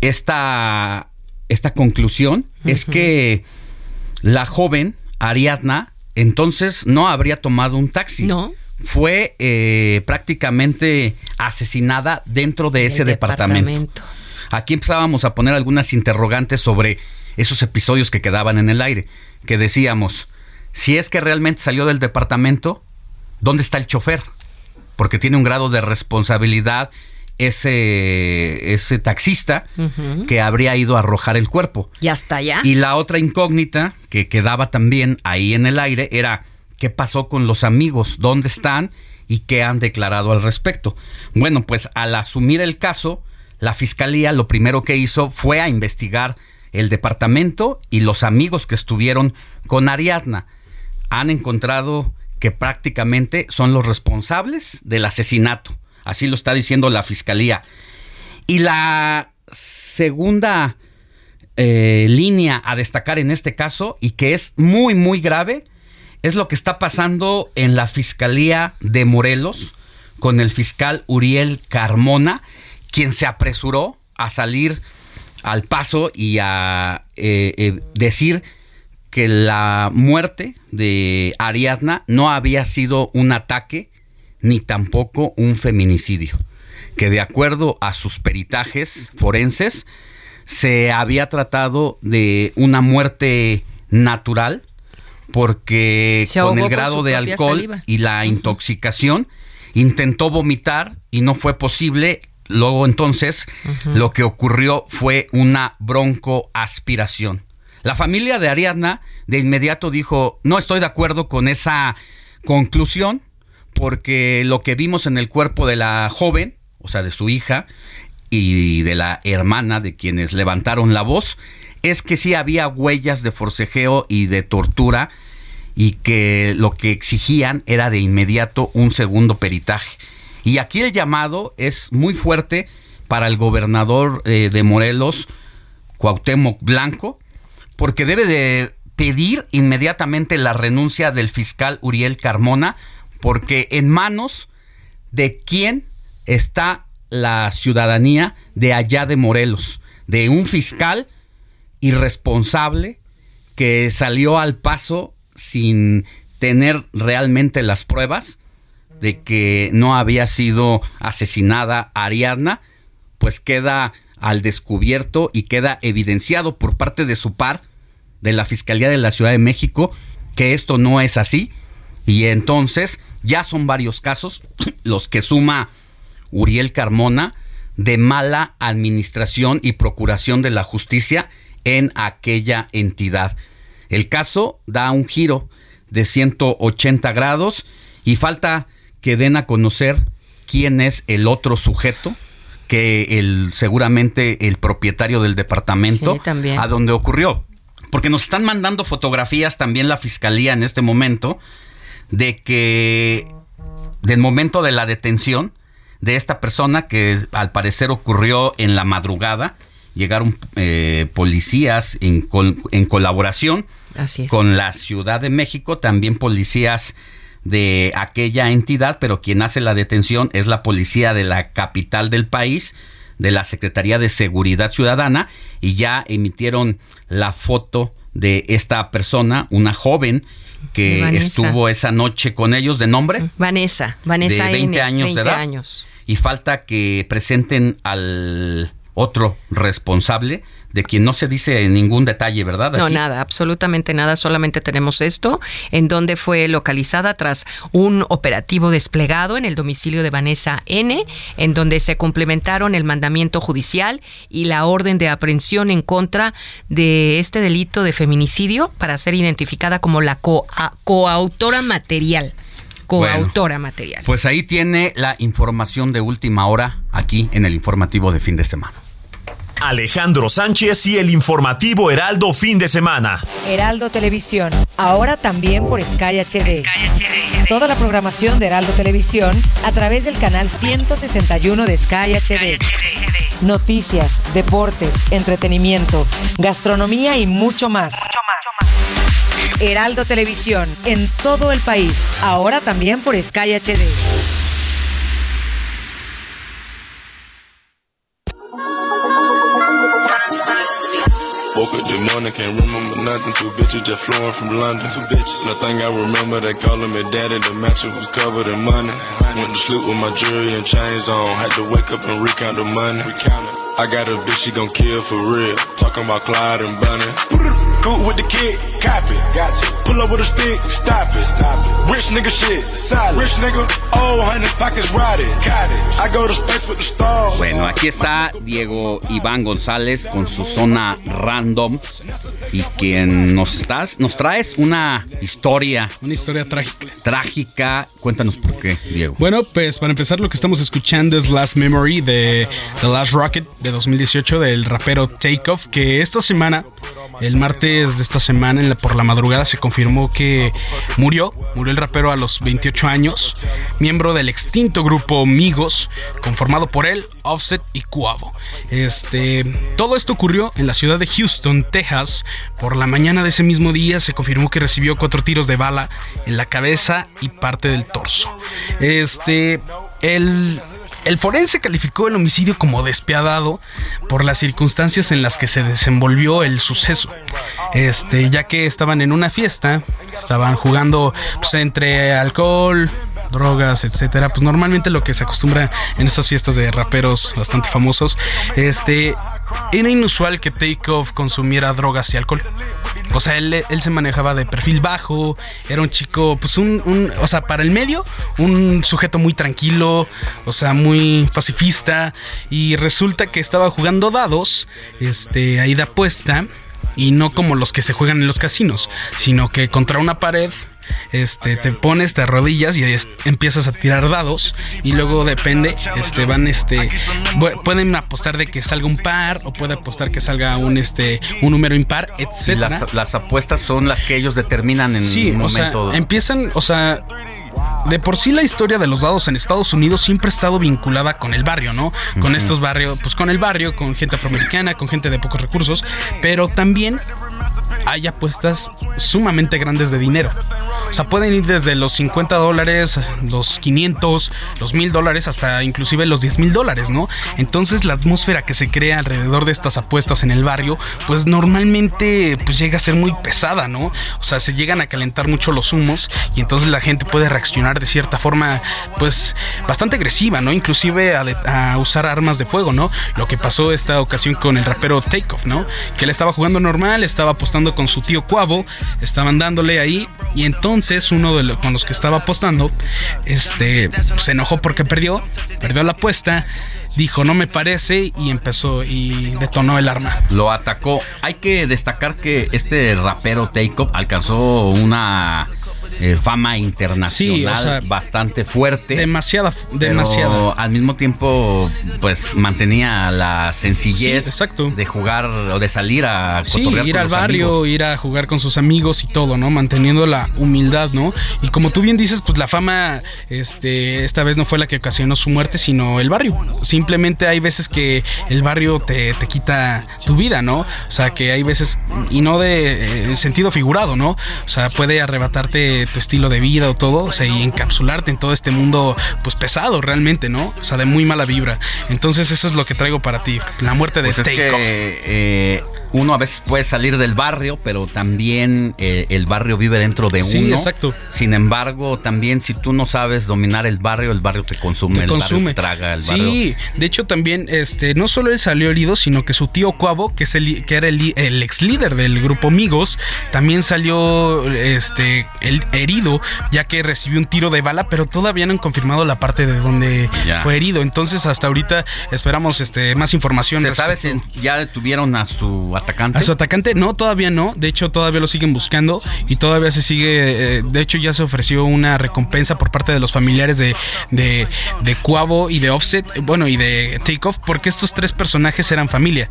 esta, esta conclusión es que la joven Ariadna entonces no habría tomado un taxi. No. Fue eh, prácticamente asesinada dentro de ese departamento. Aquí empezábamos a poner algunas interrogantes sobre esos episodios que quedaban en el aire, que decíamos, si es que realmente salió del departamento, ¿dónde está el chofer? porque tiene un grado de responsabilidad ese, ese taxista que habría ido a arrojar el cuerpo. Y hasta allá. Y la otra incógnita que quedaba también ahí en el aire era qué pasó con los amigos, dónde están y qué han declarado al respecto. Bueno, pues al asumir el caso, la fiscalía lo primero que hizo fue a investigar el departamento y los amigos que estuvieron con Ariadna. Han encontrado que prácticamente son los responsables del asesinato. Así lo está diciendo la fiscalía. Y la segunda eh, línea a destacar en este caso, y que es muy, muy grave, es lo que está pasando en la Fiscalía de Morelos con el fiscal Uriel Carmona, quien se apresuró a salir al paso y a eh, eh, decir que la muerte de Ariadna no había sido un ataque ni tampoco un feminicidio, que de acuerdo a sus peritajes forenses se había tratado de una muerte natural porque con el grado de alcohol y la intoxicación intentó vomitar y no fue posible. Luego entonces lo que ocurrió fue una broncoaspiración. La familia de Ariadna de inmediato dijo, no estoy de acuerdo con esa conclusión, porque lo que vimos en el cuerpo de la joven, o sea, de su hija, y de la hermana de quienes levantaron la voz, es que sí había huellas de forcejeo y de tortura y que lo que exigían era de inmediato un segundo peritaje. Y aquí el llamado es muy fuerte para el gobernador eh, de Morelos, Cuauhtémoc Blanco, porque debe de pedir inmediatamente la renuncia del fiscal Uriel Carmona, porque en manos de quién está la ciudadanía de allá de Morelos, de un fiscal irresponsable que salió al paso sin tener realmente las pruebas de que no había sido asesinada Ariadna, pues queda al descubierto y queda evidenciado por parte de su par de la Fiscalía de la Ciudad de México que esto no es así y entonces ya son varios casos los que suma Uriel Carmona de mala administración y procuración de la justicia en aquella entidad. El caso da un giro de 180 grados y falta que den a conocer quién es el otro sujeto que el seguramente el propietario del departamento a donde ocurrió. Porque nos están mandando fotografías también la fiscalía en este momento de que del momento de la detención de esta persona que al parecer ocurrió en la madrugada, llegaron eh, policías en, en colaboración con la Ciudad de México, también policías de aquella entidad, pero quien hace la detención es la policía de la capital del país, de la Secretaría de Seguridad Ciudadana y ya emitieron la foto de esta persona, una joven que estuvo esa noche con ellos de nombre. Vanessa, Vanessa de 20 años de edad. Y falta que presenten al otro responsable de quien no se dice ningún detalle, ¿verdad? No, nada, absolutamente nada, solamente tenemos esto, en donde fue localizada tras un operativo desplegado en el domicilio de Vanessa N., en donde se complementaron el mandamiento judicial y la orden de aprehensión en contra de este delito de feminicidio para ser identificada como la coautora material coautora material. Pues ahí tiene la información de última hora aquí en el informativo de fin de semana. Alejandro Sánchez y el informativo Heraldo fin de semana. Heraldo Televisión, ahora también por Sky HD. Toda la programación de Heraldo Televisión a través del canal 161 de Sky HD. Noticias, deportes, entretenimiento, gastronomía y mucho más. Heraldo Televisión, en todo el país, ahora también por Sky HD. Morning, can't remember nothing. Two bitches just flowing from London. Two bitches. Nothing I remember, they calling me daddy. The mattress was covered in money. Went to sleep with my jewelry and chains on. Had to wake up and recount the money. I got a bitch, she gon' kill for real. Talking about Clyde and Bunny. Good with the kid, copy. Gotcha. Pull up with a stick, stop it. Stop it. Rich nigga shit, solid. Rich nigga, oh, honey, pockets rotted. Got it. I go to space with the stars. Bueno, aquí está Diego Iván González con su zona random y quien nos estás, nos traes una historia. Una historia trágica. Trágica. Cuéntanos por qué, Diego. Bueno, pues para empezar lo que estamos escuchando es Last Memory de The Last Rocket de 2018 del rapero Takeoff que esta semana el martes de esta semana, en la, por la madrugada, se confirmó que murió. Murió el rapero a los 28 años, miembro del extinto grupo Migos, conformado por él, Offset y Cuavo. Este, todo esto ocurrió en la ciudad de Houston, Texas. Por la mañana de ese mismo día se confirmó que recibió cuatro tiros de bala en la cabeza y parte del torso. Este, el el forense calificó el homicidio como despiadado por las circunstancias en las que se desenvolvió el suceso. Este, ya que estaban en una fiesta, estaban jugando pues, entre alcohol, drogas, etcétera. Pues normalmente lo que se acostumbra en estas fiestas de raperos bastante famosos, este, era inusual que Takeoff consumiera drogas y alcohol. O sea, él, se manejaba de perfil bajo, era un chico, pues un, o sea, para el medio, un sujeto muy tranquilo, o sea, muy pacifista, y resulta que estaba jugando dados, este, ahí de apuesta, y no como los que se juegan en los casinos, sino que contra una pared este, te pones, te arrodillas y empiezas a tirar dados y luego depende, este, van, este, pueden apostar de que salga un par o puede apostar que salga un, este, un número impar, etcétera. Las, apuestas son las que ellos determinan en sí, un momento. O sea, empiezan, o sea, de por sí la historia de los dados en Estados Unidos siempre ha estado vinculada con el barrio, ¿no? Con estos barrios, pues con el barrio, con gente afroamericana, con gente de pocos recursos, pero también hay apuestas sumamente grandes de dinero. O sea, pueden ir desde los 50 dólares, los 500, los 1000 dólares, hasta inclusive los 10 mil dólares, ¿no? Entonces la atmósfera que se crea alrededor de estas apuestas en el barrio, pues normalmente pues llega a ser muy pesada, ¿no? O sea, se llegan a calentar mucho los humos y entonces la gente puede reaccionar de cierta forma, pues bastante agresiva, ¿no? Inclusive a, a usar armas de fuego, ¿no? Lo que pasó esta ocasión con el rapero Takeoff, ¿no? Que él estaba jugando normal, estaba apostando con su tío Cuavo, estaban dándole ahí y entonces uno de los con los que estaba apostando, este, se enojó porque perdió, perdió la apuesta dijo no me parece y empezó y detonó el arma. Lo atacó. Hay que destacar que este rapero Takeoff alcanzó una eh, fama internacional bastante fuerte. Demasiada, demasiada. al mismo tiempo, pues mantenía la sencillez exacto. de jugar o de salir a sí, ir al barrio, ir a jugar con sus amigos y todo, ¿no? Manteniendo la humildad, ¿no? Y como tú bien dices, pues la fama, este, esta vez no fue la que ocasionó su muerte, sino el barrio. Simplemente hay veces que el barrio te, te quita tu vida, ¿no? O sea, que hay veces, y no de eh, sentido figurado, ¿no? O sea, puede arrebatarte tu estilo de vida o todo, o sea, y encapsularte en todo este mundo, pues pesado realmente, ¿no? O sea, de muy mala vibra. Entonces eso es lo que traigo para ti, la muerte de pues eh, uno a veces puede salir del barrio, pero también eh, el barrio vive dentro de sí, uno. exacto. Sin embargo, también si tú no sabes dominar el barrio, el barrio te consume, el barrio traga el barrio. Sí, de hecho también, este, no solo él salió herido, sino que su tío Cuavo, que es el, que era el, el ex líder del grupo Amigos, también salió, este, el herido, ya que recibió un tiro de bala, pero todavía no han confirmado la parte de donde fue herido. Entonces, hasta ahorita esperamos, este, más información. ¿Se sabe si ya detuvieron a su atacante? A su atacante, no, todavía no. De hecho, todavía lo siguen buscando y todavía se sigue. Eh, de hecho, ya se ofreció una recompensa por parte de los familiares de, de, de Cuavo y de Offset, bueno, y de Takeoff, porque estos tres personajes eran familia.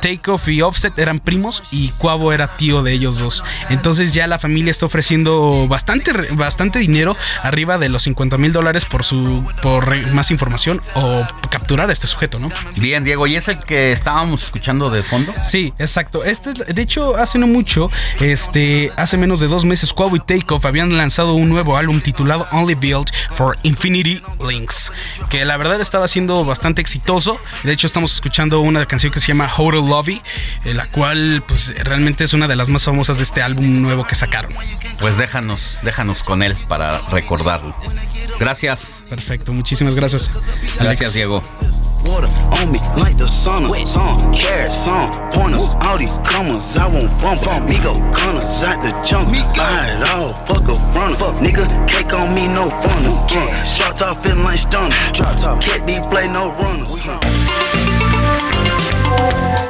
Takeoff y Offset eran primos y Cuavo era tío de ellos dos. Entonces, ya la familia está ofreciendo bastante, bastante dinero, arriba de los 50 mil dólares por su por más información o capturar a este sujeto, ¿no? Bien, Diego, ¿y es el que estábamos escuchando de fondo? Sí, exacto. Este, de hecho, hace no mucho, este, hace menos de dos meses, Quavo y Takeoff habían lanzado un nuevo álbum titulado Only Built for Infinity Links, que la verdad estaba siendo bastante exitoso. De hecho, estamos escuchando una canción que se llama Hotel Lobby, eh, la cual, pues, realmente es una de las más famosas de este álbum nuevo que sacaron. Pues déjanos, déjanos con él para recordarlo. Gracias. Perfecto, muchísimas gracias. Gracias, Diego. Water on me like the sauna. Some carrots, some pointers. All these commas, I won't from from. Me go gunners out the jump. Buy it all, fuck a front. Fuck nigga, cake on me, no fun. Yeah, shot top feeling like stunner. Drop top, can't be play no runners.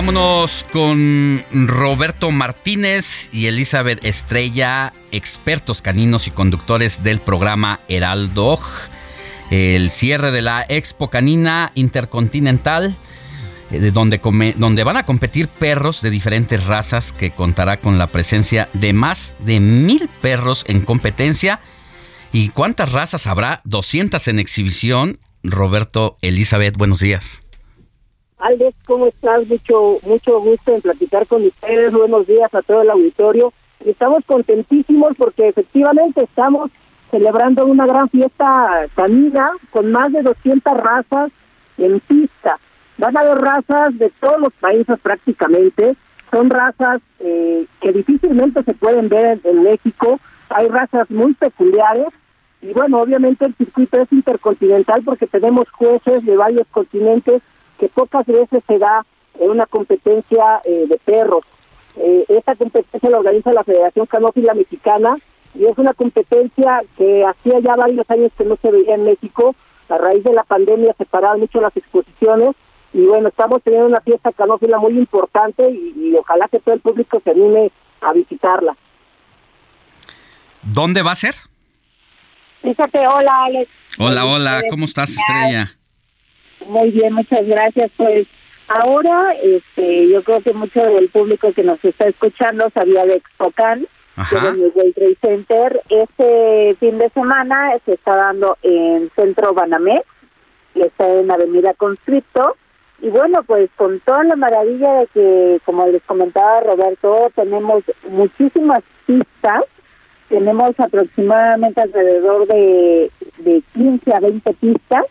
Vámonos con Roberto Martínez y Elizabeth Estrella, expertos caninos y conductores del programa Heraldo. El cierre de la Expo Canina Intercontinental, eh, donde, donde van a competir perros de diferentes razas, que contará con la presencia de más de mil perros en competencia. ¿Y cuántas razas habrá? 200 en exhibición. Roberto, Elizabeth, buenos días. Alex, ¿cómo estás? Mucho, mucho gusto en platicar con ustedes. Buenos días a todo el auditorio. Estamos contentísimos porque efectivamente estamos celebrando una gran fiesta canina con más de 200 razas en pista. Van a haber razas de todos los países prácticamente. Son razas eh, que difícilmente se pueden ver en México. Hay razas muy peculiares. Y bueno, obviamente el circuito es intercontinental porque tenemos jueces de varios continentes que pocas veces se da en una competencia eh, de perros. Eh, esta competencia la organiza la Federación Canófila Mexicana y es una competencia que hacía ya varios años que no se veía en México. A raíz de la pandemia se pararon mucho las exposiciones y bueno, estamos teniendo una fiesta canófila muy importante y, ojalá que todo el público se anime a visitarla. ¿Dónde va a ser? Fíjate, hola Alex. Hola, hola, ¿cómo estás, Estrella? Muy bien, muchas gracias. Pues ahora este, yo creo que mucho del público que nos está escuchando sabía de Expocan, que es el World Trade Center. Este fin de semana se está dando en Centro Banamex, que está en Avenida Conscripto. Y bueno, pues con toda la maravilla de que, como les comentaba Roberto, tenemos muchísimas pistas. Tenemos aproximadamente alrededor de, de 15 a 20 pistas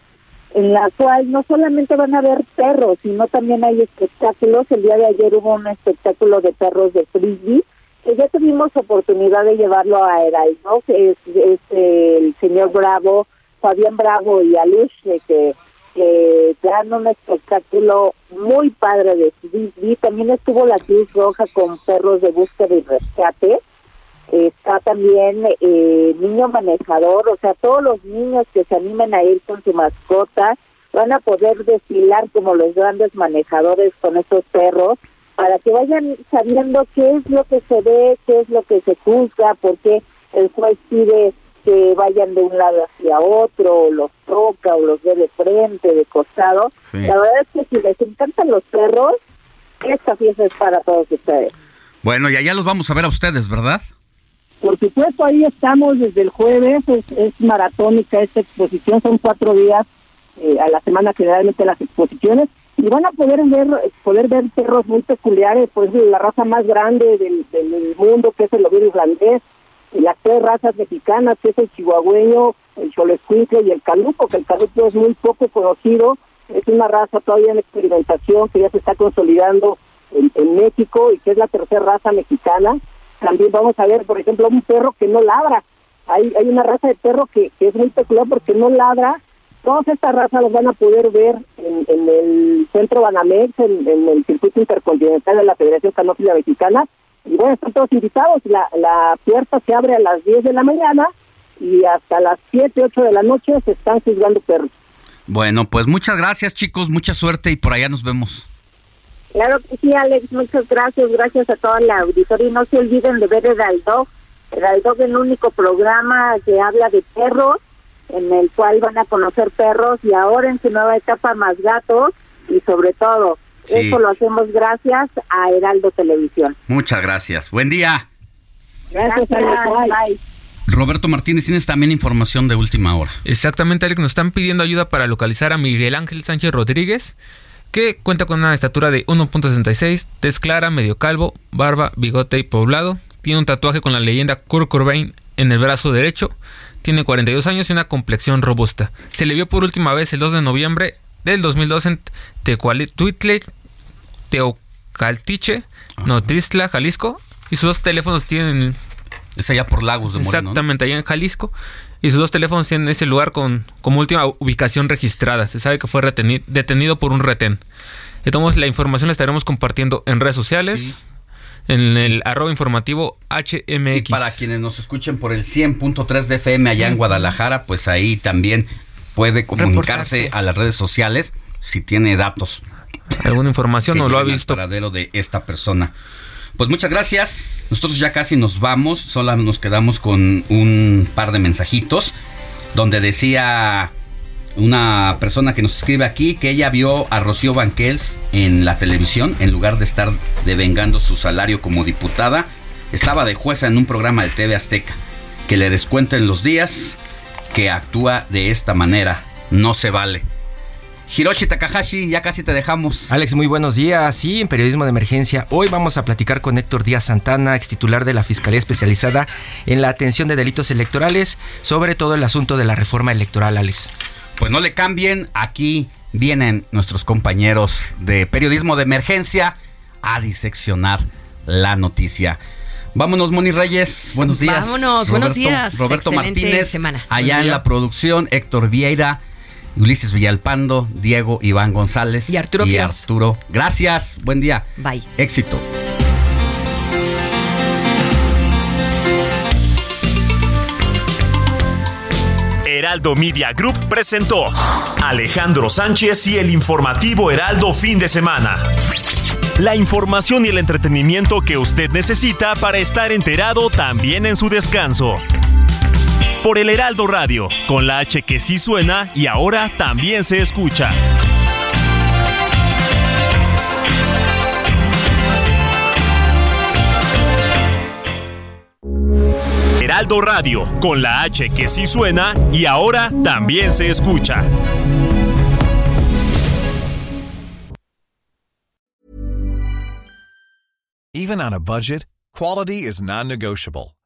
en la cual no solamente van a ver perros, sino también hay espectáculos. El día de ayer hubo un espectáculo de perros de frisbee, que ya tuvimos oportunidad de llevarlo a Heraldo, es, es el señor Bravo, Fabián Bravo y Alush, que, que dan un espectáculo muy padre de frisbee. También estuvo la Cruz Roja con perros de búsqueda y rescate está también eh, niño manejador, o sea, todos los niños que se animen a ir con su mascota van a poder desfilar como los grandes manejadores con esos perros para que vayan sabiendo qué es lo que se ve, qué es lo que se juzga, por qué el juez pide que vayan de un lado hacia otro, los toca o los ve de frente, de costado. La verdad es que si les encantan los perros, esta fiesta es para todos ustedes. Bueno, y allá los vamos a ver a ustedes, ¿verdad? Por supuesto, ahí estamos desde el jueves, es, maratónica esta exposición, son cuatro días eh, a la semana generalmente las exposiciones, y van a poder ver poder ver perros muy peculiares, pues la raza más grande del, del mundo, que es el lobito irlandés, las tres razas mexicanas, que es el chihuahueño, el cholescuincle y el caluco, que el caluco es muy poco conocido, es una raza todavía en experimentación que ya se está consolidando en, México y que es la tercera raza mexicana. También vamos a ver, por ejemplo, un perro que no ladra. Hay, hay una raza de perro que, es muy peculiar porque no ladra. Todas estas razas las van a poder ver en, el centro Banamex, en, en, el circuito intercontinental de la Federación Canófila Mexicana, y bueno, están todos invitados. La, la puerta se abre a las 10 de la mañana y hasta las 7, 8 de la noche se están juzgando perros. Bueno, pues muchas gracias chicos, mucha suerte y por allá nos vemos. Claro que sí, Alex, muchas gracias, gracias a toda la auditoría y no se olviden de ver el Heraldo. Heraldo es el único programa que habla de perros, en el cual van a conocer perros y ahora en su nueva etapa más gatos y sobre todo eso lo hacemos gracias a Heraldo Televisión. Muchas gracias. Buen día. Gracias, Alex. Roberto Martínez, tienes también información de última hora. Exactamente, Alex. Nos están pidiendo ayuda para localizar a Miguel Ángel Sánchez Rodríguez, que cuenta con una estatura de 1.66, tez clara, medio calvo, barba, bigote y poblado. Tiene un tatuaje con la leyenda Kurt Cobain en el brazo derecho. Tiene 42 años y una complexión robusta. Se le vio por última vez el 2 de noviembre del 2002 en Teocaltiche, Notistla, Jalisco. Y sus dos teléfonos tienen... Es allá por Lagos de Moreno. Exactamente, allá en Jalisco. Y sus dos teléfonos tienen ese lugar con, como última ubicación registrada. Se sabe que fue detenido por un retén. Entonces la información la estaremos compartiendo en redes sociales. En el arroba informativo HMX. Y para quienes nos escuchen por el 100.3 de FM allá en Guadalajara, pues ahí también puede comunicarse a las redes sociales si tiene datos alguna información o lo ha visto. El paradero de esta persona. Pues muchas gracias. Nosotros ya casi nos vamos. Solo nos quedamos con un par de mensajitos. Donde decía una persona que nos escribe aquí que ella vio a Rocío Banquels en la televisión. En lugar de estar devengando su salario como diputada, estaba de jueza en un programa de TV Azteca. Que le descuenten los días que actúa de esta manera. No se vale. Hiroshi Takahashi, ya casi te dejamos. Alex, muy buenos días. Sí, en Periodismo de Emergencia. Hoy vamos a platicar con Héctor Díaz Santana, ex titular de la Fiscalía Especializada en la Atención de Delitos Electorales, sobre todo el asunto de la reforma electoral, Alex. Pues no le cambien, aquí vienen nuestros compañeros de Periodismo de Emergencia a diseccionar la noticia. Vámonos, Moni Reyes. Buenos días. Vámonos, buenos días. Roberto Martínez. Allá en la producción, Héctor Vieira. Ulises Villalpando, Diego Iván González y Arturo. Y Arturo. Gracias, buen día. Bye. Éxito. Heraldo Media Group presentó Alejandro Sánchez y el informativo Heraldo fin de semana. La información y el entretenimiento que usted necesita para estar enterado también en su descanso por el Heraldo Radio, con la H que sí suena y ahora también se escucha. Heraldo Radio, con la H que sí suena y ahora también se escucha. Even on a budget, quality is non-negotiable.